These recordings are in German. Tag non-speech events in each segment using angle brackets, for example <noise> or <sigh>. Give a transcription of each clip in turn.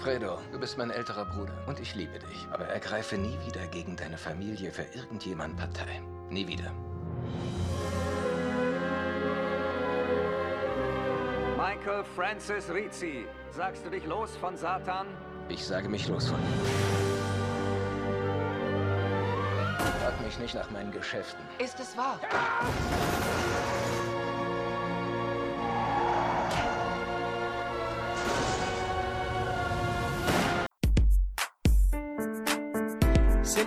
Fredo, du bist mein älterer Bruder und ich liebe dich. Aber ergreife nie wieder gegen deine Familie für irgendjemand Partei. Nie wieder. Michael Francis Rizzi, sagst du dich los von Satan? Ich sage mich los von ihm. Frag mich nicht nach meinen Geschäften. Ist es wahr?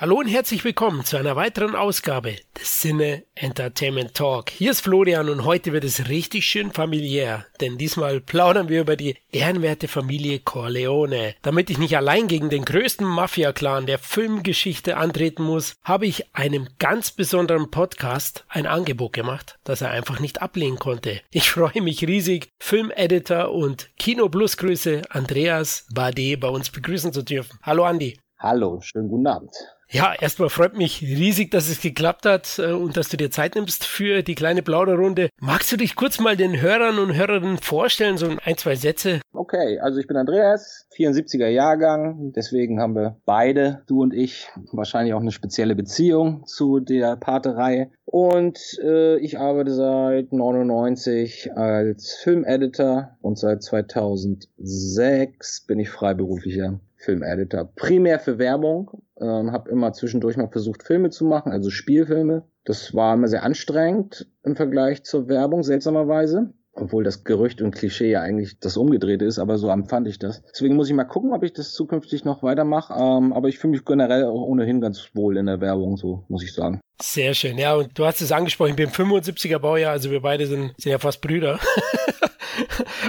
Hallo und herzlich willkommen zu einer weiteren Ausgabe des Sinne Entertainment Talk. Hier ist Florian und heute wird es richtig schön familiär, denn diesmal plaudern wir über die ehrenwerte Familie Corleone. Damit ich nicht allein gegen den größten Mafia-Clan der Filmgeschichte antreten muss, habe ich einem ganz besonderen Podcast ein Angebot gemacht, das er einfach nicht ablehnen konnte. Ich freue mich riesig, Filmeditor und Kino Plus Grüße Andreas Bade bei uns begrüßen zu dürfen. Hallo Andi. Hallo, schönen guten Abend. Ja, erstmal freut mich riesig, dass es geklappt hat äh, und dass du dir Zeit nimmst für die kleine Plauderrunde. Magst du dich kurz mal den Hörern und Hörerinnen vorstellen, so ein, zwei Sätze? Okay, also ich bin Andreas, 74er Jahrgang, deswegen haben wir beide, du und ich, wahrscheinlich auch eine spezielle Beziehung zu der Paterei. Und äh, ich arbeite seit 99 als Filmeditor und seit 2006 bin ich freiberuflicher Filmeditor. Primär für Werbung. Ähm, habe immer zwischendurch mal versucht, Filme zu machen, also Spielfilme. Das war immer sehr anstrengend im Vergleich zur Werbung, seltsamerweise. Obwohl das Gerücht und Klischee ja eigentlich das Umgedrehte ist, aber so empfand ich das. Deswegen muss ich mal gucken, ob ich das zukünftig noch weitermache. Ähm, aber ich fühle mich generell auch ohnehin ganz wohl in der Werbung, so muss ich sagen. Sehr schön. Ja, und du hast es angesprochen, ich bin 75er Baujahr, also wir beide sind, sind ja fast Brüder. <laughs>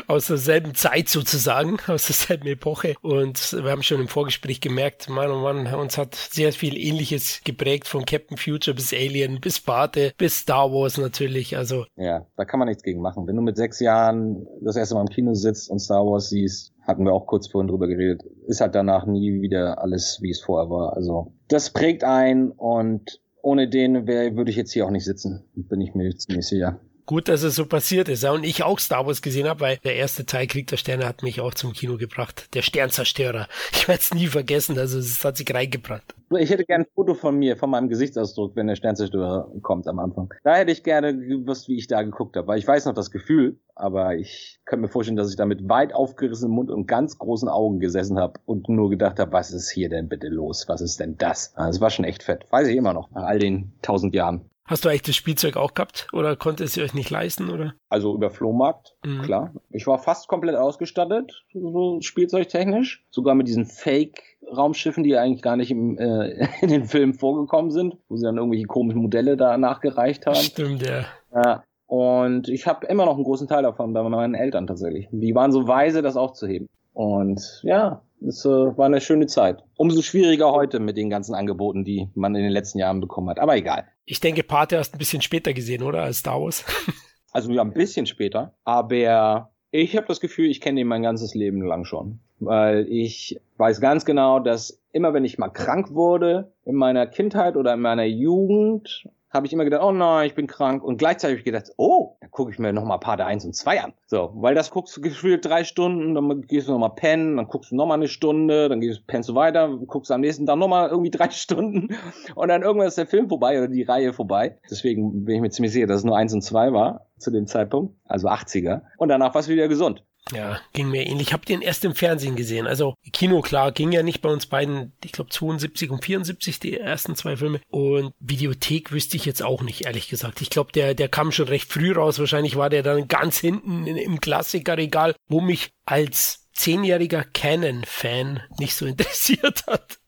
aus derselben Zeit sozusagen, aus derselben Epoche. Und wir haben schon im Vorgespräch gemerkt, Mann, oh Mann, uns hat sehr viel Ähnliches geprägt, von Captain Future bis Alien, bis Barte, bis Star Wars natürlich. Also ja, da kann man nichts gegen machen. Wenn du mit sechs Jahren das erste Mal im Kino sitzt und Star Wars siehst, hatten wir auch kurz vorhin drüber geredet, ist halt danach nie wieder alles, wie es vorher war. Also das prägt ein und ohne den wär, würde ich jetzt hier auch nicht sitzen, bin ich mir ziemlich sicher gut, dass es so passiert ist. Und ich auch Star Wars gesehen habe, weil der erste Teil Krieg der Sterne hat mich auch zum Kino gebracht. Der Sternzerstörer. <laughs> Ich werde es nie vergessen, also es hat sich reingebrannt. Ich hätte gerne ein Foto von mir, von meinem Gesichtsausdruck, wenn der Sternzerstörer kommt am Anfang. Da hätte ich gerne gewusst, wie ich da geguckt habe, weil ich weiß noch das Gefühl, aber ich kann mir vorstellen, dass ich da mit weit aufgerissenem Mund und ganz großen Augen gesessen habe und nur gedacht habe, was ist hier denn bitte los? Was ist denn das? Also es war schon echt fett. Weiß ich immer noch, nach all den tausend Jahren. Hast du eigentlich das Spielzeug auch gehabt oder konnte es ihr euch nicht leisten oder? Also über Flohmarkt, mhm. klar. Ich war fast komplett ausgestattet, so spielzeugtechnisch. Sogar mit diesen Fake Raumschiffen, die eigentlich gar nicht im, äh, <laughs> in den Filmen vorgekommen sind, wo sie dann irgendwelche komischen Modelle da nachgereicht haben. Stimmt, ja. Ja. Und ich habe immer noch einen großen Teil davon bei meinen Eltern tatsächlich. Die waren so weise, das aufzuheben. Und ja, es äh, war eine schöne Zeit. Umso schwieriger heute mit den ganzen Angeboten, die man in den letzten Jahren bekommen hat. Aber egal. Ich denke, Pate hast ein bisschen später gesehen, oder? Als Star Wars. <laughs> also ja, ein bisschen später. Aber ich habe das Gefühl, ich kenne ihn mein ganzes Leben lang schon. Weil ich weiß ganz genau, dass immer wenn ich mal krank wurde, in meiner Kindheit oder in meiner Jugend, habe ich immer gedacht, oh nein, ich bin krank. Und gleichzeitig habe ich gedacht, oh, da gucke ich mir nochmal Part 1 und 2 an. So, weil das guckst du gefühlt drei Stunden, dann gehst du nochmal pennen, dann guckst du nochmal eine Stunde, dann gehst, pennst du weiter, guckst am nächsten Tag nochmal irgendwie drei <laughs> Stunden und dann irgendwann ist der Film vorbei oder die Reihe vorbei. Deswegen bin ich mir ziemlich sicher, dass es nur 1 und 2 war zu dem Zeitpunkt, also 80er. Und danach war es wieder gesund. Ja, ging mir ähnlich. Ich habe den erst im Fernsehen gesehen. Also Kino, klar, ging ja nicht bei uns beiden, ich glaube 72 und 74 die ersten zwei Filme. Und Videothek wüsste ich jetzt auch nicht, ehrlich gesagt. Ich glaube, der, der kam schon recht früh raus. Wahrscheinlich war der dann ganz hinten im Klassikerregal, wo mich als zehnjähriger Canon-Fan nicht so <laughs> interessiert hat.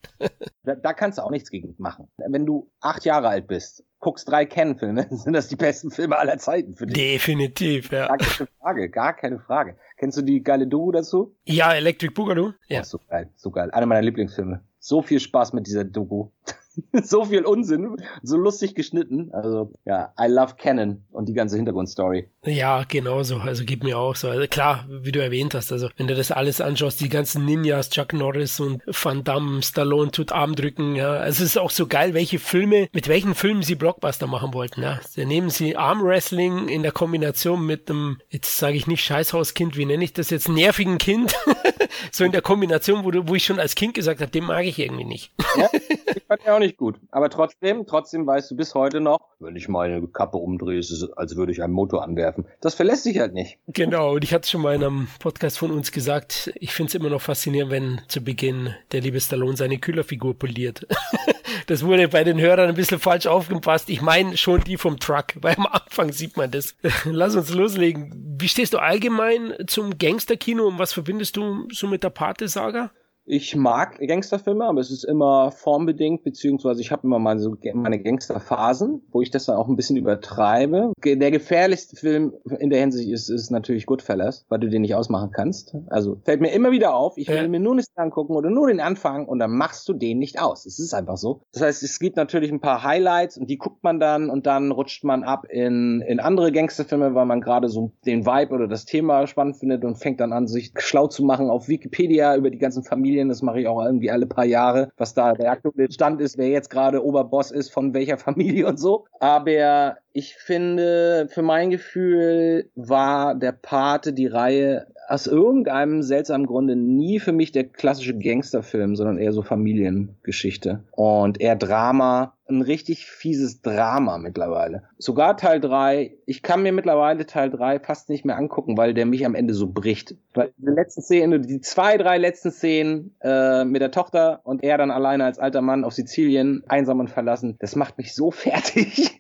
da, da kannst du auch nichts gegen machen. Wenn du acht Jahre alt bist guckst drei Ken-Filme, <laughs> sind das die besten Filme aller Zeiten für dich. Definitiv, ja. Gar keine Frage, gar keine Frage. Kennst du die geile Doku dazu? Ja, Electric Boogaloo. Ja. Oh, so geil, so geil. Einer meiner Lieblingsfilme. So viel Spaß mit dieser Doku. <laughs> <laughs> so viel Unsinn, so lustig geschnitten. Also ja, I love Canon und die ganze Hintergrundstory. Ja, genauso. Also gibt mir auch so. Also klar, wie du erwähnt hast, also wenn du das alles anschaust, die ganzen Ninjas, Chuck Norris und Van Damme, Stallone tut Arm drücken, ja. Also es ist auch so geil, welche Filme, mit welchen Filmen sie Blockbuster machen wollten, ja. Da nehmen sie Armwrestling in der Kombination mit einem, jetzt sage ich nicht Scheißhauskind, wie nenne ich das jetzt, nervigen Kind. <laughs> so in der Kombination, wo, du, wo ich schon als Kind gesagt habe, den mag ich irgendwie nicht. ja, ich fand ja auch nicht gut. Aber trotzdem, trotzdem weißt du bis heute noch, wenn ich meine Kappe umdrehe, ist es, als würde ich einen Motor anwerfen. Das verlässt sich halt nicht. Genau, und ich hatte schon mal in einem Podcast von uns gesagt, ich finde es immer noch faszinierend, wenn zu Beginn der liebe Stallone seine Kühlerfigur poliert. <laughs> das wurde bei den Hörern ein bisschen falsch aufgepasst. Ich meine schon die vom Truck, weil am Anfang sieht man das. <laughs> Lass uns loslegen. Wie stehst du allgemein zum Gangsterkino und was verbindest du so mit der Pate-Saga? Ich mag Gangsterfilme, aber es ist immer formbedingt, beziehungsweise ich habe immer mal so meine Gangsterphasen, wo ich das dann auch ein bisschen übertreibe. Der gefährlichste Film in der Hinsicht ist, ist natürlich Goodfellas, weil du den nicht ausmachen kannst. Also fällt mir immer wieder auf, ich will ja. mir nur nichts angucken oder nur den Anfang und dann machst du den nicht aus. Es ist einfach so. Das heißt, es gibt natürlich ein paar Highlights und die guckt man dann und dann rutscht man ab in, in andere Gangsterfilme, weil man gerade so den Vibe oder das Thema spannend findet und fängt dann an, sich schlau zu machen auf Wikipedia über die ganzen Familien Familien, das mache ich auch irgendwie alle paar Jahre, was da der aktuelle Stand ist, wer jetzt gerade Oberboss ist, von welcher Familie und so. Aber ich finde, für mein Gefühl war der Pate die Reihe aus irgendeinem seltsamen Grunde nie für mich der klassische Gangsterfilm, sondern eher so Familiengeschichte und eher Drama ein richtig fieses Drama mittlerweile. Sogar Teil 3, ich kann mir mittlerweile Teil 3 fast nicht mehr angucken, weil der mich am Ende so bricht. Weil die letzten Szenen, die zwei, drei letzten Szenen äh, mit der Tochter und er dann alleine als alter Mann auf Sizilien, einsam und verlassen, das macht mich so <laughs> fertig.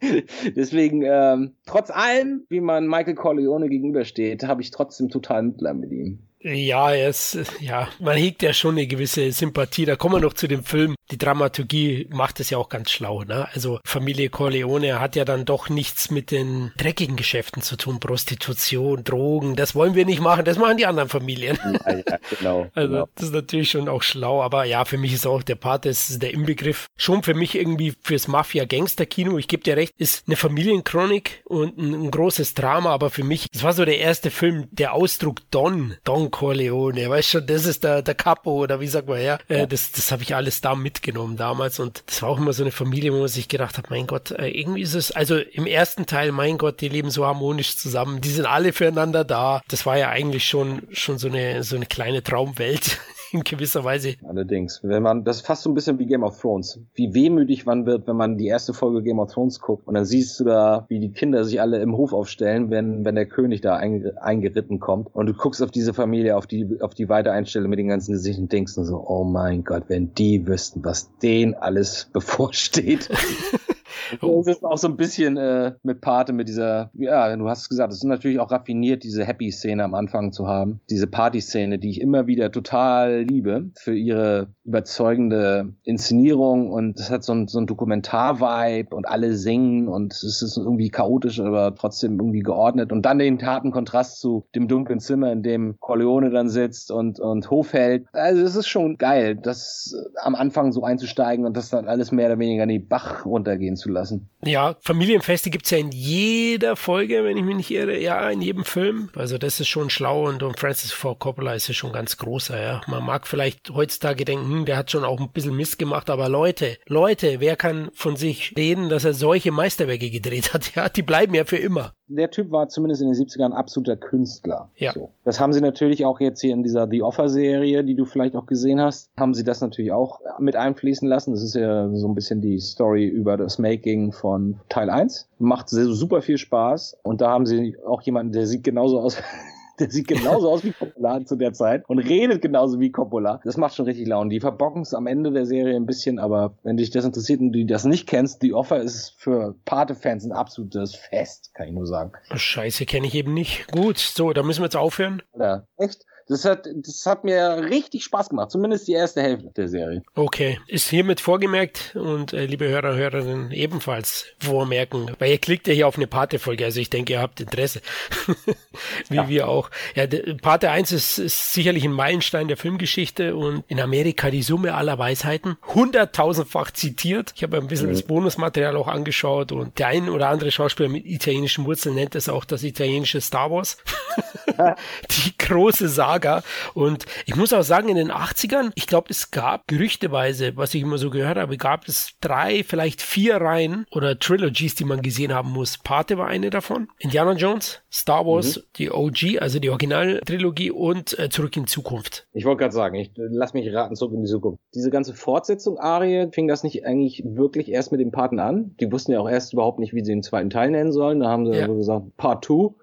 Deswegen, ähm, trotz allem, wie man Michael Corleone gegenübersteht, habe ich trotzdem total Mitleid mit ihm. Ja, es, ja, man hegt ja schon eine gewisse Sympathie. Da kommen wir noch zu dem Film. Die Dramaturgie macht es ja auch ganz schlau, ne? Also Familie Corleone hat ja dann doch nichts mit den dreckigen Geschäften zu tun. Prostitution, Drogen, das wollen wir nicht machen. Das machen die anderen Familien. Ja, ja, genau. <laughs> also, genau. das ist natürlich schon auch schlau. Aber ja, für mich ist auch der Part, das ist der Inbegriff. Schon für mich irgendwie fürs Mafia-Gangster-Kino. Ich gebe dir recht, ist eine Familienchronik und ein, ein großes Drama. Aber für mich, es war so der erste Film, der Ausdruck Don, Don Corleone, weißt schon, das ist der, der Capo oder wie sagt man, ja, äh, das, das habe ich alles da mitgenommen damals und das war auch immer so eine Familie, wo man sich gedacht hat, mein Gott, äh, irgendwie ist es, also im ersten Teil, mein Gott, die leben so harmonisch zusammen, die sind alle füreinander da. Das war ja eigentlich schon, schon so eine, so eine kleine Traumwelt. <laughs> <laughs> in gewisser Weise. Allerdings, wenn man, das ist fast so ein bisschen wie Game of Thrones. Wie wehmütig man wird, wenn man die erste Folge Game of Thrones guckt und dann siehst du da, wie die Kinder sich alle im Hof aufstellen, wenn, wenn der König da eingeritten kommt und du guckst auf diese Familie, auf die, auf die Weitereinstellung mit den ganzen Gesichtern und denkst nur so, oh mein Gott, wenn die wüssten, was denen alles <laughs> bevorsteht. <laughs> Das ist auch so ein bisschen äh, mit Pate, mit dieser, ja, du hast es gesagt, es ist natürlich auch raffiniert, diese Happy-Szene am Anfang zu haben. Diese Party-Szene, die ich immer wieder total liebe für ihre überzeugende Inszenierung und es hat so ein, so ein Dokumentar-Vibe und alle singen und es ist irgendwie chaotisch, aber trotzdem irgendwie geordnet und dann den harten Kontrast zu dem dunklen Zimmer, in dem Corleone dann sitzt und, und hält. Also es ist schon geil, das am Anfang so einzusteigen und das dann alles mehr oder weniger in die Bach runtergehen zu lassen. Ja, Familienfeste gibt's ja in jeder Folge, wenn ich mich nicht irre, ja, in jedem Film. Also das ist schon schlau und, und Francis Ford Coppola ist ja schon ganz großer, ja. Man mag vielleicht heutzutage denken, hm, der hat schon auch ein bisschen Mist gemacht, aber Leute, Leute, wer kann von sich reden, dass er solche Meisterwerke gedreht hat? <laughs> Ja, die bleiben ja für immer der Typ war zumindest in den 70ern ein absoluter Künstler. Ja. So. Das haben sie natürlich auch jetzt hier in dieser The Offer-Serie, die du vielleicht auch gesehen hast, haben sie das natürlich auch mit einfließen lassen. Das ist ja so ein bisschen die Story über das Making von Teil 1. Macht super viel Spaß. Und da haben sie auch jemanden, der sieht genauso aus der sieht genauso aus wie Coppola zu der Zeit und redet genauso wie Coppola. Das macht schon richtig Laune. Die verbocken es am Ende der Serie ein bisschen, aber wenn dich das interessiert und du das nicht kennst, die Offer ist für Pate-Fans ein absolutes Fest, kann ich nur sagen. Scheiße, kenne ich eben nicht. Gut, so, da müssen wir jetzt aufhören. Ja, echt? Das hat, das hat mir richtig Spaß gemacht, zumindest die erste Hälfte der Serie. Okay, ist hiermit vorgemerkt und äh, liebe Hörer, Hörerinnen ebenfalls vormerken, weil ihr klickt ja hier auf eine Pate-Folge, also ich denke, ihr habt Interesse, <laughs> wie ja. wir auch. Ja, Pate 1 ist, ist sicherlich ein Meilenstein der Filmgeschichte und in Amerika die Summe aller Weisheiten, hunderttausendfach zitiert. Ich habe ein bisschen mhm. das Bonusmaterial auch angeschaut und der ein oder andere Schauspieler mit italienischen Wurzeln nennt es auch das italienische Star Wars. <laughs> <laughs> die große Saga. Und ich muss auch sagen, in den 80ern, ich glaube, es gab gerüchteweise, was ich immer so gehört habe, gab es drei, vielleicht vier Reihen oder Trilogies, die man gesehen haben muss. Pate war eine davon. Indiana Jones, Star Wars, mhm. die OG, also die Originaltrilogie und äh, Zurück in Zukunft. Ich wollte gerade sagen, ich lass mich raten, Zurück in die Zukunft. Diese ganze Fortsetzung, Arie, fing das nicht eigentlich wirklich erst mit dem Paten an? Die wussten ja auch erst überhaupt nicht, wie sie den zweiten Teil nennen sollen. Da haben sie ja. so gesagt, Part 2.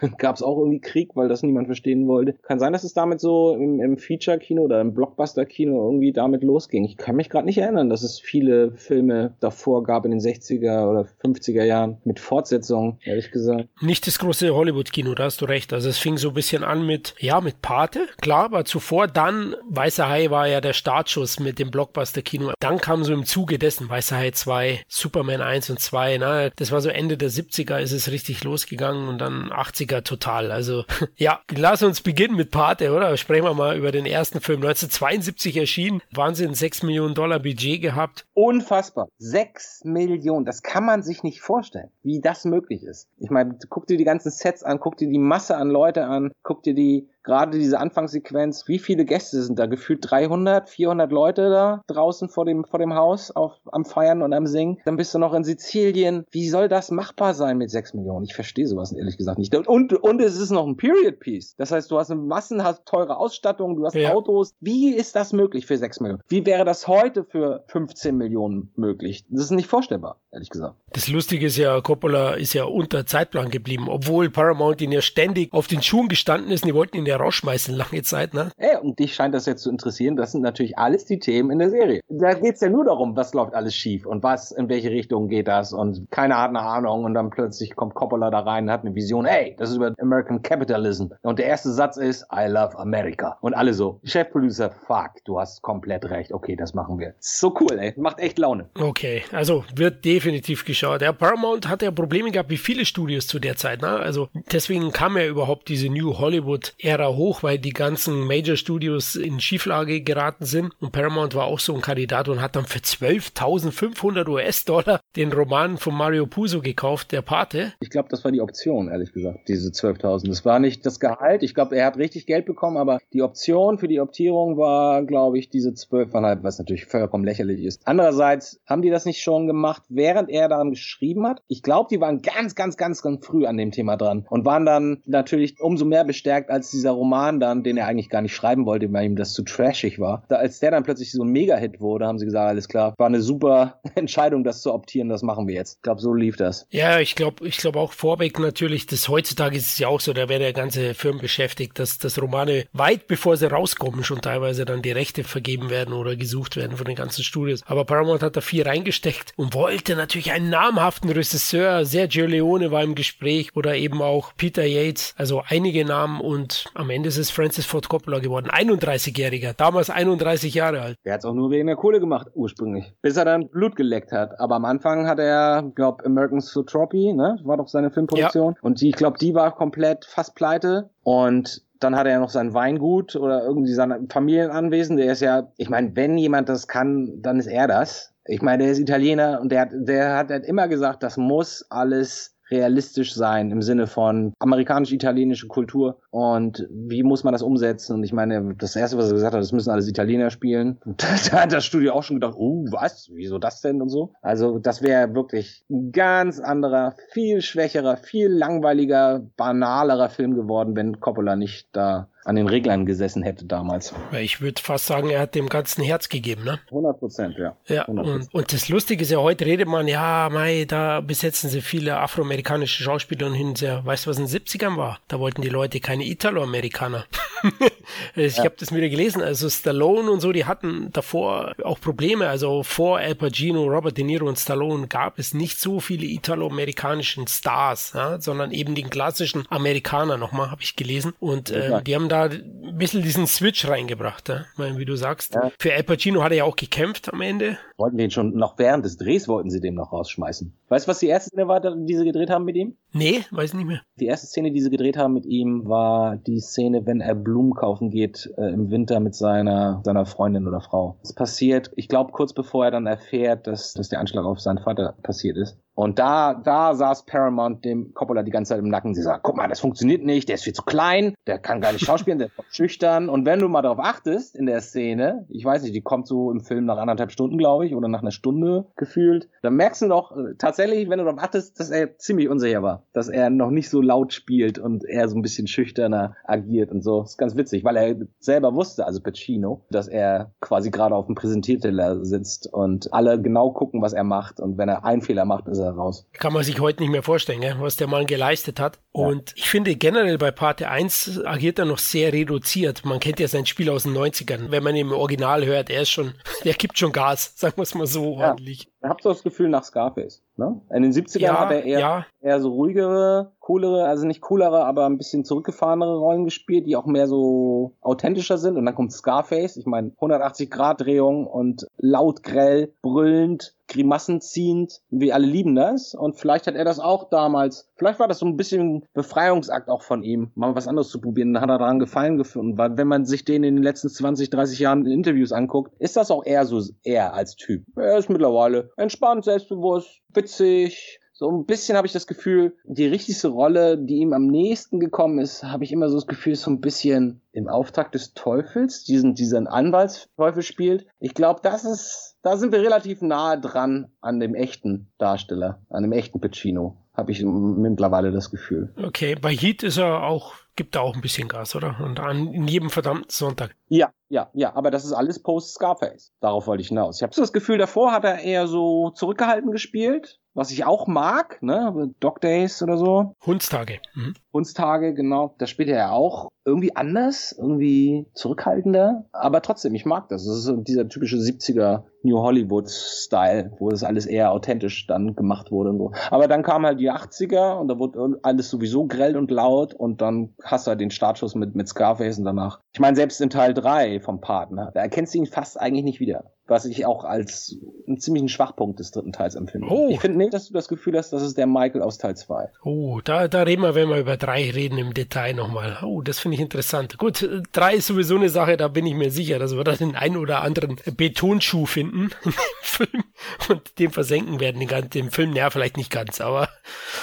Dann gab es auch irgendwie Krieg, weil das niemand verstehen wollte. Kann sein, dass es damit so im, im Feature-Kino oder im Blockbuster-Kino irgendwie damit losging. Ich kann mich gerade nicht erinnern, dass es viele Filme davor gab in den 60er oder 50er Jahren mit Fortsetzungen, ehrlich gesagt. Nicht das große Hollywood-Kino, da hast du recht. Also es fing so ein bisschen an mit, ja, mit Pate, klar, aber zuvor dann, Weißer Hai war ja der Startschuss mit dem Blockbuster-Kino. Dann kam so im Zuge dessen Weißer Hai 2, Superman 1 und 2, ne? Das war so Ende der 70er ist es richtig losgegangen und dann 80er total. Also <laughs> ja, lass uns beginnen mit Pate, oder? Sprechen wir mal über den ersten Film. 1972 erschienen, Wahnsinn, 6 Millionen Dollar Budget gehabt. Unfassbar. 6 Millionen, das kann man sich nicht vorstellen, wie das möglich ist. Ich meine, guck dir die ganzen Sets an, guck dir die Masse an Leute an, guck dir die gerade diese Anfangssequenz, wie viele Gäste sind da? Gefühlt 300, 400 Leute da draußen vor dem, vor dem Haus auf, am Feiern und am Singen. Dann bist du noch in Sizilien. Wie soll das machbar sein mit 6 Millionen? Ich verstehe sowas ehrlich gesagt nicht. Und, und es ist noch ein Period Piece. Das heißt, du hast eine Massen, hast teure Ausstattung, du hast ja. Autos. Wie ist das möglich für 6 Millionen? Wie wäre das heute für 15 Millionen möglich? Das ist nicht vorstellbar, ehrlich gesagt. Das Lustige ist ja, Coppola ist ja unter Zeitplan geblieben, obwohl Paramount ihn ja ständig auf den Schuhen gestanden ist. Die wollten ihn ja rausschmeißen lange Zeit, ne? Ja, und dich scheint das jetzt zu interessieren. Das sind natürlich alles die Themen in der Serie. Da geht's ja nur darum, was läuft alles schief und was, in welche Richtung geht das und keiner hat eine Ahnung und dann plötzlich kommt Coppola da rein und hat eine Vision. Hey, das ist über American Capitalism. Und der erste Satz ist, I love America. Und alle so, Chefproducer, fuck, du hast komplett recht. Okay, das machen wir. So cool, ey. Macht echt Laune. Okay, also wird definitiv geschaut. Der Paramount hatte ja Probleme gehabt, wie viele Studios zu der Zeit, ne? Also deswegen kam ja überhaupt diese New Hollywood-Ära hoch, weil die ganzen Major Studios in Schieflage geraten sind. Und Paramount war auch so ein Kandidat und hat dann für 12.500 US-Dollar den Roman von Mario Puzo gekauft, der Pate. Ich glaube, das war die Option, ehrlich gesagt, diese 12.000. Das war nicht das Gehalt. Ich glaube, er hat richtig Geld bekommen, aber die Option für die Optierung war, glaube ich, diese 12,5, was natürlich vollkommen lächerlich ist. Andererseits haben die das nicht schon gemacht, während er daran geschrieben hat. Ich glaube, die waren ganz, ganz, ganz, ganz früh an dem Thema dran und waren dann natürlich umso mehr bestärkt, als dieser Roman dann, den er eigentlich gar nicht schreiben wollte, weil ihm das zu trashig war. Da, als der dann plötzlich so ein Mega-Hit wurde, haben sie gesagt, alles klar, war eine super <laughs> Entscheidung, das zu optieren, das machen wir jetzt. Ich glaube, so lief das. Ja, ich glaube, ich glaube auch Vorweg natürlich, das heutzutage ist es ja auch so, da wäre der ganze Firmen beschäftigt, dass, dass Romane weit bevor sie rauskommen, schon teilweise dann die Rechte vergeben werden oder gesucht werden von den ganzen Studios. Aber Paramount hat da viel reingesteckt und wollte natürlich einen namhaften Regisseur. Sergio Leone war im Gespräch oder eben auch Peter Yates. Also einige Namen und am Ende ist es Francis Ford Coppola geworden. 31-Jähriger, damals 31 Jahre alt. Der hat es auch nur wegen der Kohle gemacht, ursprünglich. Bis er dann Blut geleckt hat. Aber am Anfang hat er, glaub, American Zootropy, ne? War doch seine Filmproduktion. Ja. Und die, ich glaube, die war komplett fast pleite. Und dann hat er ja noch sein Weingut oder irgendwie sein Familienanwesen. Der ist ja, ich meine, wenn jemand das kann, dann ist er das. Ich meine, der ist Italiener und der, der hat halt immer gesagt, das muss alles realistisch sein im Sinne von amerikanisch-italienische Kultur und wie muss man das umsetzen? Und ich meine, das erste, was er gesagt hat, das müssen alles Italiener spielen. <laughs> Da hat das Studio auch schon gedacht, oh, was? Wieso das denn und so? Also, das wäre wirklich ein ganz anderer, viel schwächerer, viel langweiliger, banalerer Film geworden, wenn Coppola nicht da an den Reglern gesessen hätte damals. Ich würde fast sagen, er hat dem ganzen Herz gegeben, ne? 100 Prozent, ja. Ja, 100%. Und, und das Lustige ist ja, heute redet man, ja, mei, da besetzen sie viele afroamerikanische Schauspieler und hin, weißt du, was in den 70ern war? Da wollten die Leute keine Italo-Amerikaner. <laughs> ich ja. habe das wieder gelesen, also Stallone und so, die hatten davor auch Probleme, also vor Al Pacino, Robert De Niro und Stallone gab es nicht so viele italo-amerikanischen Stars, ja, sondern eben den klassischen Amerikaner nochmal, habe ich gelesen. Und äh, die haben da ein bisschen diesen Switch reingebracht, ja? Ich meine, wie du sagst. Ja. Für Al Pacino hat er ja auch gekämpft am Ende. Wollten den schon noch während des Drehs wollten sie den noch rausschmeißen. Weißt du, was die erste Szene war, die sie gedreht haben mit ihm? Nee, weiß nicht mehr. Die erste Szene, die sie gedreht haben mit ihm, war die Szene, wenn er Blumen kaufen geht äh, im Winter mit seiner, seiner Freundin oder Frau. Das passiert, ich glaube, kurz bevor er dann erfährt, dass, dass der Anschlag auf seinen Vater passiert ist. Und da, da saß Paramount dem Coppola die ganze Zeit im Nacken. Sie sagt, guck mal, das funktioniert nicht, der ist viel zu klein, der kann gar nicht schauspielen, der ist schüchtern. Und wenn du mal darauf achtest in der Szene, ich weiß nicht, die kommt so im Film nach anderthalb Stunden, glaube ich, oder nach einer Stunde gefühlt, dann merkst du doch äh, tatsächlich, wenn du darauf achtest, dass er ziemlich unsicher war, dass er noch nicht so laut spielt und er so ein bisschen schüchterner agiert und so. Das ist ganz witzig, weil er selber wusste, also Pacino, dass er quasi gerade auf dem Präsentierteller sitzt und alle genau gucken, was er macht. Und wenn er einen Fehler macht, ist er raus. Kann man sich heute nicht mehr vorstellen, was der Mann geleistet hat. Ja. Und ich finde generell bei Parte 1 agiert er noch sehr reduziert. Man kennt ja sein Spiel aus den 90ern. Wenn man ihn im Original hört, er ist schon, <laughs> der gibt schon Gas, sagen wir es mal so ja. ordentlich. Ich habe so das Gefühl nach Scarface. Ne? In den 70ern ja, hat er eher, ja. eher so ruhigere, coolere, also nicht coolere, aber ein bisschen zurückgefahrenere Rollen gespielt, die auch mehr so authentischer sind. Und dann kommt Scarface, ich meine 180 Grad Drehung und laut grell, brüllend, Grimassen ziehend. Wir alle lieben das. Und vielleicht hat er das auch damals. Vielleicht war das so ein bisschen Befreiungsakt auch von ihm, mal was anderes zu probieren. Dann hat er daran Gefallen gefunden. Weil wenn man sich den in den letzten 20, 30 Jahren in Interviews anguckt, ist das auch eher so er als Typ. Er ist mittlerweile entspannt, selbstbewusst, witzig, so ein bisschen habe ich das Gefühl, die richtigste Rolle, die ihm am nächsten gekommen ist, habe ich immer so das Gefühl, so ein bisschen im Auftrag des Teufels, diesen, diesen Anwaltsteufel spielt. Ich glaube, das ist, da sind wir relativ nahe dran an dem echten Darsteller, an dem echten Pacino, habe ich mittlerweile das Gefühl. Okay, bei Heat ist er auch gibt da auch ein bisschen Gas, oder? Und an in jedem verdammten Sonntag. Ja, ja, ja, aber das ist alles post Scarface. Darauf wollte ich hinaus. Ich habe so das Gefühl, davor hat er eher so zurückgehalten gespielt, was ich auch mag, ne? Dog Days oder so. Hundstage. Mhm. Hundstage, genau. Da spielt er ja auch irgendwie anders, irgendwie zurückhaltender. Aber trotzdem, ich mag das. Das ist so dieser typische 70er New Hollywood-Style, wo das alles eher authentisch dann gemacht wurde und so. Aber dann kam halt die 80er und da wurde alles sowieso grell und laut und dann hast du halt den Startschuss mit, mit Scarface und danach. Ich meine, selbst in Teil 3 vom Partner, da erkennst du ihn fast eigentlich nicht wieder was ich auch als einen ziemlichen Schwachpunkt des dritten Teils empfinde. Oh. Ich finde nicht, dass du das Gefühl hast, das ist der Michael aus Teil 2. Oh, da, da reden wir, wenn wir über drei reden, im Detail nochmal. Oh, das finde ich interessant. Gut, drei ist sowieso eine Sache, da bin ich mir sicher, dass wir da den einen oder anderen Betonschuh finden <laughs> im Film und den versenken werden, den, ganzen, den Film. Ja, vielleicht nicht ganz, aber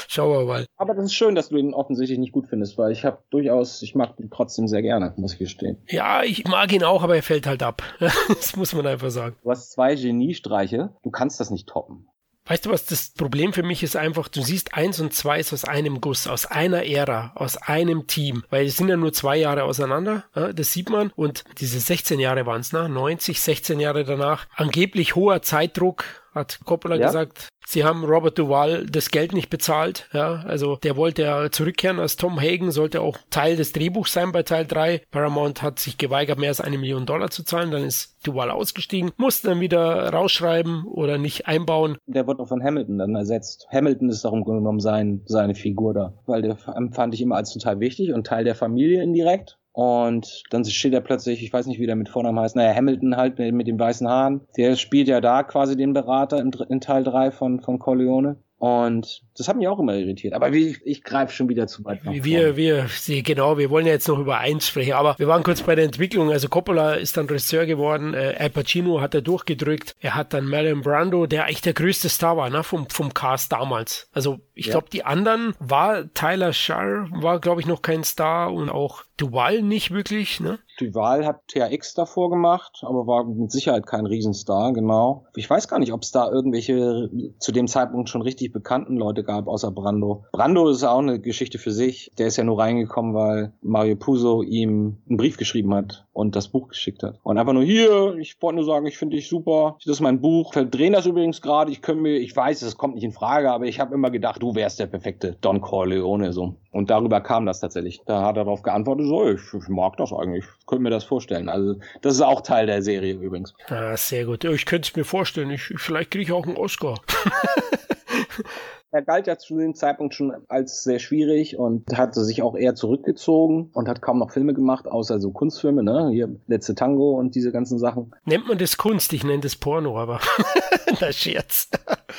schauen wir mal. Aber das ist schön, dass du ihn offensichtlich nicht gut findest, weil ich habe durchaus, ich mag ihn trotzdem sehr gerne, muss ich gestehen. Ja, ich mag ihn auch, aber er fällt halt ab. <laughs> das muss man einfach sagen. Du hast zwei Geniestreiche, du kannst das nicht toppen. Weißt du was, das Problem für mich ist einfach, du siehst eins und zwei ist aus einem Guss, aus einer Ära, aus einem Team, weil es sind ja nur zwei Jahre auseinander, das sieht man. Und diese 16 Jahre waren es, ne? 90, 16 Jahre danach, angeblich hoher Zeitdruck, hat Coppola ja. gesagt, sie haben Robert Duval das Geld nicht bezahlt. Ja, also der wollte ja zurückkehren als Tom Hagen, sollte auch Teil des Drehbuchs sein bei Teil 3. Paramount hat sich geweigert, mehr als eine Million Dollar zu zahlen. Dann ist Duval ausgestiegen, musste dann wieder rausschreiben oder nicht einbauen. Der wird auch von Hamilton dann ersetzt. Hamilton ist darum genommen sein, seine Figur da, weil der fand ich immer als total wichtig und Teil der Familie indirekt. Und dann steht er plötzlich, ich weiß nicht, wie der mit Vornamen heißt, naja, Hamilton halt mit dem weißen Haaren. Der spielt ja da quasi den Berater in, in Teil 3 von, von Corleone. Und das hat mich auch immer irritiert. Aber wie, ich greife schon wieder zu weit. Wir, wir, sie, genau, wir wollen ja jetzt noch über eins sprechen. Aber wir waren kurz bei der Entwicklung. Also Coppola ist dann Regisseur geworden. Äh, Al Pacino hat er durchgedrückt. Er hat dann Marlon Brando, der echt der größte Star war, ne, vom, vom Cast damals. Also ich ja. glaube, die anderen war Tyler Shar, war glaube ich noch kein Star und auch Duval nicht wirklich, ne? Duval hat THX davor gemacht, aber war mit Sicherheit kein Riesenstar, genau. Ich weiß gar nicht, ob es da irgendwelche zu dem Zeitpunkt schon richtig bekannten Leute gab, außer Brando. Brando ist auch eine Geschichte für sich. Der ist ja nur reingekommen, weil Mario Puzo ihm einen Brief geschrieben hat und das Buch geschickt hat. Und einfach nur hier, ich wollte nur sagen, ich finde dich super. Das ist mein Buch. Wir drehen das übrigens gerade. Ich könnte mir, ich weiß, es kommt nicht in Frage, aber ich habe immer gedacht, du wärst der perfekte Don Corleone so. Und darüber kam das tatsächlich. Da hat er darauf geantwortet, so, ich, ich mag das eigentlich. Ich könnte mir das vorstellen. Also, das ist auch Teil der Serie übrigens. Ah, sehr gut. Ich könnte es mir vorstellen. Ich, vielleicht kriege ich auch einen Oscar. <laughs> er galt ja zu dem Zeitpunkt schon als sehr schwierig und hatte sich auch eher zurückgezogen und hat kaum noch Filme gemacht, außer so Kunstfilme, ne? Hier Letzte Tango und diese ganzen Sachen. Nennt man das Kunst? Ich nenne das Porno, aber <laughs> das Scherz.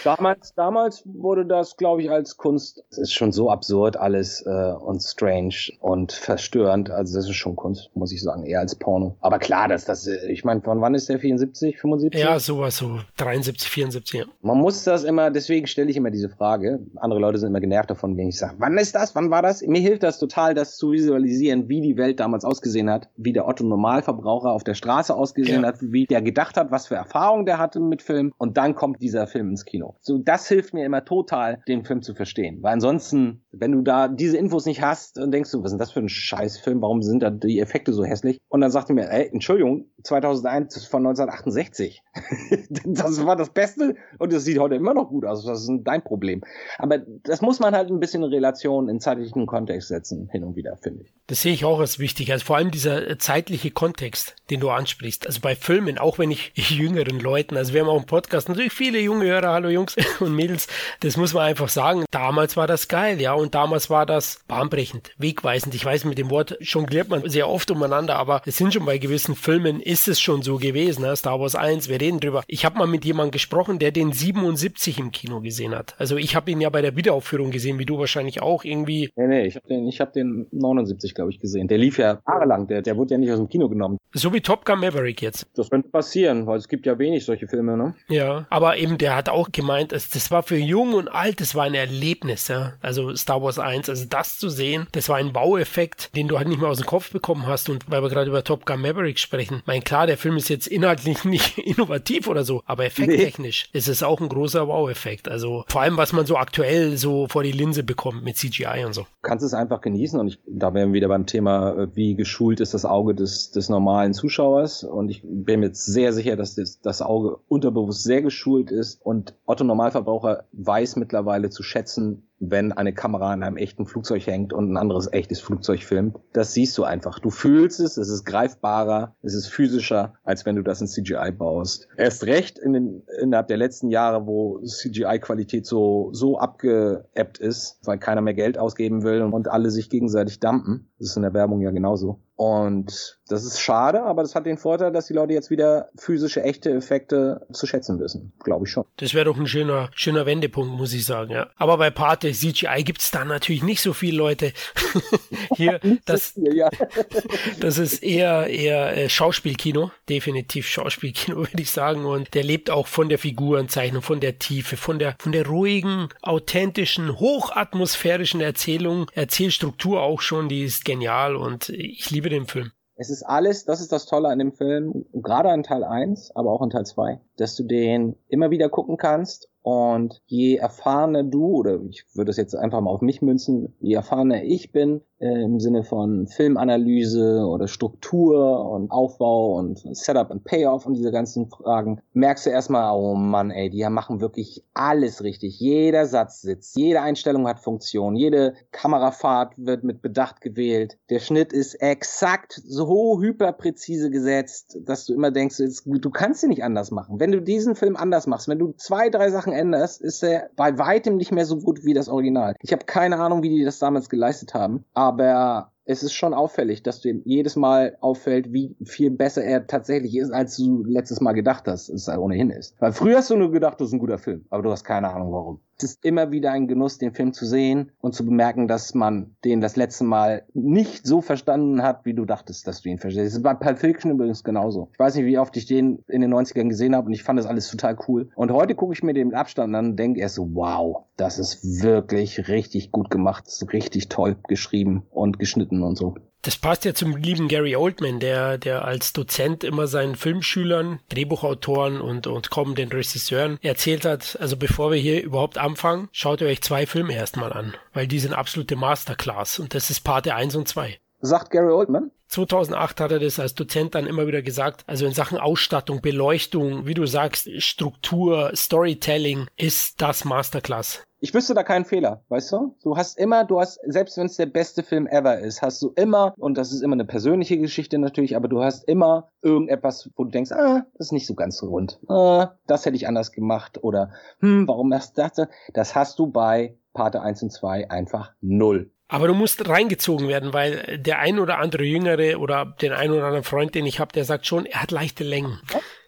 Damals, damals wurde das, glaube ich, als Kunst. Es ist schon so absurd alles äh, und strange und verstörend. Also das ist schon Kunst, muss ich sagen, eher als Porno. Aber klar, dass das, ich meine, von wann ist der 74, 75? Ja, sowas so 73, 74. Ja. Man muss das immer, deswegen stelle ich immer diese Frage. Andere Leute sind immer genervt davon, wenn ich sage, wann ist das, wann war das? Mir hilft das total, das zu visualisieren, wie die Welt damals ausgesehen hat, wie der Otto Normalverbraucher auf der Straße ausgesehen ja. hat, wie der gedacht hat, was für Erfahrungen der hatte mit Film. Und dann kommt dieser Film ins Kino. So, das hilft mir immer total, den Film zu verstehen. Weil ansonsten, wenn du da diese Infos nicht hast, dann denkst du, was ist denn das für ein Scheißfilm? Warum sind da die Effekte so hässlich? Und dann sagt er mir, ey, Entschuldigung, 2001 ist von 1968. <laughs> das war das Beste und das sieht heute immer noch gut aus. Das ist dein Problem. Aber das muss man halt ein bisschen in Relation, in zeitlichen Kontext setzen, hin und wieder, finde ich. Das sehe ich auch als wichtig. Also vor allem dieser zeitliche Kontext, den du ansprichst. Also bei Filmen, auch wenn <laughs> ich jüngeren Leuten, also wir haben auch einen Podcast, natürlich viele junge Hörer, hallo Jungs <laughs> und Mädels, das muss man einfach sagen. Damals war das geil, ja, und damals war das bahnbrechend, wegweisend. Ich weiß, mit dem Wort jongliert man sehr oft umeinander, aber es sind schon bei gewissen Filmen ist es schon so gewesen. Ne? Star Wars 1, wir reden drüber. Ich habe mal mit jemandem gesprochen, der den 77 im Kino gesehen hat. Also ich habe ihn ja bei der Wiederaufführung gesehen, wie du wahrscheinlich auch irgendwie. Nee, nee, ich habe den, ich hab den 79, glaube ich, gesehen. Der lief ja jahrelang, der, der wurde ja nicht aus dem Kino genommen. So wie Top Gun Maverick jetzt. Das könnte passieren, weil es gibt ja wenig solche Filme, ne? Ja, aber eben der hat auch gemeint, das war für jung und alt, das war ein Erlebnis, ja. Also Star Wars 1, also das zu sehen, das war ein Baueffekt, den du halt nicht mehr aus dem Kopf bekommen hast. Und weil wir gerade über Top Gun Maverick sprechen, mein klar, der Film ist jetzt inhaltlich <laughs> nicht innovativ oder so, aber effekttechnisch nee. ist es auch ein großer Wow-Effekt. Also vor allem, was man so aktuell so vor die Linse bekommt mit CGI und so. Du kannst es einfach genießen und ich, da wären wir wieder beim Thema, äh, wie geschult ist das Auge des, des normalen Zuschauers. Und ich bin mir jetzt sehr sicher, dass das, das Auge unterbewusst sehr geschult ist. Und Otto Normalverbraucher weiß mittlerweile zu schätzen, wenn eine Kamera an einem echten Flugzeug hängt und ein anderes echtes Flugzeug filmt. Das siehst du einfach. Du fühlst es, es ist greifbarer, es ist physischer, als wenn du das in CGI baust. Erst recht in den, innerhalb der letzten Jahre, wo CGI-Qualität so, so abgeebbt ist, weil keiner mehr Geld ausgeben will und alle sich gegenseitig dumpen. Das ist in der Werbung ja genauso. Und das ist schade, aber das hat den Vorteil, dass die Leute jetzt wieder physische, echte Effekte zu schätzen wissen. Glaube ich schon. Das wäre doch ein schöner, schöner Wendepunkt, muss ich sagen, ja. Aber bei Pate CGI gibt's da natürlich nicht so viele Leute. <laughs> Hier, das, so viel, ja. <laughs> das ist eher, eher äh, Schauspielkino. Definitiv Schauspielkino, <laughs> würde ich sagen. Und der lebt auch von der Figurenzeichnung, von der Tiefe, von der, von der ruhigen, authentischen, hochatmosphärischen Erzählung, Erzählstruktur auch schon, die ist genial und ich liebe den Film. Es ist alles, das ist das Tolle an dem Film, gerade an Teil 1, aber auch an Teil 2, dass du den immer wieder gucken kannst und je erfahrener du, oder ich würde es jetzt einfach mal auf mich münzen, je erfahrener ich bin, im Sinne von Filmanalyse oder Struktur und Aufbau und Setup und Payoff und diese ganzen Fragen, merkst du erstmal, oh Mann, ey, die machen wirklich alles richtig. Jeder Satz sitzt, jede Einstellung hat Funktion, jede Kamerafahrt wird mit Bedacht gewählt. Der Schnitt ist exakt so hyperpräzise gesetzt, dass du immer denkst, du kannst ihn nicht anders machen. Wenn du diesen Film anders machst, wenn du zwei, drei Sachen änderst, ist er bei weitem nicht mehr so gut wie das Original. Ich habe keine Ahnung, wie die das damals geleistet haben, aber aber es ist schon auffällig, dass du jedes Mal auffällt, wie viel besser er tatsächlich ist, als du letztes Mal gedacht hast, er ohnehin ist. Weil früher hast du nur gedacht, das ist ein guter Film, aber du hast keine Ahnung warum. Es ist immer wieder ein Genuss, den Film zu sehen und zu bemerken, dass man den das letzte Mal nicht so verstanden hat, wie du dachtest, dass du ihn verstehst. Das ist bei Fiction übrigens genauso. Ich weiß nicht, wie oft ich den in den 90ern gesehen habe und ich fand das alles total cool. Und heute gucke ich mir den Abstand an und denke erst so, wow, das ist wirklich richtig gut gemacht, richtig toll geschrieben und geschnitten und so. Das passt ja zum lieben Gary Oldman, der, der als Dozent immer seinen Filmschülern, Drehbuchautoren und, und kommenden Regisseuren erzählt hat, also bevor wir hier überhaupt anfangen, schaut ihr euch zwei Filme erstmal an, weil die sind absolute Masterclass und das ist Parte 1 und 2. Sagt Gary Oldman? 2008 hat er das als Dozent dann immer wieder gesagt. Also in Sachen Ausstattung, Beleuchtung, wie du sagst, Struktur, Storytelling ist das Masterclass. Ich wüsste da keinen Fehler, weißt du? Du hast immer, du hast, selbst wenn es der beste Film ever ist, hast du immer, und das ist immer eine persönliche Geschichte natürlich, aber du hast immer irgendetwas, wo du denkst, ah, das ist nicht so ganz rund. Ah, das hätte ich anders gemacht. Oder, hm, warum erst das? Das hast du bei Pate 1 und 2 einfach null. Aber du musst reingezogen werden, weil der ein oder andere Jüngere oder den ein oder anderen Freund, den ich habe, der sagt schon, er hat leichte Längen.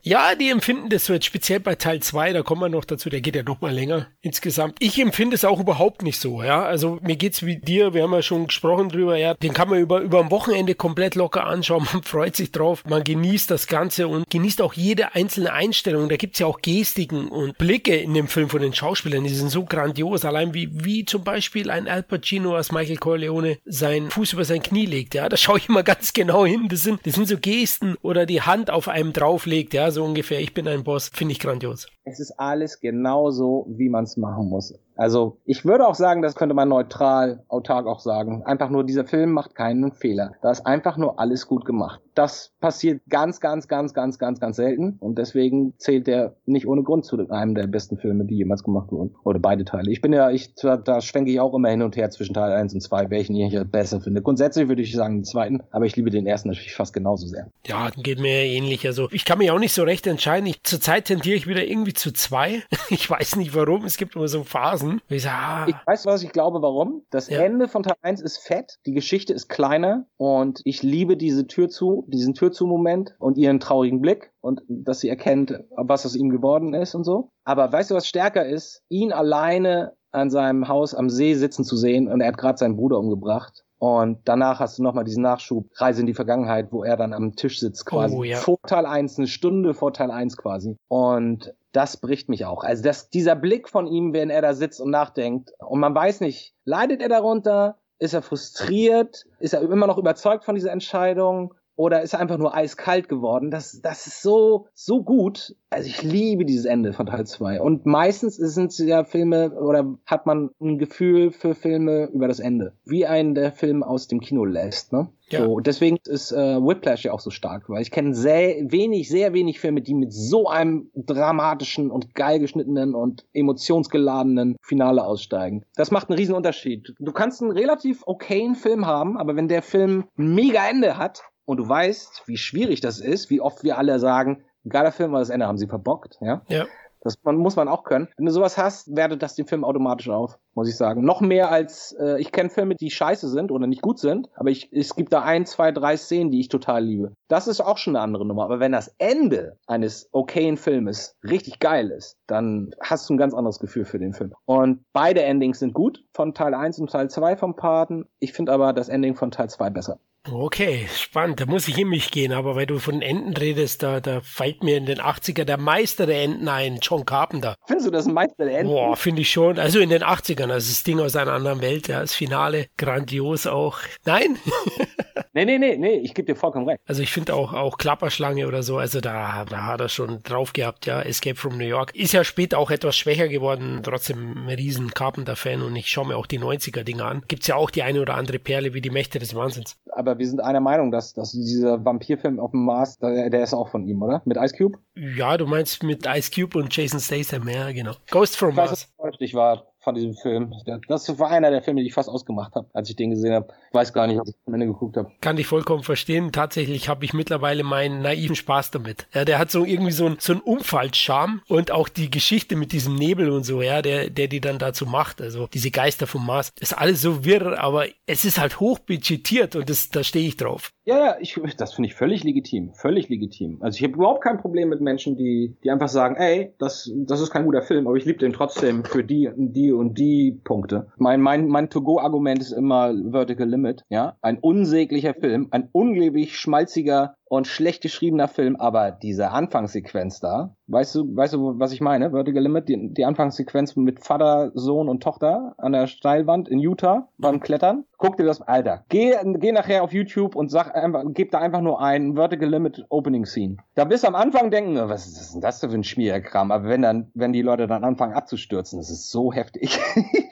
Ja, die empfinden das so jetzt speziell bei Teil 2, da kommen wir noch dazu, der geht ja noch mal länger insgesamt. Ich empfinde es auch überhaupt nicht so, ja. Also mir geht's wie dir, wir haben ja schon gesprochen drüber, ja. Den kann man über, über ein Wochenende komplett locker anschauen, <laughs> man freut sich drauf, man genießt das Ganze und genießt auch jede einzelne Einstellung. Da gibt's ja auch Gestiken und Blicke in dem Film von den Schauspielern, die sind so grandios, allein wie, wie zum Beispiel ein Al Pacino als Michael Corleone seinen Fuß über sein Knie legt, ja. Da schaue ich immer ganz genau hin, das sind, das sind so Gesten oder die Hand auf einem drauflegt, ja so ungefähr, ich bin ein Boss, finde ich grandios. Es ist alles genauso, wie man es machen muss. Also ich würde auch sagen, das könnte man neutral, autark auch sagen. Einfach nur, dieser Film macht keinen Fehler. Da ist einfach nur alles gut gemacht. Das passiert ganz, ganz, ganz, ganz, ganz, ganz selten. Und deswegen zählt der nicht ohne Grund zu einem der besten Filme, die jemals gemacht wurden. Oder beide Teile. Ich bin ja, ich, da, schwenke ich auch immer hin und her zwischen Teil 1 und 2, welchen ich besser finde. Grundsätzlich würde ich sagen den zweiten, aber ich liebe den ersten natürlich fast genauso sehr. Ja, geht mir ähnlich. Also ich kann mich auch nicht so recht entscheiden. Ich, zurzeit tendiere ich wieder irgendwie zu zwei. <laughs> Ich weiß nicht warum. Es gibt immer so Phasen. Ich, sag, ah. ich weiß, was ich glaube, warum. Das ja. Ende von Teil 1 ist fett, die Geschichte ist kleiner und ich liebe diese Tür zu, diesen Tür zu Moment und ihren traurigen Blick und dass sie erkennt, was aus ihm geworden ist und so. Aber weißt du, was stärker ist? Ihn alleine an seinem Haus am See sitzen zu sehen und er hat gerade seinen Bruder umgebracht und danach hast du nochmal diesen Nachschub, Reise in die Vergangenheit, wo er dann am Tisch sitzt quasi. Oh, ja. Vor Teil 1, eine Stunde vor Teil 1 quasi. Und das bricht mich auch. Also das, dieser Blick von ihm, wenn er da sitzt und nachdenkt und man weiß nicht, leidet er darunter? Ist er frustriert? Ist er immer noch überzeugt von dieser Entscheidung? Oder ist er einfach nur eiskalt geworden? Das, das ist so, so gut. Also ich liebe dieses Ende von Teil 2. Und meistens sind es ja Filme oder hat man ein Gefühl für Filme über das Ende. Wie ein der Film aus dem Kino lässt, ne? Ja. So, deswegen ist äh, Whiplash ja auch so stark, weil ich kenne sehr wenig, sehr wenig Filme, die mit so einem dramatischen und geil geschnittenen und emotionsgeladenen Finale aussteigen. Das macht einen riesen Unterschied. Du kannst einen relativ okayen Film haben, aber wenn der Film ein mega Ende hat, und du weißt, wie schwierig das ist, wie oft wir alle sagen, ein geiler Film, aber das Ende haben sie verbockt, ja. Ja. Das man, muss man auch können. Wenn du sowas hast, wertet das den Film automatisch auf, muss ich sagen. Noch mehr als, äh, ich kenne Filme, die scheiße sind oder nicht gut sind, aber ich, es gibt da ein, zwei, drei Szenen, die ich total liebe. Das ist auch schon eine andere Nummer. Aber wenn das Ende eines okayen Filmes richtig geil ist, dann hast du ein ganz anderes Gefühl für den Film. Und beide Endings sind gut, von Teil 1 und Teil 2 vom Paten. Ich finde aber das Ending von Teil 2 besser. Okay, spannend. Da muss ich in mich gehen, aber weil du von Enten redest, da, da fällt mir in den 80er der Meister der Enten ein, John Carpenter. Findest du das ein Meister der Enten? Boah, finde ich schon. Also in den 80ern, also das Ding aus einer anderen Welt, ja, das Finale, grandios auch. Nein? <laughs> nee, nee, nee, nee, ich gebe dir vollkommen recht. Also ich finde auch, auch Klapperschlange oder so, also da, da hat er schon drauf gehabt, ja. Escape from New York. Ist ja später auch etwas schwächer geworden, trotzdem ein riesen Carpenter-Fan und ich schaue mir auch die 90er-Dinger an. Gibt's ja auch die eine oder andere Perle wie die Mächte des Wahnsinns. Aber aber wir sind einer Meinung, dass, dass dieser Vampirfilm auf dem Mars, der, der ist auch von ihm, oder? Mit Ice Cube? Ja, du meinst mit Ice Cube und Jason Statham, ja, genau. Ghost from Mars. Ich war von diesem Film. Das war einer der Filme, die ich fast ausgemacht habe, als ich den gesehen habe. Weiß gar nicht, ob ich am Ende geguckt habe. Kann ich vollkommen verstehen. Tatsächlich habe ich mittlerweile meinen naiven Spaß damit. Ja, der hat so irgendwie so ein, so ein Umfallscharme und auch die Geschichte mit diesem Nebel und so, ja, der, der die dann dazu macht. Also diese Geister vom Mars. Ist alles so wirr, aber es ist halt hochbudgetiert und das, da stehe ich drauf. Ja, ja, ich, das finde ich völlig legitim. Völlig legitim. Also ich habe überhaupt kein Problem mit Menschen, die, die einfach sagen, ey, das, das ist kein guter Film, aber ich liebe den trotzdem für die, die und die Punkte. Mein, mein, mein To-Go-Argument ist immer Vertical Limit, ja. Ein unsäglicher Film, ein unglaublich schmalziger und schlecht geschriebener Film, aber diese Anfangssequenz da, weißt du, weißt du, was ich meine? Vertical Limit, die, die Anfangssequenz mit Vater, Sohn und Tochter an der Steilwand in Utah beim Klettern. Guck dir das, Alter. Geh, geh nachher auf YouTube und sag einfach, gib da einfach nur ein Vertical Limit Opening Scene. Da wirst du am Anfang denken, was ist denn das für ein Schmierkram? Aber wenn dann, wenn die Leute dann anfangen abzustürzen, das ist so heftig.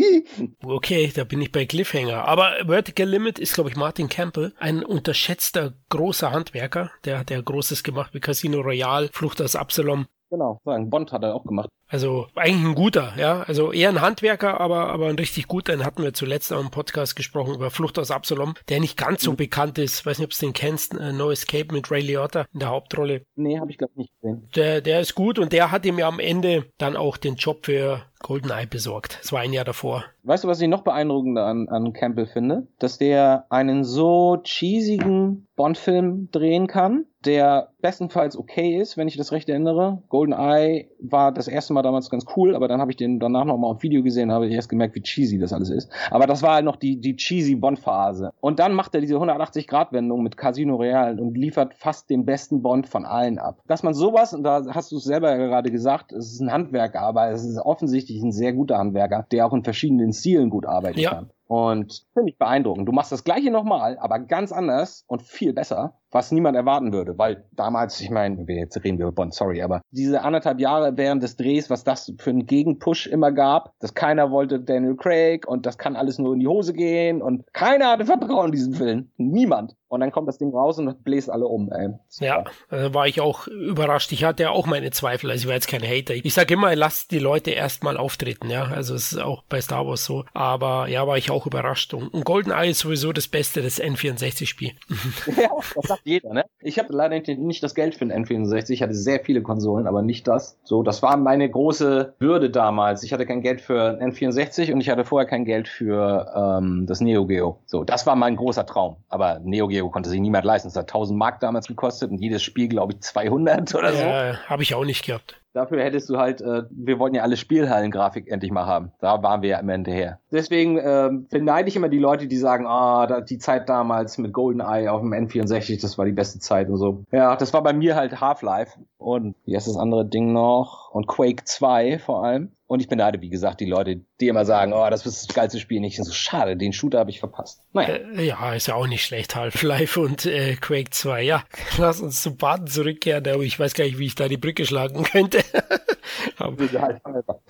<laughs> okay, da bin ich bei Cliffhanger. Aber Vertical Limit ist, glaube ich, Martin Campbell, ein unterschätzter großer Handwerker der hat ja Großes gemacht wie Casino Royale, Flucht aus Absalom. genau. Bond hat er auch gemacht. Also eigentlich ein guter, ja. Also eher ein Handwerker, aber, aber ein richtig guter. Den hatten wir zuletzt auch im Podcast gesprochen über Flucht aus Absalom, der nicht ganz so mhm. bekannt ist. Weiß nicht, ob du den kennst. Äh, no Escape mit Ray Liotta in der Hauptrolle. Nee, habe ich glaube nicht gesehen. Der, der ist gut und der hat ihm ja am Ende dann auch den Job für GoldenEye besorgt. Das war ein Jahr davor. Weißt du, was ich noch beeindruckender an, an Campbell finde? Dass der einen so cheesigen Bond-Film drehen kann, der bestenfalls okay ist, wenn ich das recht erinnere. GoldenEye war das erste Mal damals ganz cool, aber dann habe ich den danach noch mal auf Video gesehen, habe ich erst gemerkt, wie cheesy das alles ist. Aber das war halt noch die, die cheesy Bond-Phase. Und dann macht er diese 180-Grad-Wendung mit Casino Real und liefert fast den besten Bond von allen ab. Dass man sowas, und da hast du es selber gerade gesagt, es ist ein Handwerker, aber es ist offensichtlich ein sehr guter Handwerker, der auch in verschiedenen Stilen gut arbeiten ja. kann. Und finde ich beeindruckend. Du machst das gleiche nochmal, aber ganz anders und viel besser, was niemand erwarten würde. Weil damals, ich meine, jetzt reden wir über Bond, sorry, aber diese anderthalb Jahre während des Drehs, was das für einen Gegenpush immer gab, dass keiner wollte Daniel Craig und das kann alles nur in die Hose gehen und keiner hatte Vertrauen in diesen Film. Niemand. Und dann kommt das Ding raus und <laughs> bläst alle um. Ey. Ja, da war ich auch überrascht. Ich hatte ja auch meine Zweifel. Also ich war jetzt kein Hater. Ich sage immer, lasst die Leute erstmal auftreten. Ja, also es ist auch bei Star Wars so. Aber ja, war ich auch überrascht. Und GoldenEye ist sowieso das Beste, das N64-Spiel. <laughs> ja, das sagt jeder, ne? Ich habe leider nicht das Geld für den N64. Ich hatte sehr viele Konsolen, aber nicht das. So, das war meine große Bürde damals. Ich hatte kein Geld für N64 und ich hatte vorher kein Geld für ähm, das Neo Geo. So, das war mein großer Traum. Aber Neo Geo Neo konnte sich niemand leisten. Es hat 1000 Mark damals gekostet und jedes Spiel, glaube ich, 200 oder so. Ja, habe ich auch nicht gehabt. Dafür hättest du halt, äh, wir wollten ja alle Spielhallengrafik endlich mal haben. Da waren wir ja immer hinterher. Deswegen äh, beneide ich immer die Leute, die sagen, ah, oh, die Zeit damals mit GoldenEye auf dem N64, das war die beste Zeit und so. Ja, das war bei mir halt Half-Life und wie heißt das andere Ding noch? Und Quake 2 vor allem. Und ich beneide, wie gesagt, die Leute, die immer sagen, oh, das ist das geilste Spiel nicht. so, schade, den Shooter habe ich verpasst. Naja. Äh, ja, ist ja auch nicht schlecht. Half-Life und äh, Quake 2. Ja, <laughs> lass uns zum Baden zurückkehren. Aber ich weiß gar nicht, wie ich da die Brücke schlagen könnte.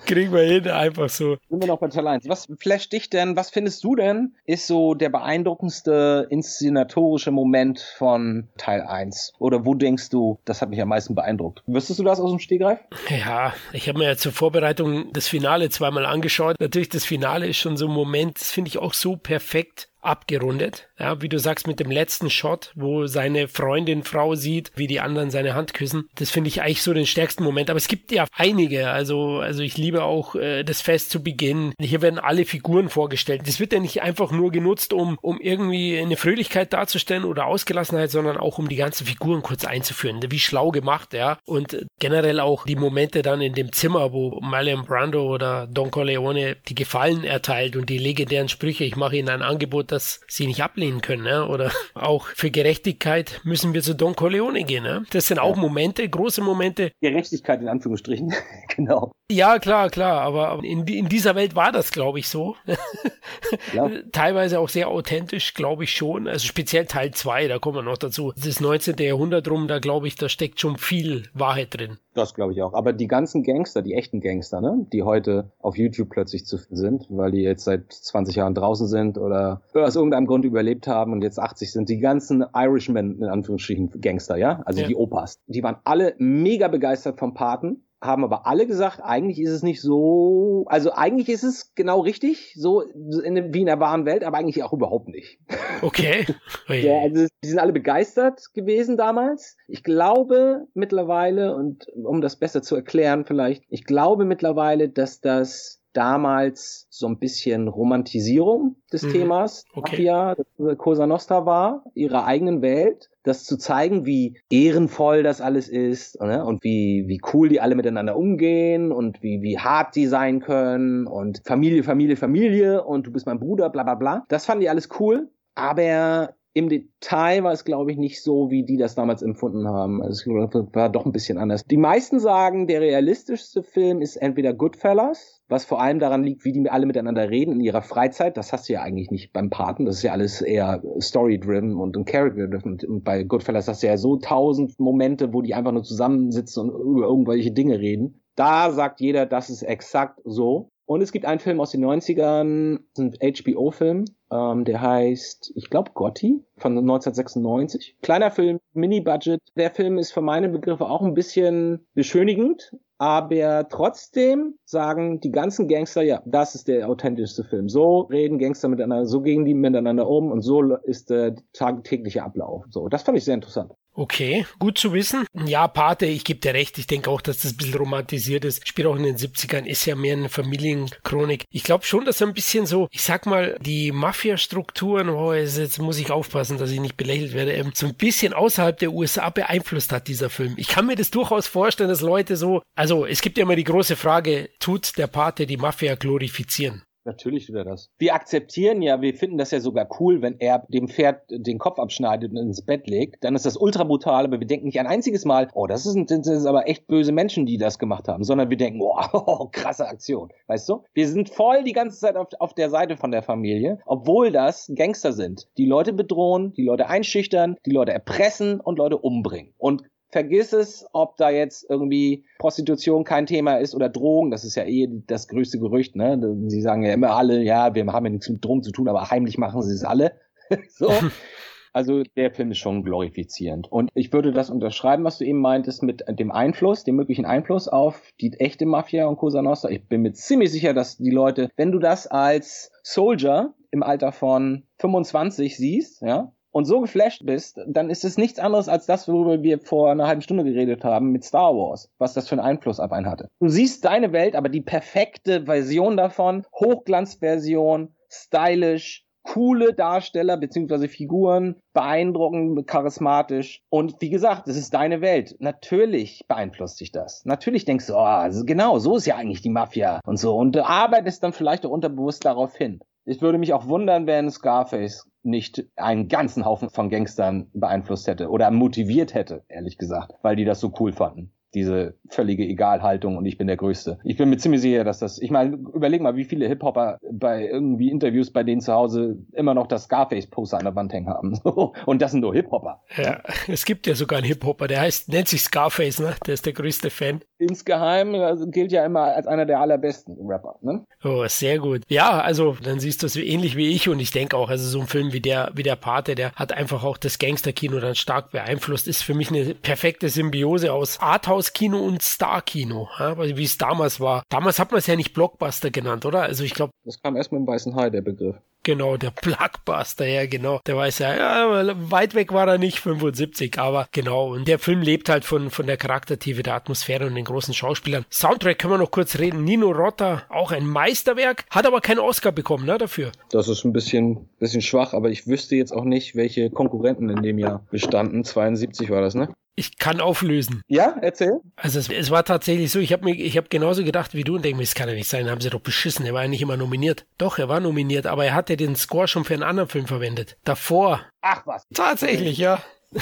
Kriegen wir hin, einfach so. Sind wir noch bei Teil 1. Was flasht dich denn, was findest du denn, ist so der beeindruckendste inszenatorische Moment von Teil 1? Oder wo denkst du, das hat mich am meisten beeindruckt? Wüsstest du das aus dem Stegreif? Ja, ich habe mir ja zur Vorbereitung das Finale zweimal angeschaut. Natürlich, das Finale ist schon so ein Moment, das finde ich auch so perfekt abgerundet. Ja, wie du sagst, mit dem letzten Shot, wo seine Freundin, Frau sieht, wie die anderen seine Hand küssen. Das finde ich eigentlich so den stärksten Moment. Aber es gibt ja einige. Also, also ich liebe auch äh, das Fest zu Beginn. Hier werden alle Figuren vorgestellt. Das wird ja nicht einfach nur genutzt, um, um irgendwie eine Fröhlichkeit darzustellen oder Ausgelassenheit, sondern auch um die ganzen Figuren kurz einzuführen. Wie schlau gemacht, ja. Und generell auch die Momente dann in dem Zimmer, wo Marlon Brando oder Don Corleone die Gefallen erteilt und die legendären Sprüche. Ich mache ihnen ein Angebot, dass sie nicht ablehnen können. Ne? Oder <laughs> auch für Gerechtigkeit müssen wir zu Don Corleone gehen. Ne? Das sind auch Momente, große Momente. Gerechtigkeit in Anführungsstrichen, <laughs> genau. Ja, klar, klar, aber in, in dieser Welt war das, glaube ich, so. <laughs> Ja. Teilweise auch sehr authentisch, glaube ich schon. Also speziell Teil 2, da kommen wir noch dazu. Das 19. Jahrhundert rum, da glaube ich, da steckt schon viel Wahrheit drin. Das glaube ich auch. Aber die ganzen Gangster, die echten Gangster, ne, die heute auf YouTube plötzlich zu finden sind, weil die jetzt seit 20 Jahren draußen sind oder aus irgendeinem Grund überlebt haben und jetzt 80 sind, die ganzen Irishmen, in Anführungsstrichen Gangster, ja, also ja. die Opas, die waren alle mega begeistert vom Paten haben aber alle gesagt, eigentlich ist es nicht so, also eigentlich ist es genau richtig, so in, wie in der wahren Welt, aber eigentlich auch überhaupt nicht. <laughs> Okay. ja, also die sind alle begeistert gewesen damals. Ich glaube mittlerweile, und um das besser zu erklären vielleicht, ich glaube mittlerweile, dass das damals so ein bisschen Romantisierung des mhm. Themas okay. Mafia, Cosa Nostra war, ihrer eigenen Welt, das zu zeigen, wie ehrenvoll das alles ist ne? und wie, wie cool die alle miteinander umgehen und wie, wie hart die sein können und Familie, Familie, Familie und du bist mein Bruder, bla bla bla. Das fanden die alles cool, aber im Detail war es, glaube ich, nicht so, wie die das damals empfunden haben. Also es war doch ein bisschen anders. Die meisten sagen, der realistischste Film ist entweder Goodfellas, was vor allem daran liegt, wie die alle miteinander reden in ihrer Freizeit. Das hast du ja eigentlich nicht beim Paten. Das ist ja alles eher story-driven und, character-driven. Und bei Goodfellas hast du ja so tausend Momente, wo die einfach nur zusammensitzen und über irgendwelche Dinge reden. Da sagt jeder, das ist exakt so. Und es gibt einen Film aus den 90ern, ein HBO-Film, Ähm, der heißt, ich glaube, Gotti von 1996. Kleiner Film, Mini-Budget. Der Film ist für meine Begriffe auch ein bisschen beschönigend, aber trotzdem sagen die ganzen Gangster, ja, das ist der authentischste Film. So reden Gangster miteinander, so gehen die miteinander um und so ist der tagtägliche Ablauf. So, das fand ich sehr interessant. Okay, gut zu wissen. Ja, Pate, ich gebe dir recht. Ich denke auch, dass das ein bisschen romantisiert ist. Spielt auch in den 70ern, ist ja mehr eine Familienchronik. Ich glaube schon, dass ein bisschen so, ich sag mal, die Mafia-Strukturen, oh, jetzt muss ich aufpassen, dass ich nicht belächelt werde, ähm, so ein bisschen außerhalb der USA beeinflusst hat, dieser Film. Ich kann mir das durchaus vorstellen, dass Leute so, also es gibt ja immer die große Frage, tut der Pate die Mafia glorifizieren? Natürlich tut er das. Wir akzeptieren ja, wir finden das ja sogar cool, wenn er dem Pferd den Kopf abschneidet und ins Bett legt. Dann ist das ultra brutal, aber wir denken nicht ein einziges Mal, oh, das, ist, das ist aber echt böse Menschen, die das gemacht haben, sondern wir denken, oh, <laughs> oh krasse Aktion. Weißt du? Wir sind voll die ganze Zeit auf, auf der Seite von der Familie, obwohl das Gangster sind, die Leute bedrohen, die Leute einschüchtern, die Leute erpressen und Leute umbringen. Und vergiss es, ob da jetzt irgendwie Prostitution kein Thema ist oder Drogen. Das ist ja eh das größte Gerücht. Ne? Sie sagen ja immer alle, ja, wir haben ja nichts mit Drogen zu tun, aber heimlich machen sie es alle. <laughs> so. <laughs> Also der Film ist schon glorifizierend. Und ich würde das unterschreiben, was du eben meintest, mit dem Einfluss, dem möglichen Einfluss auf die echte Mafia und Cosa Nostra. Ich bin mir ziemlich sicher, dass die Leute, wenn du das als Soldier im Alter von 25 siehst, ja, und so geflasht bist, dann ist es nichts anderes als das, worüber wir vor einer halben Stunde geredet haben mit Star Wars, was das für einen Einfluss auf einen hatte. Du siehst deine Welt, aber die perfekte Version davon, Hochglanzversion, stylisch, coole Darsteller bzw. Figuren, beeindruckend, charismatisch. Und wie gesagt, es ist deine Welt. Natürlich beeinflusst dich das. Natürlich denkst du, oh, genau, so ist ja eigentlich die Mafia und so. Und du arbeitest dann vielleicht auch unterbewusst darauf hin. Ich würde mich auch wundern, wenn Scarface nicht einen ganzen Haufen von Gangstern beeinflusst hätte oder motiviert hätte, ehrlich gesagt, weil die das so cool fanden diese völlige Egalhaltung und ich bin der Größte. Ich bin mir ziemlich sicher, dass das, ich meine, überleg mal, wie viele Hip-Hopper bei irgendwie Interviews bei denen zu Hause immer noch das Scarface-Poster an der Wand hängen haben. <laughs> und das sind nur Hip-Hopper. Ja, <laughs> es gibt ja sogar einen Hip-Hopper, der heißt, nennt sich Scarface, ne? Der ist der größte Fan. Insgeheim also, gilt ja immer als einer der allerbesten Rapper, ne? Oh, sehr gut. Ja, also dann siehst du es ähnlich wie ich und ich denke auch, also so ein Film wie der, wie der Pate, der hat einfach auch das Gangster-Kino dann stark beeinflusst, ist für mich eine perfekte Symbiose aus Arthouse Arthouse-Kino und Star-Kino, ja, wie es damals war. Damals hat man es ja nicht Blockbuster genannt, oder? Also ich glaube. Das kam erst mit dem Weißen Hai, der Begriff. Genau, der Blockbuster, ja, genau. Der weiß ja, ja, weit weg war er nicht, 75, aber genau. Und der Film lebt halt von, von der Charaktertiefe, der Atmosphäre und den großen Schauspielern. Soundtrack können wir noch kurz reden. Nino Rotta, auch ein Meisterwerk, hat aber keinen Oscar bekommen, ne, dafür. Das ist ein bisschen, bisschen schwach, aber ich wüsste jetzt auch nicht, welche Konkurrenten in dem Jahr bestanden. 72 war das, ne? Ich kann auflösen. Ja, erzähl. Also es, es war tatsächlich so, ich habe mir, ich habe genauso gedacht wie du und denke mir, es kann ja nicht sein, haben sie doch beschissen, er war ja nicht immer nominiert. Doch, er war nominiert, aber er hatte den Score schon für einen anderen Film verwendet. Davor. Ach was. Tatsächlich, ja. <laughs>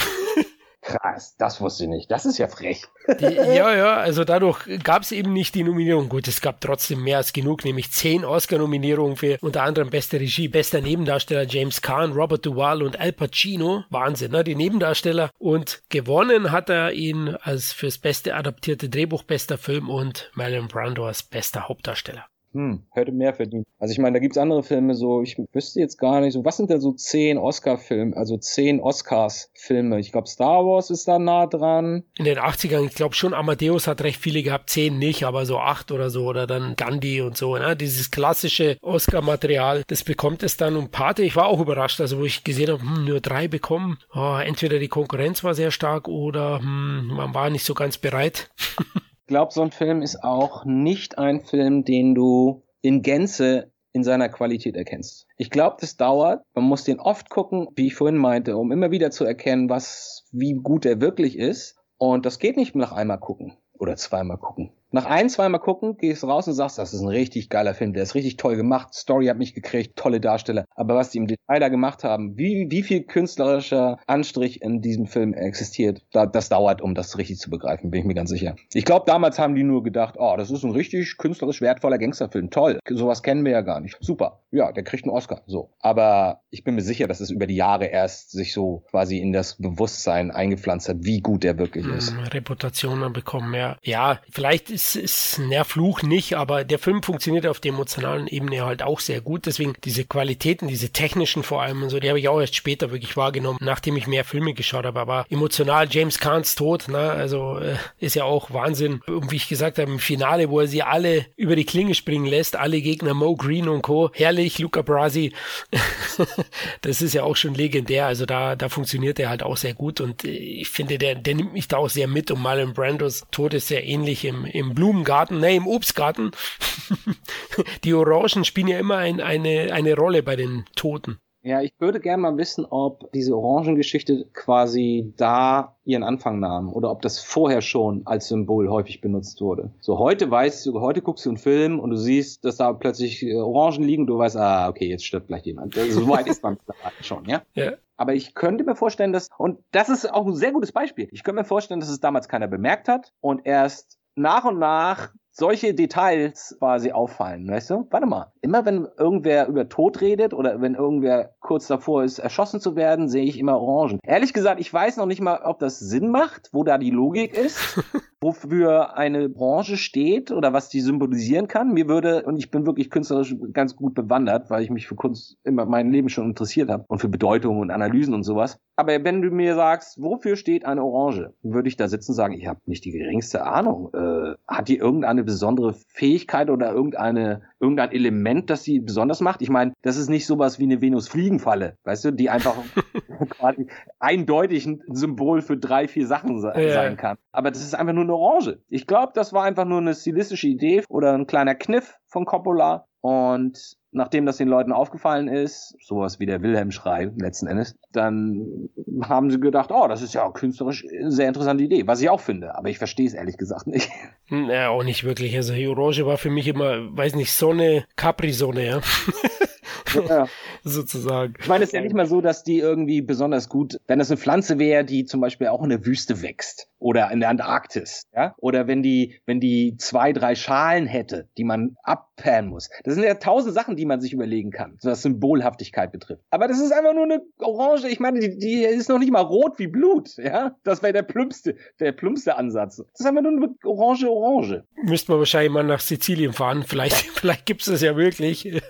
Krass, das wusste ich nicht. Das ist ja frech. Die, ja, ja, also dadurch gab es eben nicht die Nominierung. Gut, es gab trotzdem mehr als genug, nämlich zehn Oscar-Nominierungen für unter anderem beste Regie, bester Nebendarsteller James Caan, Robert Duvall und Al Pacino. Wahnsinn, ne? Die Nebendarsteller. Und gewonnen hat er ihn als fürs beste adaptierte Drehbuch, bester Film und Marlon Brando als bester Hauptdarsteller hm, hätte mehr verdient. Also ich meine, da gibt's andere Filme, so, ich wüsste jetzt gar nicht, so, was sind denn so zehn Oscar-Filme, also zehn Oscars-Filme? Ich glaube, Star Wars ist da nah dran. In den 80ern, ich glaube schon, Amadeus hat recht viele gehabt, zehn nicht, aber so acht oder so, oder dann Gandhi und so, ne? Dieses klassische Oscar-Material, das bekommt es dann. Und Pate, ich war auch überrascht, also wo ich gesehen habe, hm, nur drei bekommen. Oh, entweder die Konkurrenz war sehr stark oder hm, man war nicht so ganz bereit. <laughs> glaube, so ein Film ist auch nicht ein Film, den du in Gänze in seiner Qualität erkennst. Ich glaube, das dauert. Man muss den oft gucken, wie ich vorhin meinte, um immer wieder zu erkennen, was, wie gut er wirklich ist. Und das geht nicht nach einmal gucken oder zweimal gucken. Nach ein, zweimal gucken, gehst raus und sagst, das ist ein richtig geiler Film, der ist richtig toll gemacht, Story hat mich gekriegt, tolle Darsteller. Aber was die im Detail da gemacht haben, wie, wie viel künstlerischer Anstrich in diesem Film existiert, da, das dauert, um das richtig zu begreifen, bin ich mir ganz sicher. Ich glaube, damals haben die nur gedacht, oh, das ist ein richtig künstlerisch wertvoller Gangsterfilm, toll, sowas kennen wir ja gar nicht. Super, ja, der kriegt einen Oscar, so. Aber ich bin mir sicher, dass es über die Jahre erst sich so quasi in das Bewusstsein eingepflanzt hat, wie gut der wirklich ist. Reputation bekommen, ja. Ja, vielleicht ist, ist der Fluch nicht, aber der Film funktioniert auf der emotionalen Ebene halt auch sehr gut. Deswegen diese Qualitäten, diese technischen vor allem und so, die habe ich auch erst später wirklich wahrgenommen, nachdem ich mehr Filme geschaut habe. Aber emotional James Kahns Tod, ne, also äh, ist ja auch Wahnsinn. Und wie ich gesagt habe, im Finale, wo er sie alle über die Klinge springen lässt, alle Gegner, Mo Green und Co. Herrlich, Luca Brasi. <laughs> das ist ja auch schon legendär. Also da, da funktioniert er halt auch sehr gut und äh, ich finde, der, der nimmt mich da auch sehr mit und Marlon Brandos Tod ist sehr ähnlich im, im Blumengarten, ne, im Obstgarten. <laughs> Die Orangen spielen ja immer ein, eine, eine Rolle bei den Toten. Ja, ich würde gerne mal wissen, ob diese Orangengeschichte quasi da ihren Anfang nahm oder ob das vorher schon als Symbol häufig benutzt wurde. So heute weißt du, heute guckst du einen Film und du siehst, dass da plötzlich äh, Orangen liegen, du weißt, ah, okay, jetzt stirbt gleich jemand. So weit ist man <laughs> schon, ja? Ja. Aber ich könnte mir vorstellen, dass, und das ist auch ein sehr gutes Beispiel, ich könnte mir vorstellen, dass es damals keiner bemerkt hat und erst nach und nach solche Details quasi auffallen, weißt du? Warte mal, immer wenn irgendwer über Tod redet oder wenn irgendwer kurz davor ist, erschossen zu werden, sehe ich immer Orangen. Ehrlich gesagt, ich weiß noch nicht mal, ob das Sinn macht, wo da die Logik ist, <laughs> wofür eine Branche steht oder was die symbolisieren kann. Mir würde, und ich bin wirklich künstlerisch ganz gut bewandert, weil ich mich für Kunst immer mein Leben schon interessiert habe und für Bedeutung und Analysen und sowas. Aber wenn du mir sagst, wofür steht eine Orange, würde ich da sitzen und sagen, ich habe nicht die geringste Ahnung. Äh, hat die irgendeine besondere Fähigkeit oder irgendeine, irgendein Element, das sie besonders macht? Ich meine, das ist nicht sowas wie eine Venus-Fliegenfalle, weißt du, die einfach <laughs> <laughs> quasi eindeutig ein Symbol für drei, vier Sachen se ja. sein kann. Aber das ist einfach nur eine Orange. Ich glaube, das war einfach nur eine stilistische Idee oder ein kleiner Kniff von Coppola. Und nachdem das den Leuten aufgefallen ist, sowas wie der Wilhelm-Schrei letzten Endes, dann haben sie gedacht, oh, das ist ja künstlerisch eine sehr interessante Idee, was ich auch finde, aber ich verstehe es ehrlich gesagt nicht. Ja, auch nicht wirklich. Also die Orange war für mich immer, weiß nicht, Sonne, Capri-Sonne, ja. Ja. <laughs> Sozusagen. Ich meine, es ist ja nicht mal so, dass die irgendwie besonders gut, wenn das eine Pflanze wäre, die zum Beispiel auch in der Wüste wächst oder in der Antarktis, ja, oder wenn die, wenn die zwei, drei Schalen hätte, die man abpan muss. Das sind ja tausend Sachen, die man sich überlegen kann, was Symbolhaftigkeit betrifft. Aber das ist einfach nur eine Orange. Ich meine, die, die ist noch nicht mal rot wie Blut, ja. Das wäre der plumpste, der plumpste Ansatz. Das ist einfach nur eine Orange, Orange. Müsste man wahrscheinlich mal nach Sizilien fahren. Vielleicht, <laughs> vielleicht gibt es das ja wirklich.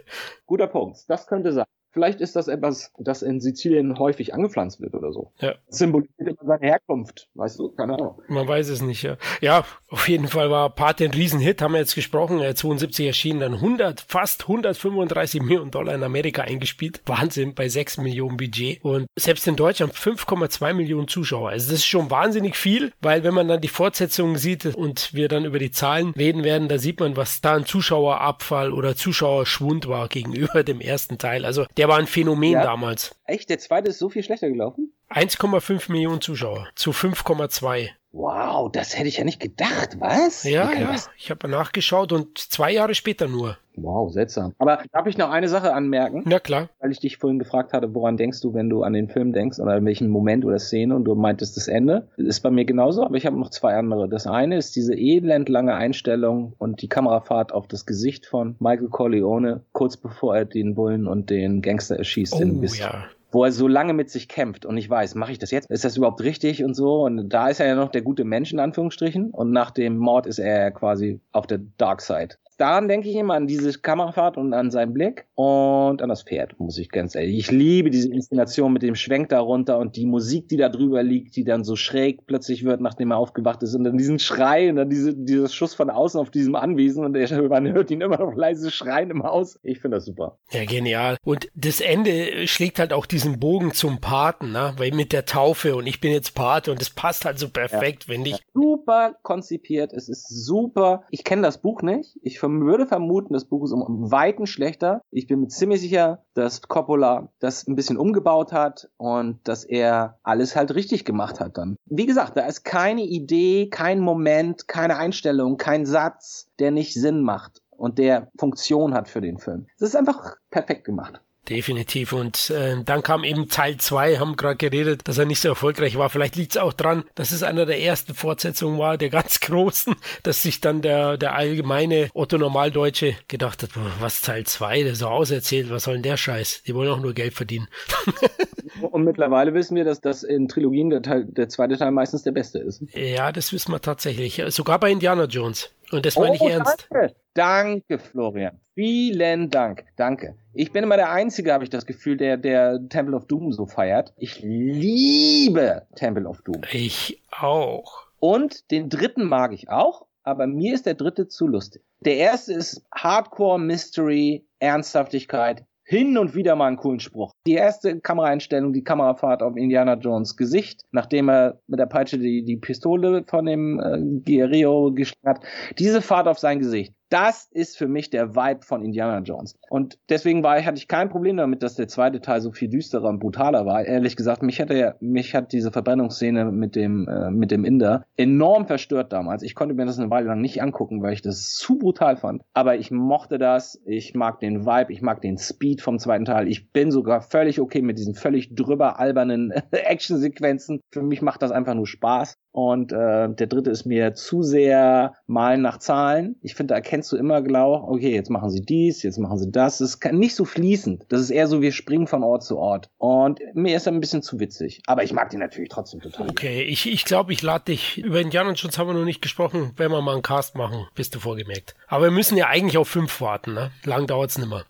Guter Punkt. Das könnte sein. Vielleicht ist das etwas, das in Sizilien häufig angepflanzt wird oder so. Ja. Symbolisiert immer seine Herkunft, weißt du? Keine Ahnung. Man weiß es nicht, ja. Ja, auf jeden Fall war Pate ein Riesenhit, haben wir jetzt gesprochen. Er 72 erschienen, dann 100, fast 135 Millionen Dollar in Amerika eingespielt. Wahnsinn, bei 6 Millionen Budget. Und selbst in Deutschland 5,2 Millionen Zuschauer. Also das ist schon wahnsinnig viel, weil wenn man dann die Fortsetzungen sieht und wir dann über die Zahlen reden werden, da sieht man, was da ein Zuschauerabfall oder Zuschauerschwund war gegenüber <laughs> dem ersten Teil. Also der war ein Phänomen ja. damals. Echt? Der zweite ist so viel schlechter gelaufen? 1,5 Millionen Zuschauer zu 5,2. Wow, das hätte ich ja nicht gedacht, was? Ja, ja. Ich habe nachgeschaut und zwei Jahre später nur. Wow, seltsam. Aber darf ich noch eine Sache anmerken? Na klar. Weil ich dich vorhin gefragt hatte, woran denkst du, wenn du an den Film denkst oder in welchen Moment oder Szene und du meintest das Ende? Das ist bei mir genauso, aber ich habe noch zwei andere. Das eine ist diese elendlange Einstellung und die Kamerafahrt auf das Gesicht von Michael Corleone, kurz bevor er den Bullen und den Gangster erschießt. Oh, in ja wo er so lange mit sich kämpft und ich weiß, mache ich das jetzt? Ist das überhaupt richtig und so? Und da ist er ja noch der gute Mensch in Anführungsstrichen und nach dem Mord ist er quasi auf der Dark Side daran denke ich immer an diese Kamerafahrt und an seinen Blick und an das Pferd, muss ich ganz ehrlich. Ich liebe diese Inszenation mit dem Schwenk darunter und die Musik, die da drüber liegt, die dann so schräg plötzlich wird, nachdem er aufgewacht ist und dann diesen Schrei und dann diese, dieses Schuss von außen auf diesem Anwesen und der, man hört ihn immer noch leise schreien im Haus. Ich finde das super. Ja, genial. Und das Ende schlägt halt auch diesen Bogen zum Paten, ne? weil mit der Taufe und ich bin jetzt Pate und das passt halt so perfekt, ja. finde ich. Super konzipiert, es ist super. Ich kenne das Buch nicht. Ich würde vermuten, das Buch ist um Weiten schlechter. Ich bin mir ziemlich sicher, dass Coppola das ein bisschen umgebaut hat und dass er alles halt richtig gemacht hat dann. Wie gesagt, da ist keine Idee, kein Moment, keine Einstellung, kein Satz, der nicht Sinn macht und der Funktion hat für den Film. Es ist einfach perfekt gemacht. Definitiv. Und äh, dann kam eben Teil 2, haben gerade geredet, dass er nicht so erfolgreich war. Vielleicht liegt es auch dran, dass es einer der ersten Fortsetzungen war, der <laughs> ganz großen, dass sich dann der, der allgemeine Otto Normaldeutsche gedacht hat, was Teil 2, der so auserzählt, was soll denn der Scheiß? Die wollen auch nur Geld verdienen. <laughs> Und mittlerweile wissen wir, dass das in Trilogien der, Teil, der zweite Teil meistens der beste ist. Ja, das wissen wir tatsächlich. Sogar bei Indiana Jones. Und das meine oh, ich ernst. Danke. danke, Florian. Vielen Dank. Danke. Ich bin immer der Einzige, habe ich das Gefühl, der, der Temple of Doom so feiert. Ich liebe Temple of Doom. Ich auch. Und den dritten mag ich auch, aber mir ist der dritte zu lustig. Der erste ist Hardcore Mystery, Ernsthaftigkeit, hin und wieder mal einen coolen Spruch. Die erste Kameraeinstellung, die Kamerafahrt auf Indiana Jones Gesicht, nachdem er mit der Peitsche die, die Pistole von dem äh, Guerrero geschlagen hat. Diese Fahrt auf sein Gesicht. Das ist für mich der Vibe von Indiana Jones. Und deswegen war, hatte ich kein Problem damit, dass der zweite Teil so viel düsterer und brutaler war. Ehrlich gesagt, mich hat er, mich hat diese Verbrennungsszene mit dem, äh, mit dem Inder enorm verstört damals. Ich konnte mir das eine Weile lang nicht angucken, weil ich das zu brutal fand. Aber ich mochte das. Ich mag den Vibe. Ich mag den Speed vom zweiten Teil. Ich bin sogar völlig okay mit diesen völlig drüber albernen <laughs> Actionsequenzen. Für mich macht das einfach nur Spaß. Und äh, der dritte ist mir zu sehr malen nach Zahlen. Ich finde, da erkennst du immer genau, okay, jetzt machen sie dies, jetzt machen sie das. Das ist nicht so fließend. Das ist eher so, wir springen von Ort zu Ort. Und mir ist er ein bisschen zu witzig. Aber ich mag den natürlich trotzdem total. Okay, ich, ich glaube, ich lade dich. Über Indiana Jones haben wir noch nicht gesprochen. Wenn wir mal einen Cast machen, bist du vorgemerkt. Aber wir müssen ja eigentlich auf fünf warten, ne? Lang dauert's nimmer.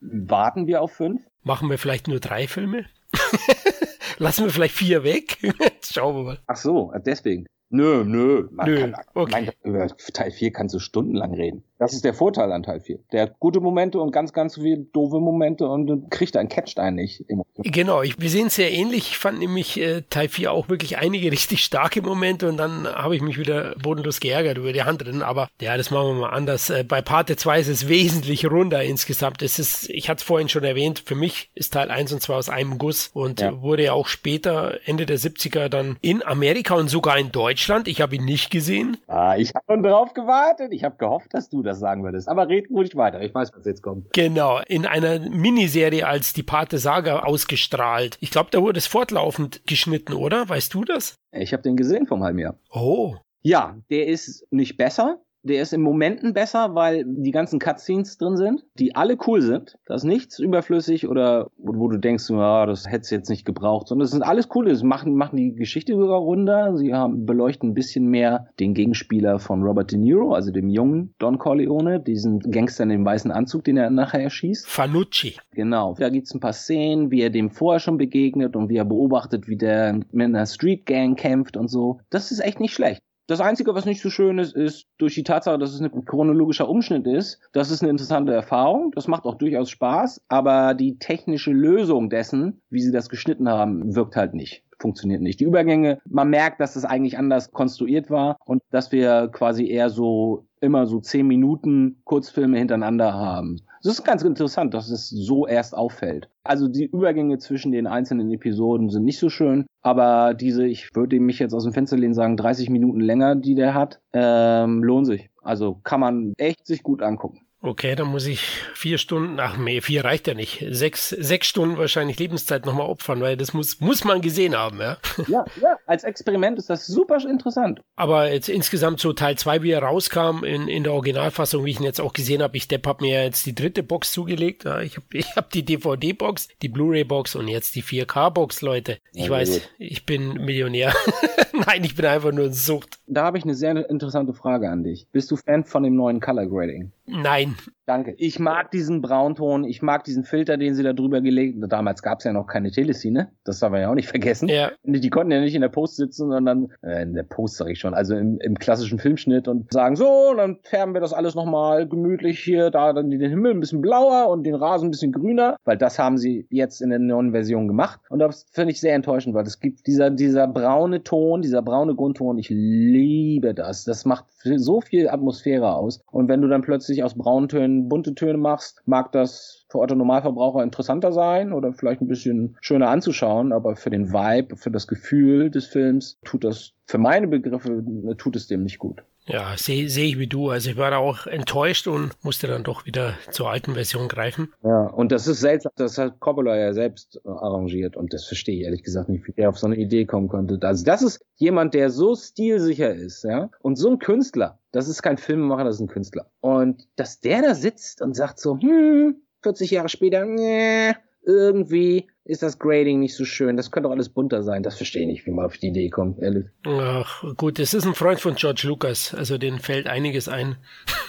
Warten wir auf fünf? Machen wir vielleicht nur drei Filme? <laughs> Lassen wir vielleicht vier weg? <laughs> Schauen wir mal. Ach so, deswegen. Nö, nö. Man nö, kann, okay. mein, über Teil 4 kannst du stundenlang reden. Das ist der Vorteil an Teil 4. Der hat gute Momente und ganz, ganz viele doofe Momente und kriegt einen, catcht einen nicht. Genau, ich, wir sehen es sehr ähnlich. Ich fand nämlich äh, Teil 4 auch wirklich einige richtig starke Momente und dann habe ich mich wieder bodenlos geärgert über die Hand drin. Aber ja, das machen wir mal anders. Äh, bei Parte 2 ist es wesentlich runder insgesamt. Es ist, ich hatte es vorhin schon erwähnt, für mich ist Teil 1 und 2 aus einem Guss und ja. wurde ja auch später, Ende der 70er, dann in Amerika und sogar in Deutschland. Ich habe ihn nicht gesehen. Ah, ich habe schon drauf gewartet. Ich habe gehofft, dass du das das sagen würdest. Aber red ruhig weiter. Ich weiß, was jetzt kommt. Genau. In einer Miniserie als die Pate Saga ausgestrahlt. Ich glaube, da wurde es fortlaufend geschnitten, oder? Weißt du das? Ich habe den gesehen vom halben Jahr. Oh. Ja, der ist nicht besser, der ist im Momenten besser, weil die ganzen Cutscenes drin sind, die alle cool sind. Da ist nichts überflüssig oder wo, du denkst, ja, das hättest du jetzt nicht gebraucht, sondern es sind alles coole. Sie machen, machen die Geschichte sogar runder. Sie haben, beleuchten ein bisschen mehr den Gegenspieler von Robert De Niro, also dem jungen Don Corleone, diesen Gangster in dem weißen Anzug, den er nachher erschießt. Fanucci. Genau. Da gibt's ein paar Szenen, wie er dem vorher schon begegnet und wie er beobachtet, wie der mit einer Street Gang kämpft und so. Das ist echt nicht schlecht. Das Einzige, was nicht so schön ist, ist durch die Tatsache, dass es ein chronologischer Umschnitt ist. Das ist eine interessante Erfahrung. Das macht auch durchaus Spaß. Aber die technische Lösung dessen, wie sie das geschnitten haben, wirkt halt nicht funktioniert nicht. Die Übergänge, man merkt, dass es eigentlich anders konstruiert war und dass wir quasi eher so immer so zehn Minuten Kurzfilme hintereinander haben. Das ist ganz interessant, dass es so erst auffällt. Also die Übergänge zwischen den einzelnen Episoden sind nicht so schön, aber diese, ich würde mich jetzt aus dem Fenster lehnen sagen, 30 Minuten länger, die der hat, ähm, lohnt sich. Also kann man echt sich gut angucken. Okay, dann muss ich vier Stunden, ach nee, vier reicht ja nicht. Sechs, sechs Stunden wahrscheinlich Lebenszeit nochmal opfern, weil das muss, muss man gesehen haben, ja. Ja, ja, als Experiment ist das super interessant. Aber jetzt insgesamt so Teil zwei, wie er rauskam in, in der Originalfassung, wie ich ihn jetzt auch gesehen habe, ich Depp habe mir jetzt die dritte Box zugelegt. Ja, ich habe <laughs> ich hab die DVD-Box, die Blu-ray-Box und jetzt die 4K-Box, Leute. Ich ja, weiß, gut. ich bin Millionär. <laughs> <laughs> Nein, ich bin einfach nur ein Sucht. Da habe ich eine sehr interessante Frage an dich. Bist du Fan von dem neuen Color Grading? Nein. Danke. Ich mag diesen Braunton, ich mag diesen Filter, den sie da drüber gelegt haben. Damals gab es ja noch keine Teleszene, das darf man ja auch nicht vergessen. Ja. Die konnten ja nicht in der Post sitzen, sondern äh, in der Post sage ich schon, also im, im klassischen Filmschnitt und sagen, so, dann färben wir das alles nochmal gemütlich hier, da dann den Himmel ein bisschen blauer und den Rasen ein bisschen grüner, weil das haben sie jetzt in der neuen Version gemacht. Und das finde ich sehr enttäuschend, weil es gibt dieser, dieser braune Ton, dieser braune Grundton, ich liebe das. Das macht so viel Atmosphäre aus. Und wenn du dann plötzlich aus Brauntönen bunte Töne machst, mag das für Otto Normalverbraucher interessanter sein oder vielleicht ein bisschen schöner anzuschauen, aber für den Vibe, für das Gefühl des Films tut das, für meine Begriffe, tut es dem nicht gut. Ja, sehe seh ich wie du. Also ich war auch enttäuscht und musste dann doch wieder zur alten Version greifen. Ja, und das ist seltsam, das hat Coppola ja selbst arrangiert und das verstehe ich ehrlich gesagt nicht, wie der auf so eine Idee kommen konnte. Also das ist jemand, der so stilsicher ist, ja, und so ein Künstler. Das ist kein Filmemacher, das ist ein Künstler. Und dass der da sitzt und sagt so, hm, 40 Jahre später, nee, irgendwie, ist das Grading nicht so schön. Das könnte doch alles bunter sein. Das verstehe ich nicht, wie man auf die Idee kommt, ehrlich. Ach, gut, es ist ein Freund von George Lucas, also den fällt einiges ein.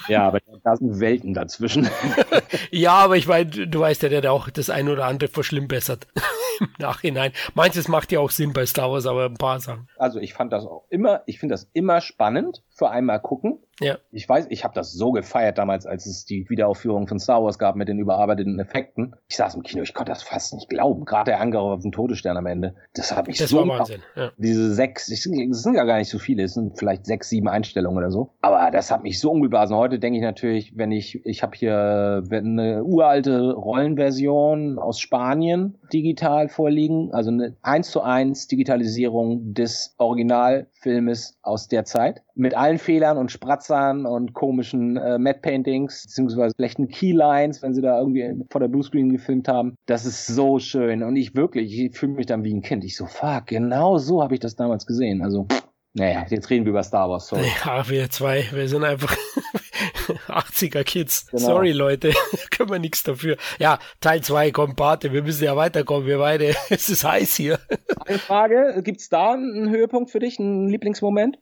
Ja, aber da sind Welten dazwischen. <laughs> ja, aber ich meine, du weißt ja, der hat auch das ein oder andere verschlimmbessert <laughs> im Nachhinein. Manches macht ja auch Sinn bei Star Wars, aber ein paar Sachen. Also ich fand das auch immer, ich finde das immer spannend für einmal gucken. Ja. Ich weiß, ich habe das so gefeiert damals, als es die Wiederaufführung von Star Wars gab mit den überarbeiteten Effekten. Ich saß im Kino, ich konnte das fast nicht glauben. Gerade der Angriff auf den Todesstern am Ende. Das hat mich Das so. war Wahnsinn. Ja. Diese sechs, es sind ja gar nicht so viele, es sind vielleicht sechs, sieben Einstellungen oder so. Aber das hat mich so umgeblasen. Heute denke ich natürlich, wenn ich, ich habe hier eine uralte Rollenversion aus Spanien digital vorliegen, also eine 1 zu 1 Digitalisierung des Originalfilmes aus der Zeit. Mit allen Fehlern und Spratzern und komischen äh, Matte Paintings, beziehungsweise schlechten Keylines, wenn sie da irgendwie vor der Bluescreen gefilmt haben. Das ist so schön. Und ich wirklich, ich fühle mich dann wie ein Kind. Ich so, fuck, genau so habe ich das damals gesehen. Also, naja, jetzt reden wir über Star Wars. Sorry. Ja, wir zwei, wir sind einfach <laughs> 80er Kids. Genau. Sorry, Leute, <laughs> können wir nichts dafür. Ja, Teil 2 kommt, Pate, wir müssen ja weiterkommen, wir beide. <laughs> Es ist heiß hier. Eine Frage, gibt's da einen Höhepunkt für dich, einen Lieblingsmoment?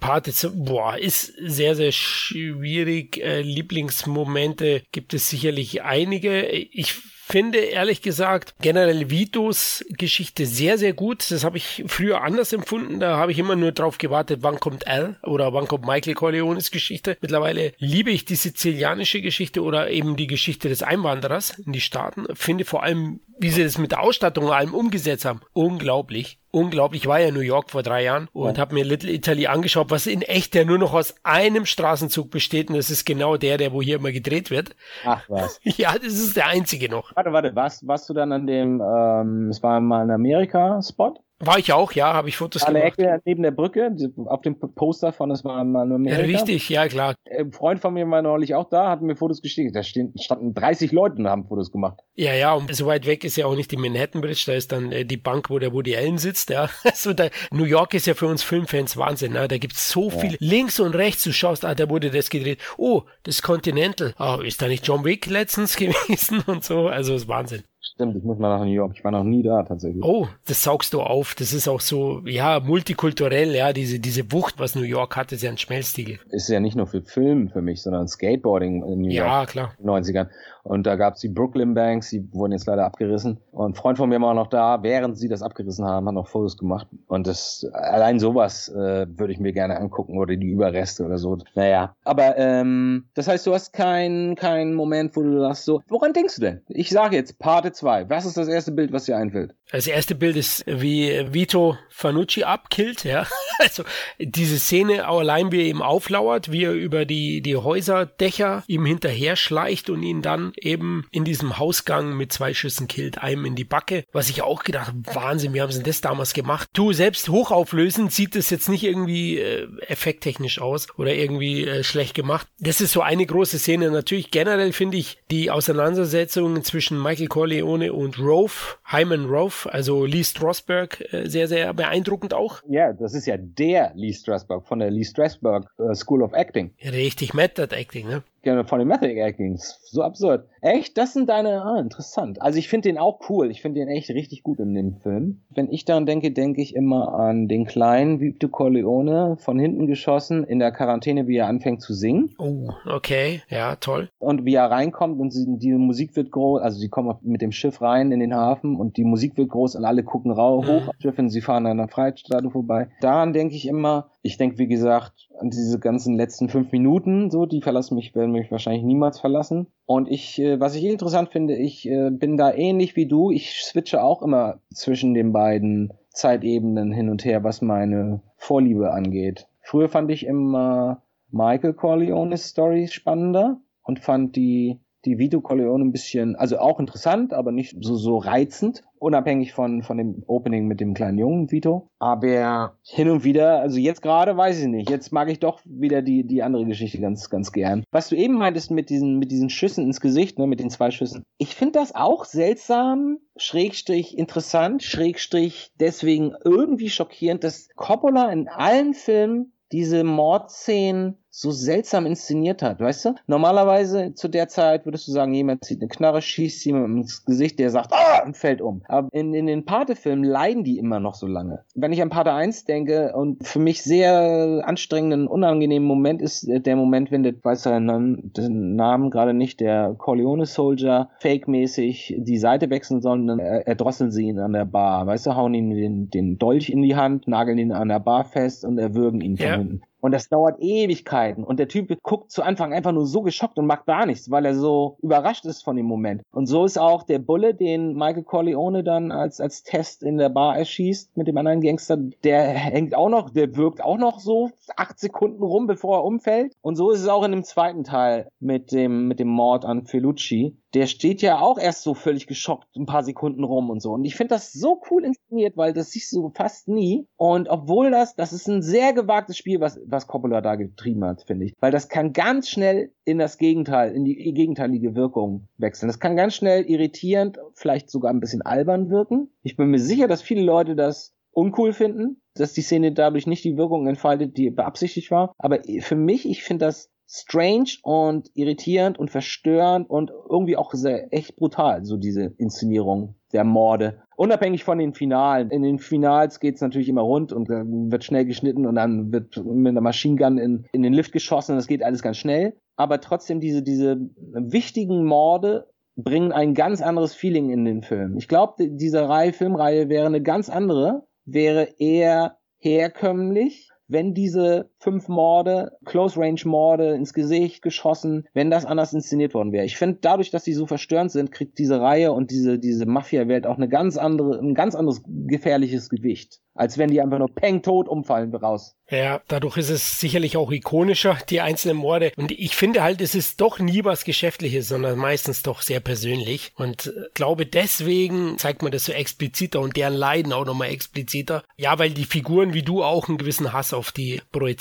Pate, zu- boah, ist sehr, sehr schwierig. Äh, Lieblingsmomente gibt es sicherlich einige. Ich finde ehrlich gesagt generell Vitos Geschichte sehr, sehr gut. Das habe ich früher anders empfunden. Da habe ich immer nur drauf gewartet, wann kommt Al oder wann kommt Michael Corleones Geschichte. Mittlerweile liebe ich die sizilianische Geschichte oder eben die Geschichte des Einwanderers in die Staaten. Finde vor allem, wie sie das mit der Ausstattung und allem umgesetzt haben, unglaublich. Unglaublich, ich war ja in New York vor drei Jahren und habe mir Little Italy angeschaut, was in echt ja nur noch aus einem Straßenzug besteht und das ist genau der, der wo hier immer gedreht wird. Ach was. <laughs> Ja, das ist der einzige noch. Warte, warte, warst, warst du dann an dem, ähm, es war mal ein Amerika-Spot? War ich auch, ja, habe ich Fotos An der gemacht. Ecke neben der Brücke, auf dem Poster von, es war mal in Ja, richtig, ja klar. Ein Freund von mir war neulich auch da, hat mir Fotos geschickt. Da stehen, standen 30 Leute und haben Fotos gemacht. Ja, ja, und so weit weg ist ja auch nicht die Manhattan Bridge, da ist dann äh, die Bank, wo der Woody Allen sitzt, ja. <laughs> Also da, New York ist ja für uns Filmfans Wahnsinn, ne? Da gibt's so viel links und rechts, du schaust, ah, da wurde das gedreht. Oh, das Continental. Ah, ist da nicht John Wick letztens <laughs> gewesen und so? Also ist Wahnsinn. Stimmt, ich muss mal nach New York. Ich war noch nie da tatsächlich. Oh, das saugst du auf. Das ist auch so, ja, multikulturell, ja, diese, diese Wucht, was New York hat, ist ja ein Schmelztiegel. Ist ja nicht nur für Film für mich, sondern Skateboarding in New York. Ja, klar. in den 90ern. Und da gab's die Brooklyn Banks, die wurden jetzt leider abgerissen. Und ein Freund von mir war noch da, während sie das abgerissen haben, hat noch Fotos gemacht. Und das allein sowas äh, würde ich mir gerne angucken oder die Überreste oder so. Naja. Aber ähm, das heißt, du hast keinen keinen Moment, wo du sagst so, woran denkst du denn? Ich sage jetzt Parte 2. Was ist das erste Bild, was dir einfällt? Das erste Bild ist, wie Vito Fanucci abkillt, ja. <laughs> Also diese Szene allein, wie er ihm auflauert, wie er über die, die Häuserdächer ihm hinterher schleicht und ihn dann eben in diesem Hausgang mit zwei Schüssen killt, einem in die Backe. Was ich auch gedacht habe, Wahnsinn, wie haben sie denn das damals gemacht? Du, selbst hochauflösend sieht das jetzt nicht irgendwie äh, effekttechnisch aus oder irgendwie äh, schlecht gemacht. Das ist so eine große Szene. Natürlich generell finde ich die Auseinandersetzung zwischen Michael Corleone und Rove, Hyman Rove, also Lee Strasberg, äh, sehr, sehr beeindruckend auch. Ja, das ist ja der Lee Strasberg von der Lee Strasberg äh, School of Acting. Richtig Method Acting, ne? Ja, von den Method Actings. So absurd. Echt? Das sind deine, ah, interessant. Also ich finde den auch cool. Ich finde den echt richtig gut in dem Film. Wenn ich daran denke, denke ich immer an den kleinen Vito Corleone, von hinten geschossen, in der Quarantäne, wie er anfängt zu singen. Oh, okay, ja, toll. Und wie er reinkommt und sie, die Musik wird groß, also sie kommen mit dem Schiff rein in den Hafen und die Musik wird groß und alle gucken rau Mhm. hoch am Schiff und sie fahren an der Freiheitsstatue vorbei. Daran denke ich immer, ich denke, wie gesagt, an diese ganzen letzten fünf Minuten, so, die verlassen mich, werden mich wahrscheinlich niemals verlassen. Und ich, äh, was ich interessant finde, ich äh, bin da ähnlich wie du. Ich switche auch immer zwischen den beiden Zeitebenen hin und her, was meine Vorliebe angeht. Früher fand ich immer Michael Corleones Story spannender und fand die die Vito Corleone ein bisschen, also auch interessant, aber nicht so so reizend, unabhängig von von dem Opening mit dem kleinen Jungen Vito. Aber hin und wieder, also jetzt gerade weiß ich nicht, jetzt mag ich doch wieder die die andere Geschichte ganz ganz gern. Was du eben meintest mit diesen mit diesen Schüssen ins Gesicht, ne, mit den zwei Schüssen. Ich finde das auch seltsam, Schrägstrich interessant, Schrägstrich deswegen irgendwie schockierend, dass Coppola in allen Filmen diese Mordszenen so seltsam inszeniert hat, weißt du? Normalerweise zu der Zeit würdest du sagen, jemand zieht eine Knarre, schießt jemand ins Gesicht, der sagt, ah, und fällt um. Aber in, in den Pate-Filmen leiden die immer noch so lange. Wenn ich an Pate 1 denke und für mich sehr anstrengenden, unangenehmen Moment ist äh, der Moment, wenn der, weiß er den Namen gerade nicht, der Corleone Soldier fake-mäßig die Seite wechseln soll, dann erdrosseln sie ihn an der Bar, weißt du, hauen ihm den, den Dolch in die Hand, nageln ihn an der Bar fest und erwürgen ihn von ja. hinten. Und das dauert Ewigkeiten. Und der Typ guckt zu Anfang einfach nur so geschockt und macht gar nichts, weil er so überrascht ist von dem Moment. Und so ist auch der Bulle, den Michael Corleone dann als, als Test in der Bar erschießt mit dem anderen Gangster, der hängt auch noch, der wirkt auch noch so acht Sekunden rum, bevor er umfällt. Und so ist es auch in dem zweiten Teil mit dem, mit dem Mord an Felucci der steht ja auch erst so völlig geschockt ein paar Sekunden rum und so. Und ich finde das so cool inszeniert, weil das siehst du fast nie. Und obwohl das, das ist ein sehr gewagtes Spiel, was, was Coppola da getrieben hat, finde ich. Weil das kann ganz schnell in das Gegenteil, in die gegenteilige Wirkung wechseln. Das kann ganz schnell irritierend, vielleicht sogar ein bisschen albern wirken. Ich bin mir sicher, dass viele Leute das uncool finden, dass die Szene dadurch nicht die Wirkung entfaltet, die beabsichtigt war. Aber für mich, ich finde das strange und irritierend und verstörend und irgendwie auch sehr echt brutal, so diese Inszenierung der Morde. Unabhängig von den Finalen. In den Finals geht's natürlich immer rund und dann wird schnell geschnitten und dann wird mit einer Machine Gun in, in den Lift geschossen und das geht alles ganz schnell. Aber trotzdem diese, diese wichtigen Morde bringen ein ganz anderes Feeling in den Film. Ich glaube, diese Reihe, Filmreihe wäre eine ganz andere, wäre eher herkömmlich wenn diese fünf Morde, Close-Range-Morde ins Gesicht geschossen, wenn das anders inszeniert worden wäre. Ich finde, dadurch, dass sie so verstörend sind, kriegt diese Reihe und diese, diese Mafia-Welt auch eine ganz andere, ein ganz anderes gefährliches Gewicht als wenn die einfach nur peng tot umfallen raus. Ja, dadurch ist es sicherlich auch ikonischer, die einzelnen Morde. Und ich finde halt, es ist doch nie was Geschäftliches, sondern meistens doch sehr persönlich. Und äh, glaube, deswegen zeigt man das so expliziter und deren Leiden auch nochmal expliziter. Ja, weil die Figuren wie du auch einen gewissen Hass auf die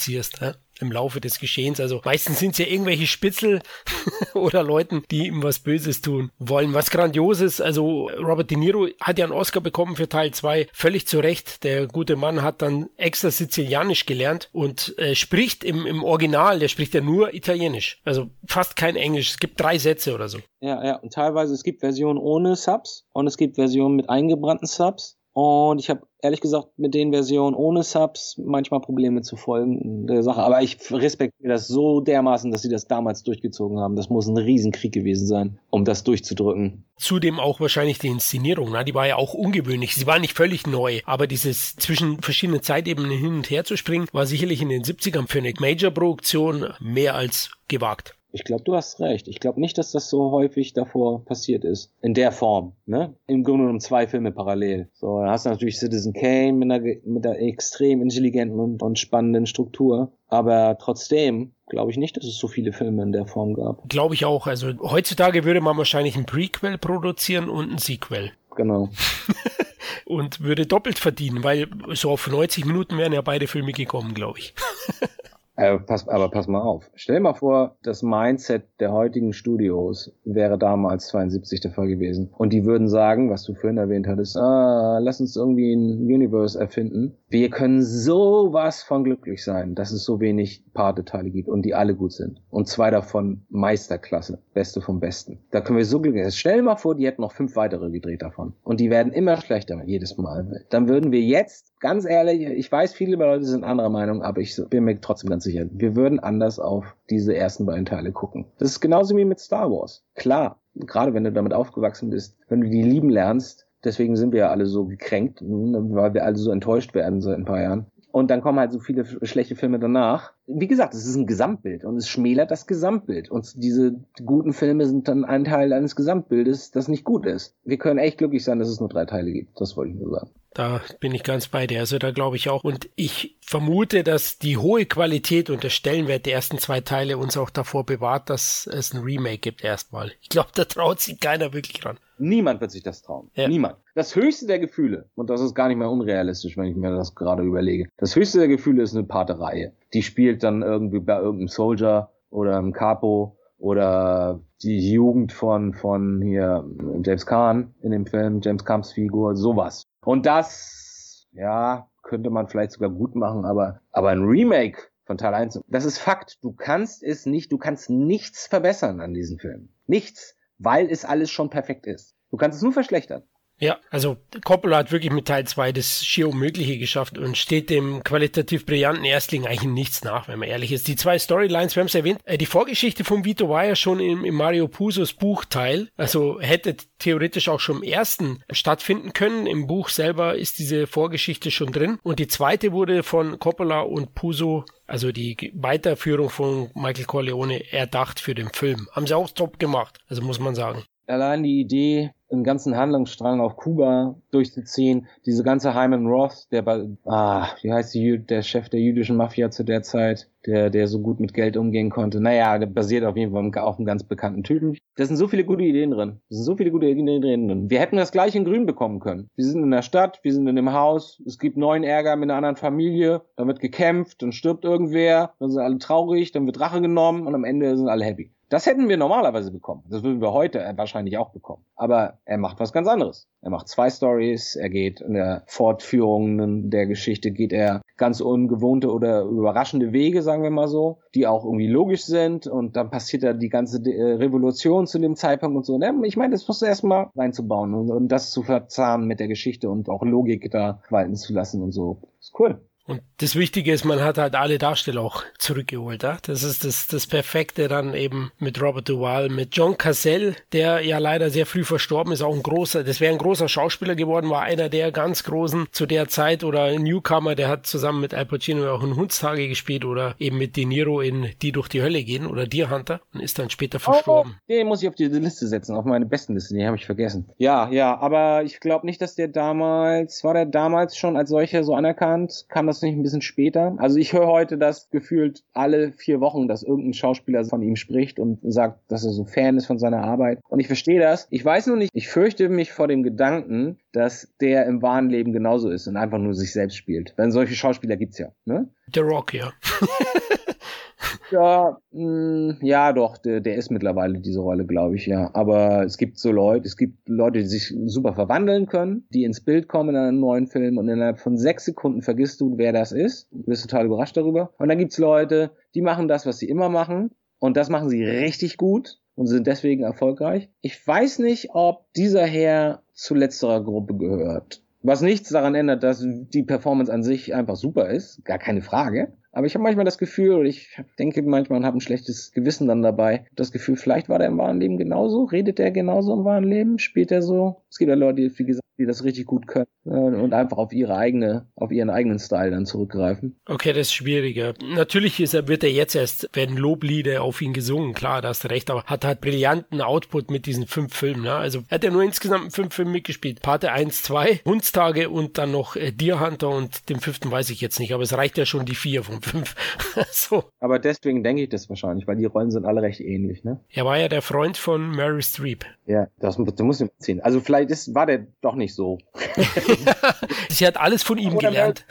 projizierst. Ja? im Laufe des Geschehens. Also meistens sind es ja irgendwelche Spitzel <laughs> oder Leuten, die ihm was Böses tun wollen. Was Grandioses, also Robert De Niro hat ja einen Oscar bekommen für Teil 2, völlig zu Recht. Der gute Mann hat dann extra Sizilianisch gelernt und äh, spricht im, im Original, der spricht ja nur Italienisch. Also fast kein Englisch. Es gibt drei Sätze oder so. Ja, ja, und teilweise es gibt Versionen ohne Subs und es gibt Versionen mit eingebrannten Subs. Und ich habe ehrlich gesagt mit den Versionen ohne Subs manchmal Probleme zu folgen der Sache. Aber ich respektiere das so dermaßen, dass sie das damals durchgezogen haben. Das muss ein Riesenkrieg gewesen sein, um das durchzudrücken. Zudem auch wahrscheinlich die Inszenierung, ne? die war ja auch ungewöhnlich. Sie war nicht völlig neu, aber dieses zwischen verschiedenen Zeitebenen hin und her zu springen, war sicherlich in den 70ern für eine Major-Produktion mehr als gewagt. Ich glaube, du hast recht. Ich glaube nicht, dass das so häufig davor passiert ist. In der Form, ne? Im Grunde genommen zwei Filme parallel. So, dann hast du natürlich Citizen Kane mit einer, mit einer extrem intelligenten und, und spannenden Struktur. Aber trotzdem glaube ich nicht, dass es so viele Filme in der Form gab. Glaube ich auch. Also heutzutage würde man wahrscheinlich ein Prequel produzieren und ein Sequel. Genau. <laughs> und würde doppelt verdienen, weil so auf 90 Minuten wären ja beide Filme gekommen, glaube ich. <laughs> Aber äh, pass, aber pass mal auf. Stell mal vor, das Mindset der heutigen Studios wäre damals 72 der Fall gewesen. Und die würden sagen, was du vorhin erwähnt hattest, ah, lass uns irgendwie ein Universe erfinden. Wir können sowas von glücklich sein, dass es so wenig Paarteile gibt und die alle gut sind. Und zwei davon Meisterklasse. Beste vom Besten. Da können wir so glücklich sein. Stell mal vor, die hätten noch fünf weitere gedreht davon. Und die werden immer schlechter jedes Mal. Dann würden wir jetzt, ganz ehrlich, ich weiß, viele Leute sind anderer Meinung, aber ich bin mir trotzdem ganz sicher, wir würden anders auf diese ersten beiden Teile gucken. Das ist genauso wie mit Star Wars. Klar, gerade wenn du damit aufgewachsen bist, wenn du die lieben lernst, deswegen sind wir ja alle so gekränkt, weil wir alle so enttäuscht werden seit ein paar Jahren. Und dann kommen halt so viele schlechte Filme danach. Wie gesagt, es ist ein Gesamtbild und es schmälert das Gesamtbild. Und diese guten Filme sind dann ein Teil eines Gesamtbildes, das nicht gut ist. Wir können echt glücklich sein, dass es nur drei Teile gibt. Das wollte ich nur sagen. Da bin ich ganz bei dir. Also da glaube ich auch. Und ich vermute, dass die hohe Qualität und der Stellenwert der ersten zwei Teile uns auch davor bewahrt, dass es ein Remake gibt erstmal. Ich glaube, da traut sich keiner wirklich ran. Niemand wird sich das trauen. Ja. Niemand. Das höchste der Gefühle, und das ist gar nicht mehr unrealistisch, wenn ich mir das gerade überlege. Das höchste der Gefühle ist eine Paterei. Die spielt dann irgendwie bei irgendeinem Soldier oder einem Capo oder die Jugend von, von hier James Kahn in dem Film, James Kahns Figur, sowas. Und das, ja, könnte man vielleicht sogar gut machen, aber, aber ein Remake von Teil 1. Das ist Fakt. Du kannst es nicht, du kannst nichts verbessern an diesem Film. Nichts, weil es alles schon perfekt ist. Du kannst es nur verschlechtern. Ja, also Coppola hat wirklich mit Teil 2 das schier Unmögliche geschafft und steht dem qualitativ brillanten Erstling eigentlich nichts nach, wenn man ehrlich ist. Die zwei Storylines, wir haben es erwähnt, äh, die Vorgeschichte von Vito war ja schon im, im Mario Pusos Buchteil, also hätte theoretisch auch schon im ersten stattfinden können. Im Buch selber ist diese Vorgeschichte schon drin und die zweite wurde von Coppola und Puso also die Weiterführung von Michael Corleone erdacht für den Film. Haben sie auch top gemacht, also muss man sagen. Allein die Idee, einen ganzen Handlungsstrang auf Kuba durchzuziehen. Diese ganze Hyman Roth, der ah, wie heißt die, der Chef der jüdischen Mafia zu der Zeit, der, der so gut mit Geld umgehen konnte. Naja, der basiert auf jeden Fall auf einem ganz bekannten Typen. Da sind so viele gute Ideen drin. Da sind so viele gute Ideen drin. Wir hätten das gleich in Grün bekommen können. Wir sind in der Stadt, wir sind in dem Haus, es gibt neuen Ärger mit einer anderen Familie, dann wird gekämpft, dann stirbt irgendwer, dann sind alle traurig, dann wird Rache genommen und am Ende sind alle happy. Das hätten wir normalerweise bekommen. Das würden wir heute wahrscheinlich auch bekommen. Aber er macht was ganz anderes. Er macht zwei Stories. Er geht in der Fortführung der Geschichte geht er ganz ungewohnte oder überraschende Wege, sagen wir mal so, die auch irgendwie logisch sind. Und dann passiert da die ganze äh, Revolution zu dem Zeitpunkt und so. Ne, ich meine, das musst du erstmal reinzubauen und das zu verzahnen mit der Geschichte und auch Logik da walten zu lassen und so. ist cool. Und das Wichtige ist, man hat halt alle Darsteller auch zurückgeholt. Ja? Das ist das, das Perfekte dann eben mit Robert Duval, mit John Cassell, der ja leider sehr früh verstorben ist, auch ein großer, das wäre ein großer Schauspieler geworden, war einer der ganz großen zu der Zeit oder Newcomer, der hat zusammen mit Al Pacino auch in Hundstage gespielt oder eben mit De Niro in Die durch die Hölle gehen oder Deer Hunter und ist dann später verstorben. Oh, den muss ich auf diese Liste setzen, auf meine besten Liste, die habe ich vergessen. Ja, ja, aber ich glaube nicht, dass der damals, war der damals schon als solcher so anerkannt? Kam das nicht ein bisschen später. Also ich höre heute das gefühlt alle vier Wochen, dass irgendein Schauspieler von ihm spricht und sagt, dass er so Fan ist von seiner Arbeit. Und ich verstehe das. Ich weiß nur nicht, ich fürchte mich vor dem Gedanken, dass der im wahren Leben genauso ist und einfach nur sich selbst spielt. Denn solche Schauspieler gibt's ja. Ne? The Rock, ja. <laughs> Ja, mh, mm, ja, doch, der, der ist mittlerweile diese Rolle, glaube ich, ja. Aber es gibt so Leute, es gibt Leute, die sich super verwandeln können, die ins Bild kommen in einem neuen Film und innerhalb von sechs Sekunden vergisst du, wer das ist. Du bist total überrascht darüber. Und dann gibt's Leute, die machen das, was sie immer machen. Und das machen sie richtig gut und sind deswegen erfolgreich. Ich weiß nicht, ob dieser Herr zu letzterer Gruppe gehört. Was nichts daran ändert, dass die Performance an sich einfach super ist, gar keine Frage. Aber ich habe manchmal das Gefühl, oder ich denke manchmal und habe ein schlechtes Gewissen dann dabei, das Gefühl, vielleicht war der im wahren Leben genauso, redet der genauso im wahren Leben, spielt er so. Es gibt ja Leute, die, wie gesagt, die das richtig gut können äh, und einfach auf ihre eigene, auf ihren eigenen Style dann zurückgreifen. Okay, das ist schwieriger. Natürlich ist er, wird er jetzt erst, werden Loblieder auf ihn gesungen, klar, da hast du recht, aber hat halt brillanten Output mit diesen fünf Filmen. Ne? Also er hat ja nur insgesamt fünf Filme mitgespielt. Pate 1, 2, Hundstage und dann noch äh, Deer Hunter und den fünften weiß ich jetzt nicht, aber es reicht ja schon die vier von fünf. <laughs> so. Aber deswegen denke ich das wahrscheinlich, weil die Rollen sind alle recht ähnlich, ne? Er war ja der Freund von Mary Streep. Ja, das, das muss ich ziehen. Also vielleicht ist, war der doch nicht so. <laughs> Sie hat alles von ihm Oder gelernt.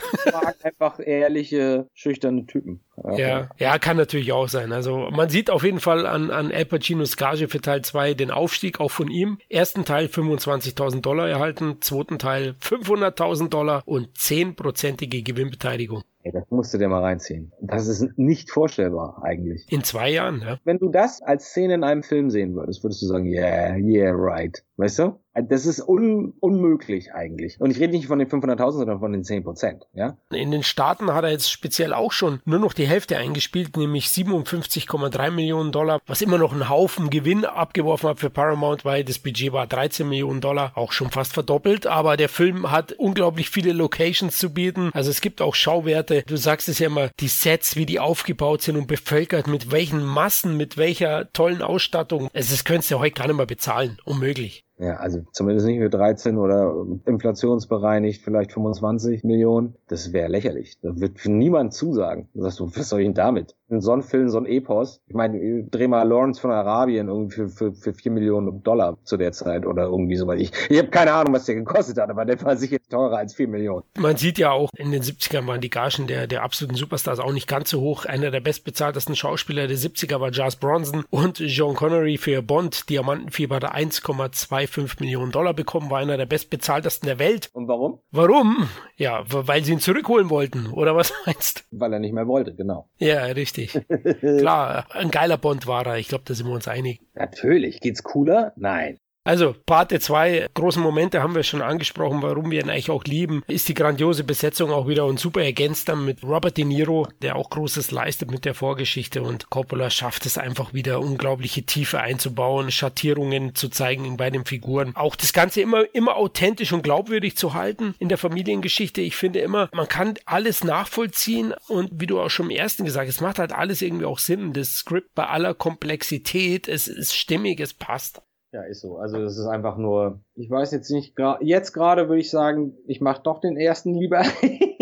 einfach ehrliche, schüchterne Typen. Ja, ja, kann natürlich auch sein. Also man sieht auf jeden Fall an, an Al Pacinos Gage für Teil 2 den Aufstieg auch von ihm. Ersten Teil 25.000 Dollar erhalten, zweiten Teil 500.000 Dollar und 10%ige Gewinnbeteiligung. Ey, das musst du dir mal reinziehen. Das ist nicht vorstellbar eigentlich. In zwei Jahren, ja. Wenn du das als Szene in einem Film sehen würdest, würdest du sagen, yeah, yeah, right. Weißt du? Das ist un unmöglich eigentlich. Und ich rede nicht von den 500.000, sondern von den 10 Prozent, ja? In den Staaten hat er jetzt speziell auch schon nur noch die Hälfte eingespielt, nämlich 57,3 Millionen Dollar, was immer noch einen Haufen Gewinn abgeworfen hat für Paramount, weil das Budget war 13 Millionen Dollar, auch schon fast verdoppelt. Aber der Film hat unglaublich viele Locations zu bieten. Also es gibt auch Schauwerte. Du sagst es ja immer, die Sets, wie die aufgebaut sind und bevölkert, mit welchen Massen, mit welcher tollen Ausstattung. Also das könntest du heute gar nicht mehr bezahlen. Unmöglich. Ja, also zumindest nicht für 13 oder inflationsbereinigt vielleicht 25 Millionen. Das wäre lächerlich. Da wird niemand zusagen. Da sagst du, was soll ich denn damit? Ein so ein Film, so ein Epos. Ich meine, dreh mal Lawrence von Arabien irgendwie für, für, für 4 Millionen Dollar zu der Zeit oder irgendwie so. Weil ich, ich habe keine Ahnung, was der gekostet hat, aber der war sicher teurer als 4 Millionen. Man sieht ja auch, in den 70ern waren die Gagen der, der absoluten Superstars auch nicht ganz so hoch. Einer der bestbezahltesten Schauspieler der 70er war Jazz Bronson und John Connery für Bond Diamantenfieber der 1,25 5 Millionen Dollar bekommen, war einer der bestbezahltesten der Welt. Und warum? Warum? Ja, weil sie ihn zurückholen wollten, oder was <laughs> meinst du? Weil er nicht mehr wollte, genau. Ja, richtig. Klar, ein geiler Bond war er. Ich glaube, da sind wir uns einig. Natürlich. Geht's cooler? Nein. Also, Parte 2, großen Momente haben wir schon angesprochen, warum wir ihn eigentlich auch lieben. Ist die grandiose Besetzung auch wieder und super ergänzt dann mit Robert De Niro, der auch Großes leistet mit der Vorgeschichte und Coppola schafft es einfach wieder unglaubliche Tiefe einzubauen, Schattierungen zu zeigen bei den Figuren. Auch das Ganze immer, immer authentisch und glaubwürdig zu halten in der Familiengeschichte. Ich finde immer, man kann alles nachvollziehen und wie du auch schon im ersten gesagt hast, es macht halt alles irgendwie auch Sinn. Das Skript bei aller Komplexität, es ist stimmig, es passt. Ja, ist so. Also das ist einfach nur, ich weiß jetzt nicht, jetzt gerade würde ich sagen, ich mache doch den ersten lieber.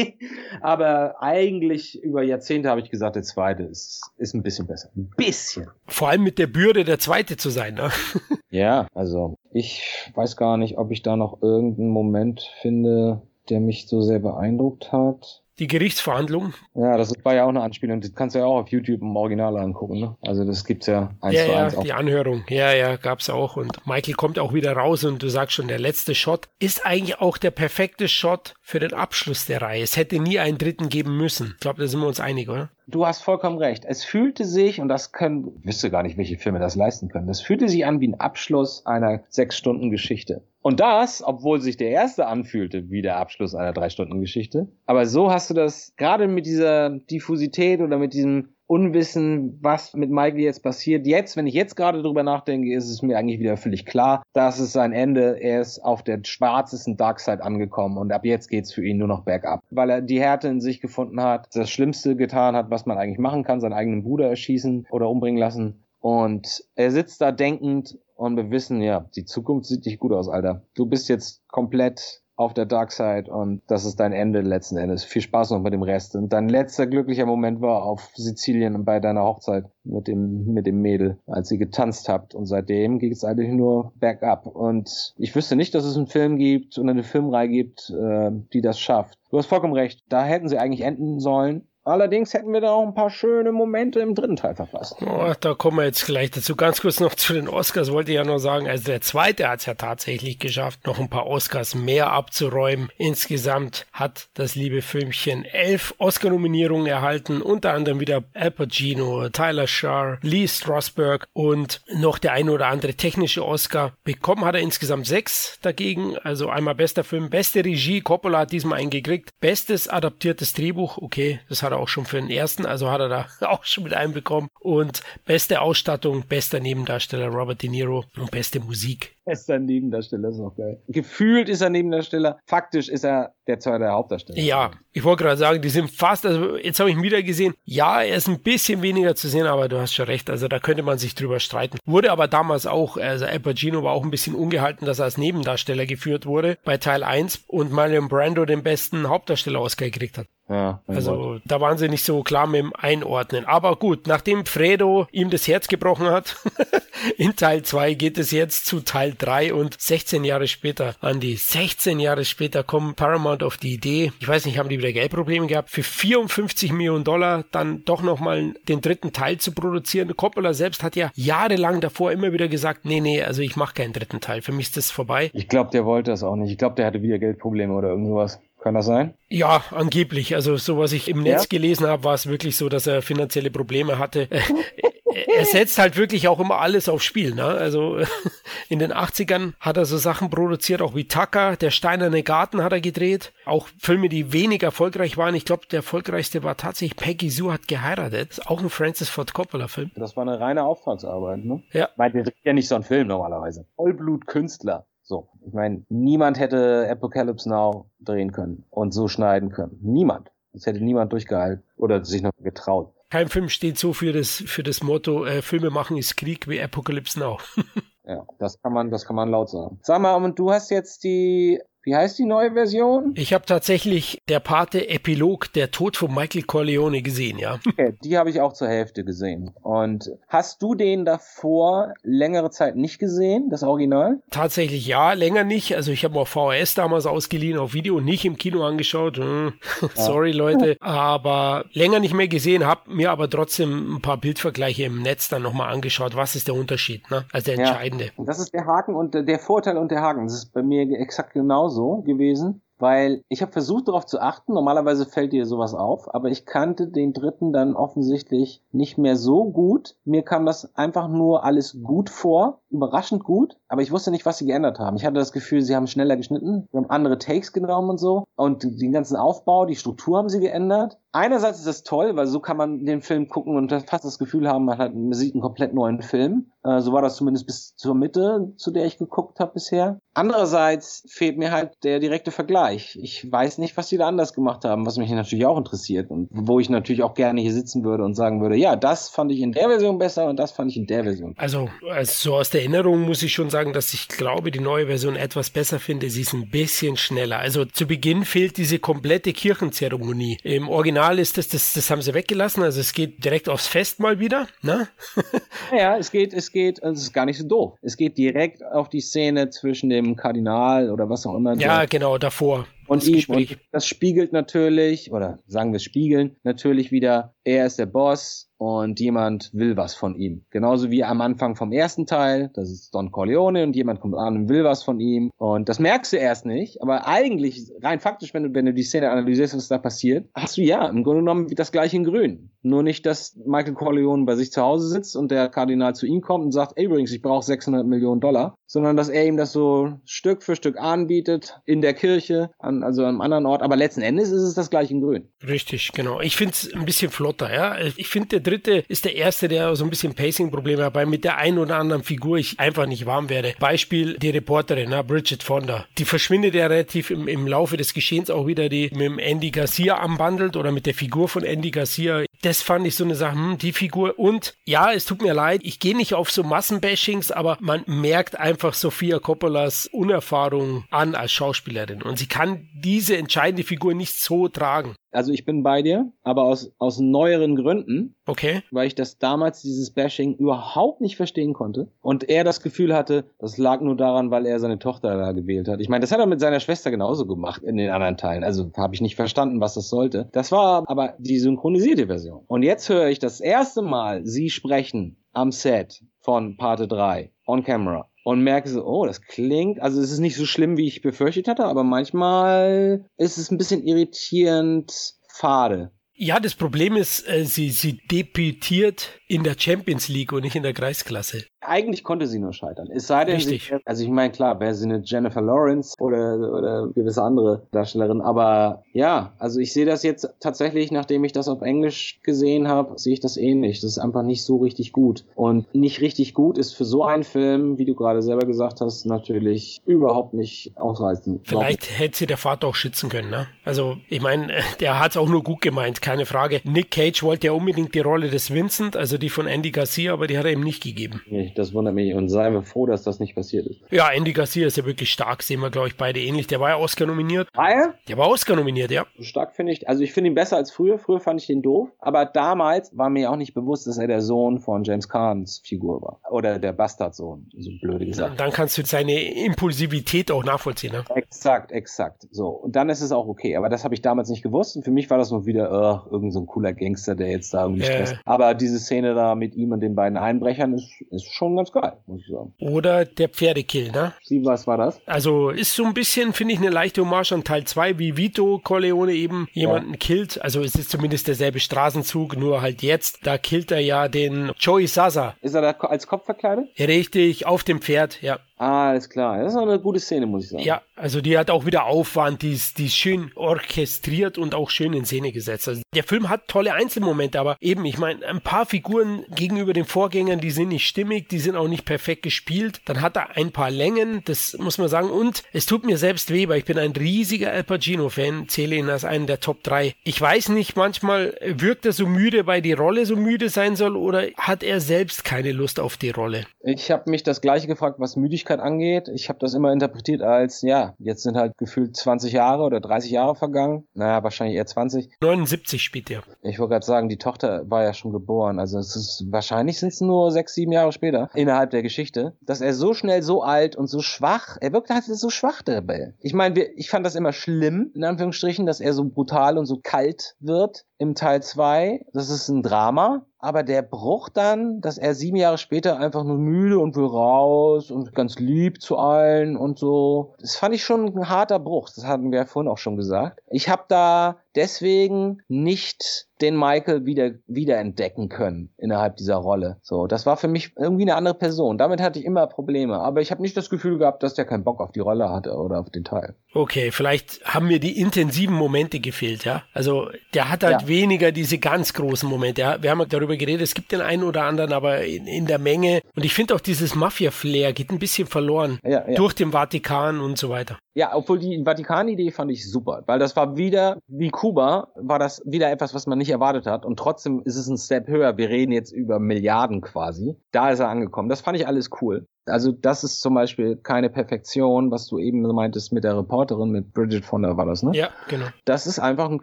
<laughs> Aber eigentlich über Jahrzehnte habe ich gesagt, der zweite ist, ist ein bisschen besser. Ein bisschen. Vor allem mit der Bürde, der zweite zu sein. Ne? <laughs> ja, also ich weiß gar nicht, ob ich da noch irgendeinen Moment finde, der mich so sehr beeindruckt hat die Gerichtsverhandlung. Ja, das war ja auch eine Anspielung. Das kannst du ja auch auf YouTube im Original angucken. Ne? Also das gibt's ja eins ja, zu ja, eins auch. Die Anhörung, ja, ja, gab's auch. Und Michael kommt auch wieder raus und du sagst schon, der letzte Shot ist eigentlich auch der perfekte Shot für den Abschluss der Reihe. Es hätte nie einen dritten geben müssen. Ich glaube, da sind wir uns einig, oder? Du hast vollkommen recht. Es fühlte sich, und das können, wüsste gar nicht, welche Filme das leisten können, das fühlte sich an wie ein Abschluss einer sechs Stunden Geschichte. Und das, obwohl sich der erste anfühlte wie der Abschluss einer drei Stunden Geschichte. Aber so hast du das gerade mit dieser Diffusität oder mit diesem Unwissen, was mit Michael jetzt passiert. Jetzt, wenn ich jetzt gerade drüber nachdenke, ist es mir eigentlich wieder völlig klar, dass es sein Ende, er ist auf der schwarzesten Darkside angekommen und ab jetzt geht's für ihn nur noch bergab. Weil er die Härte in sich gefunden hat, das Schlimmste getan hat, was man eigentlich machen kann, seinen eigenen Bruder erschießen oder umbringen lassen. Und er sitzt da denkend und wir wissen, ja, die Zukunft sieht nicht gut aus, Alter. Du bist jetzt komplett auf der Dark Side und das ist dein Ende letzten Endes. Viel Spaß noch mit dem Rest. Und dein letzter glücklicher Moment war auf Sizilien bei deiner Hochzeit mit dem, mit dem Mädel, als ihr getanzt habt. Und seitdem geht es eigentlich nur bergab. Und ich wüsste nicht, dass es einen Film gibt oder eine Filmreihe gibt, äh, die das schafft. Du hast vollkommen recht. Da hätten sie eigentlich enden sollen. Allerdings hätten wir da auch ein paar schöne Momente im dritten Teil verpasst. Oh, da kommen wir jetzt gleich dazu. Ganz kurz noch zu den Oscars wollte ich ja noch sagen, also der zweite hat es ja tatsächlich geschafft, noch ein paar Oscars mehr abzuräumen. Insgesamt hat das liebe Filmchen elf Oscar-Nominierungen erhalten, unter anderem wieder Al Pacino, Tyler Shar, Lee Strasberg und noch der eine oder andere technische Oscar. Bekommen hat er insgesamt sechs dagegen, also einmal bester Film, beste Regie, Coppola hat diesmal einen gekriegt, bestes adaptiertes Drehbuch, okay, das hat er auch schon für den ersten, also hat er da <laughs> auch schon mit einbekommen. Und beste Ausstattung, bester Nebendarsteller Robert De Niro und beste Musik. Bester Nebendarsteller ist auch geil. Gefühlt ist er Nebendarsteller, faktisch ist er der zweite Hauptdarsteller. Ja, ich wollte gerade sagen, die sind fast, also jetzt habe ich ihn wieder gesehen. Ja, er ist ein bisschen weniger zu sehen, aber du hast schon recht, also da könnte man sich drüber streiten. Wurde aber damals auch, also Al Pacino war auch ein bisschen ungehalten, dass er als Nebendarsteller geführt wurde bei Teil 1 und Marlon Brando den besten Hauptdarsteller ausgekriegt hat. Ja, also Gott. da waren sie nicht so klar mit dem Einordnen. Aber gut, nachdem Fredo ihm das Herz gebrochen hat, <laughs> in Teil 2 geht es jetzt zu Teil 3 und 16 Jahre später, an die 16 Jahre später kommen Paramount auf die Idee, ich weiß nicht, haben die wieder Geldprobleme gehabt, für 54 Millionen Dollar dann doch nochmal den dritten Teil zu produzieren. Coppola selbst hat ja jahrelang davor immer wieder gesagt, nee, nee, also ich mache keinen dritten Teil, für mich ist das vorbei. Ich glaube, der wollte das auch nicht. Ich glaube, der hatte wieder Geldprobleme oder irgendwas. Kann das sein? Ja, angeblich. Also so was ich im Netz ja? gelesen habe, war es wirklich so, dass er finanzielle Probleme hatte. <laughs> er setzt halt wirklich auch immer alles aufs Spiel. Ne? Also <laughs> in den 80ern hat er so Sachen produziert, auch wie Tucker, der Steinerne Garten hat er gedreht. Auch Filme, die wenig erfolgreich waren. Ich glaube, der erfolgreichste war tatsächlich Peggy Sue hat geheiratet. Ist auch ein Francis Ford Coppola-Film. Das war eine reine Auftragsarbeit, ne? Ja. Weil der dreht ja nicht so einen Film normalerweise. Vollblutkünstler. So, ich meine, niemand hätte Apocalypse Now drehen können und so schneiden können. Niemand. Das hätte niemand durchgehalten oder sich noch getraut. Kein Film steht so für das, für das Motto, äh, Filme machen ist Krieg wie Apocalypse Now. <laughs> ja, das kann man, das kann man laut sagen. Sag mal, und du hast jetzt die Wie heißt die neue Version? Ich habe tatsächlich der Pate Epilog, der Tod von Michael Corleone gesehen, ja. Okay, die habe ich auch zur Hälfte gesehen. Und hast du den davor längere Zeit nicht gesehen, das Original? Tatsächlich ja, länger nicht. Also ich habe auch VHS damals ausgeliehen, auf Video, nicht im Kino angeschaut. Hm. <laughs> Sorry Leute, aber länger nicht mehr gesehen, habe mir aber trotzdem ein paar Bildvergleiche im Netz dann nochmal angeschaut. Was ist der Unterschied? Ne? Also der entscheidende. Ja, das ist der Haken und der Vorteil und der Haken. Das ist bei mir exakt genauso so gewesen weil ich habe versucht darauf zu achten, normalerweise fällt dir sowas auf, aber ich kannte den dritten dann offensichtlich nicht mehr so gut. Mir kam das einfach nur alles gut vor, überraschend gut, aber ich wusste nicht, was sie geändert haben. Ich hatte das Gefühl, sie haben schneller geschnitten, sie haben andere Takes genommen und so und den ganzen Aufbau, die Struktur haben sie geändert. Einerseits ist das toll, weil so kann man den Film gucken und fast das Gefühl haben, man, hat, man sieht einen komplett neuen Film. Äh, so war das zumindest bis zur Mitte, zu der ich geguckt habe bisher. Andererseits fehlt mir halt der direkte Vergleich. Ich weiß nicht, was sie da anders gemacht haben, was mich natürlich auch interessiert und wo ich natürlich auch gerne hier sitzen würde und sagen würde, ja, das fand ich in der Version besser und das fand ich in der Version. Also, also so aus der Erinnerung muss ich schon sagen, dass ich glaube, die neue Version etwas besser finde. Sie ist ein bisschen schneller. Also zu Beginn fehlt diese komplette Kirchenzeremonie. Im Original ist das, das, das haben sie weggelassen. Also es geht direkt aufs Fest mal wieder. Ne? <laughs> ja, es geht, es geht, also es ist gar nicht so doof. Es geht direkt auf die Szene zwischen dem Kardinal oder was auch immer. Ja, genau, davor. Und ihm, und das spiegelt natürlich, oder sagen wir spiegeln, natürlich wieder, er ist der Boss, und jemand will was von ihm. Genauso wie am Anfang vom ersten Teil, das ist Don Corleone und jemand kommt an und will was von ihm und das merkst du erst nicht, aber eigentlich rein faktisch, wenn du, wenn du die Szene analysierst, was da passiert, hast du ja im Grunde genommen das gleiche in grün. Nur nicht, dass Michael Corleone bei sich zu Hause sitzt und der Kardinal zu ihm kommt und sagt, ey, übrigens, ich brauche 600 Millionen Dollar, sondern dass er ihm das so Stück für Stück anbietet in der Kirche, an, also an einem anderen Ort, aber letzten Endes ist es das gleiche in grün. Richtig, genau. Ich finde es ein bisschen flotter, ja. Ich finde, der dritte ist der erste, der so ein bisschen Pacing-Probleme hat, weil mit der einen oder anderen Figur ich einfach nicht warm werde. Beispiel die Reporterin, na, Bridget Fonda. Die verschwindet ja relativ im, im Laufe des Geschehens auch wieder, die mit dem Andy Garcia anbandelt oder mit der Figur von Andy Garcia. Das fand ich so eine Sache, hm, die Figur. Und ja, es tut mir leid, ich gehe nicht auf so Massenbashings, aber man merkt einfach Sophia Coppolas Unerfahrung an als Schauspielerin. Und sie kann diese entscheidende Figur nicht so tragen. Also ich bin bei dir, aber aus, aus neueren Gründen. Okay. Weil ich das damals, dieses Bashing, überhaupt nicht verstehen konnte. Und er das Gefühl hatte, das lag nur daran, weil er seine Tochter da gewählt hat. Ich meine, das hat er mit seiner Schwester genauso gemacht in den anderen Teilen. Also habe ich nicht verstanden, was das sollte. Das war aber die synchronisierte Version. Und jetzt höre ich das erste Mal sie sprechen am Set von Parte 3 on camera und merke so, oh, das klingt, also es ist nicht so schlimm, wie ich befürchtet hatte, aber manchmal ist es ein bisschen irritierend fade. Ja, das Problem ist, äh, sie, sie debütiert in der Champions League und nicht in der Kreisklasse. Eigentlich konnte sie nur scheitern. Es sei denn, Richtig. Sie, also ich meine, klar, wäre sie eine Jennifer Lawrence oder, oder gewisse andere Darstellerin, aber ja, also ich sehe das jetzt tatsächlich, nachdem ich das auf Englisch gesehen habe, sehe ich das ähnlich. Das ist einfach nicht so richtig gut. Und nicht richtig gut ist für so einen Film, wie du gerade selber gesagt hast, natürlich überhaupt nicht ausreichend. Vielleicht hätte sie der Vater auch schützen können, ne? Also, ich meine, <laughs> der hat es auch nur gut gemeint, keine Frage. Nick Cage wollte ja unbedingt die Rolle des Vincent, also die von Andy Garcia, aber die hat er ihm nicht gegeben. Nee, das wundert mich und seien wir froh, dass das nicht passiert ist. Ja, Andy Garcia ist ja wirklich stark, sehen wir, glaube ich, beide ähnlich. Der war ja Oscar nominiert. Ah, ja? Der war Oscar nominiert, ja. Stark finde ich, also ich finde ihn besser als früher. Früher fand ich ihn doof, aber damals war mir auch nicht bewusst, dass er der Sohn von James Kahns Figur war. Oder der Bastardsohn, so blöde gesagt. Dann, dann kannst du seine Impulsivität auch nachvollziehen, ne? Exakt, exakt. So. Und dann ist es auch okay. Aber das habe ich damals nicht gewusst. Und für mich war das nur wieder, uh, irgend so ein cooler Gangster, der jetzt da irgendwie äh. Aber diese Szene da mit ihm und den beiden Einbrechern ist, ist schon ganz geil, muss ich sagen. Oder der Pferdekill, ne? Sie, was war das? Also ist so ein bisschen, finde ich, eine leichte Hommage an Teil 2, wie Vito Corleone eben jemanden ja. killt. Also es ist zumindest derselbe Straßenzug, nur halt jetzt, da killt er ja den Joey Sasa. Ist er da als Kopf verkleidet? Richtig, auf dem Pferd, ja. Ah, alles klar. Das ist auch eine gute Szene, muss ich sagen. Ja, also die hat auch wieder Aufwand, die ist, die ist schön orchestriert und auch schön in Szene gesetzt. Also der Film hat tolle Einzelmomente, aber eben, ich meine, ein paar Figuren gegenüber den Vorgängern, die sind nicht stimmig, die sind auch nicht perfekt gespielt. Dann hat er ein paar Längen, das muss man sagen. Und es tut mir selbst weh, weil ich bin ein riesiger Al Pacino-Fan, zähle ihn als einen der Top 3. Ich weiß nicht, manchmal wirkt er so müde, weil die Rolle so müde sein soll, oder hat er selbst keine Lust auf die Rolle? Ich habe mich das gleiche gefragt, was Müdigkeit angeht. Ich habe das immer interpretiert als, ja, jetzt sind halt gefühlt 20 Jahre oder 30 Jahre vergangen. Naja, wahrscheinlich eher 20. 79 spielt er. Ich wollte gerade sagen, die Tochter war ja schon geboren. Also es ist wahrscheinlich sind es nur sechs, sieben Jahre später innerhalb der Geschichte, dass er so schnell, so alt und so schwach, er wirkt halt so schwach, der Rebell. Ich meine, ich fand das immer schlimm, in Anführungsstrichen, dass er so brutal und so kalt wird im Teil 2. Das ist ein Drama. Aber der Bruch dann, dass er sieben Jahre später einfach nur müde und will raus und ganz lieb zu allen und so, das fand ich schon ein harter Bruch. Das hatten wir ja vorhin auch schon gesagt. Ich habe da deswegen nicht den Michael wieder wiederentdecken können innerhalb dieser Rolle. So, das war für mich irgendwie eine andere Person. Damit hatte ich immer Probleme, aber ich habe nicht das Gefühl gehabt, dass der keinen Bock auf die Rolle hatte oder auf den Teil. Okay, vielleicht haben mir die intensiven Momente gefehlt, ja? Also, der hat halt ja. weniger diese ganz großen Momente. Ja? Wir haben ja darüber geredet, es gibt den einen oder anderen, aber in, in der Menge und ich finde auch dieses Mafia-Flair geht ein bisschen verloren ja, durch den Vatikan und so weiter. Ja, obwohl die Vatikan-Idee fand ich super, weil das war wieder, wie Kuba, war das wieder etwas, was man nicht erwartet hat. Und trotzdem ist es ein Step höher. Wir reden jetzt über Milliarden quasi. Da ist er angekommen. Das fand ich alles cool. Also das ist zum Beispiel keine Perfektion, was du eben meintest mit der Reporterin, mit Bridget Fonda war das, ne? Ja, genau. Das ist einfach ein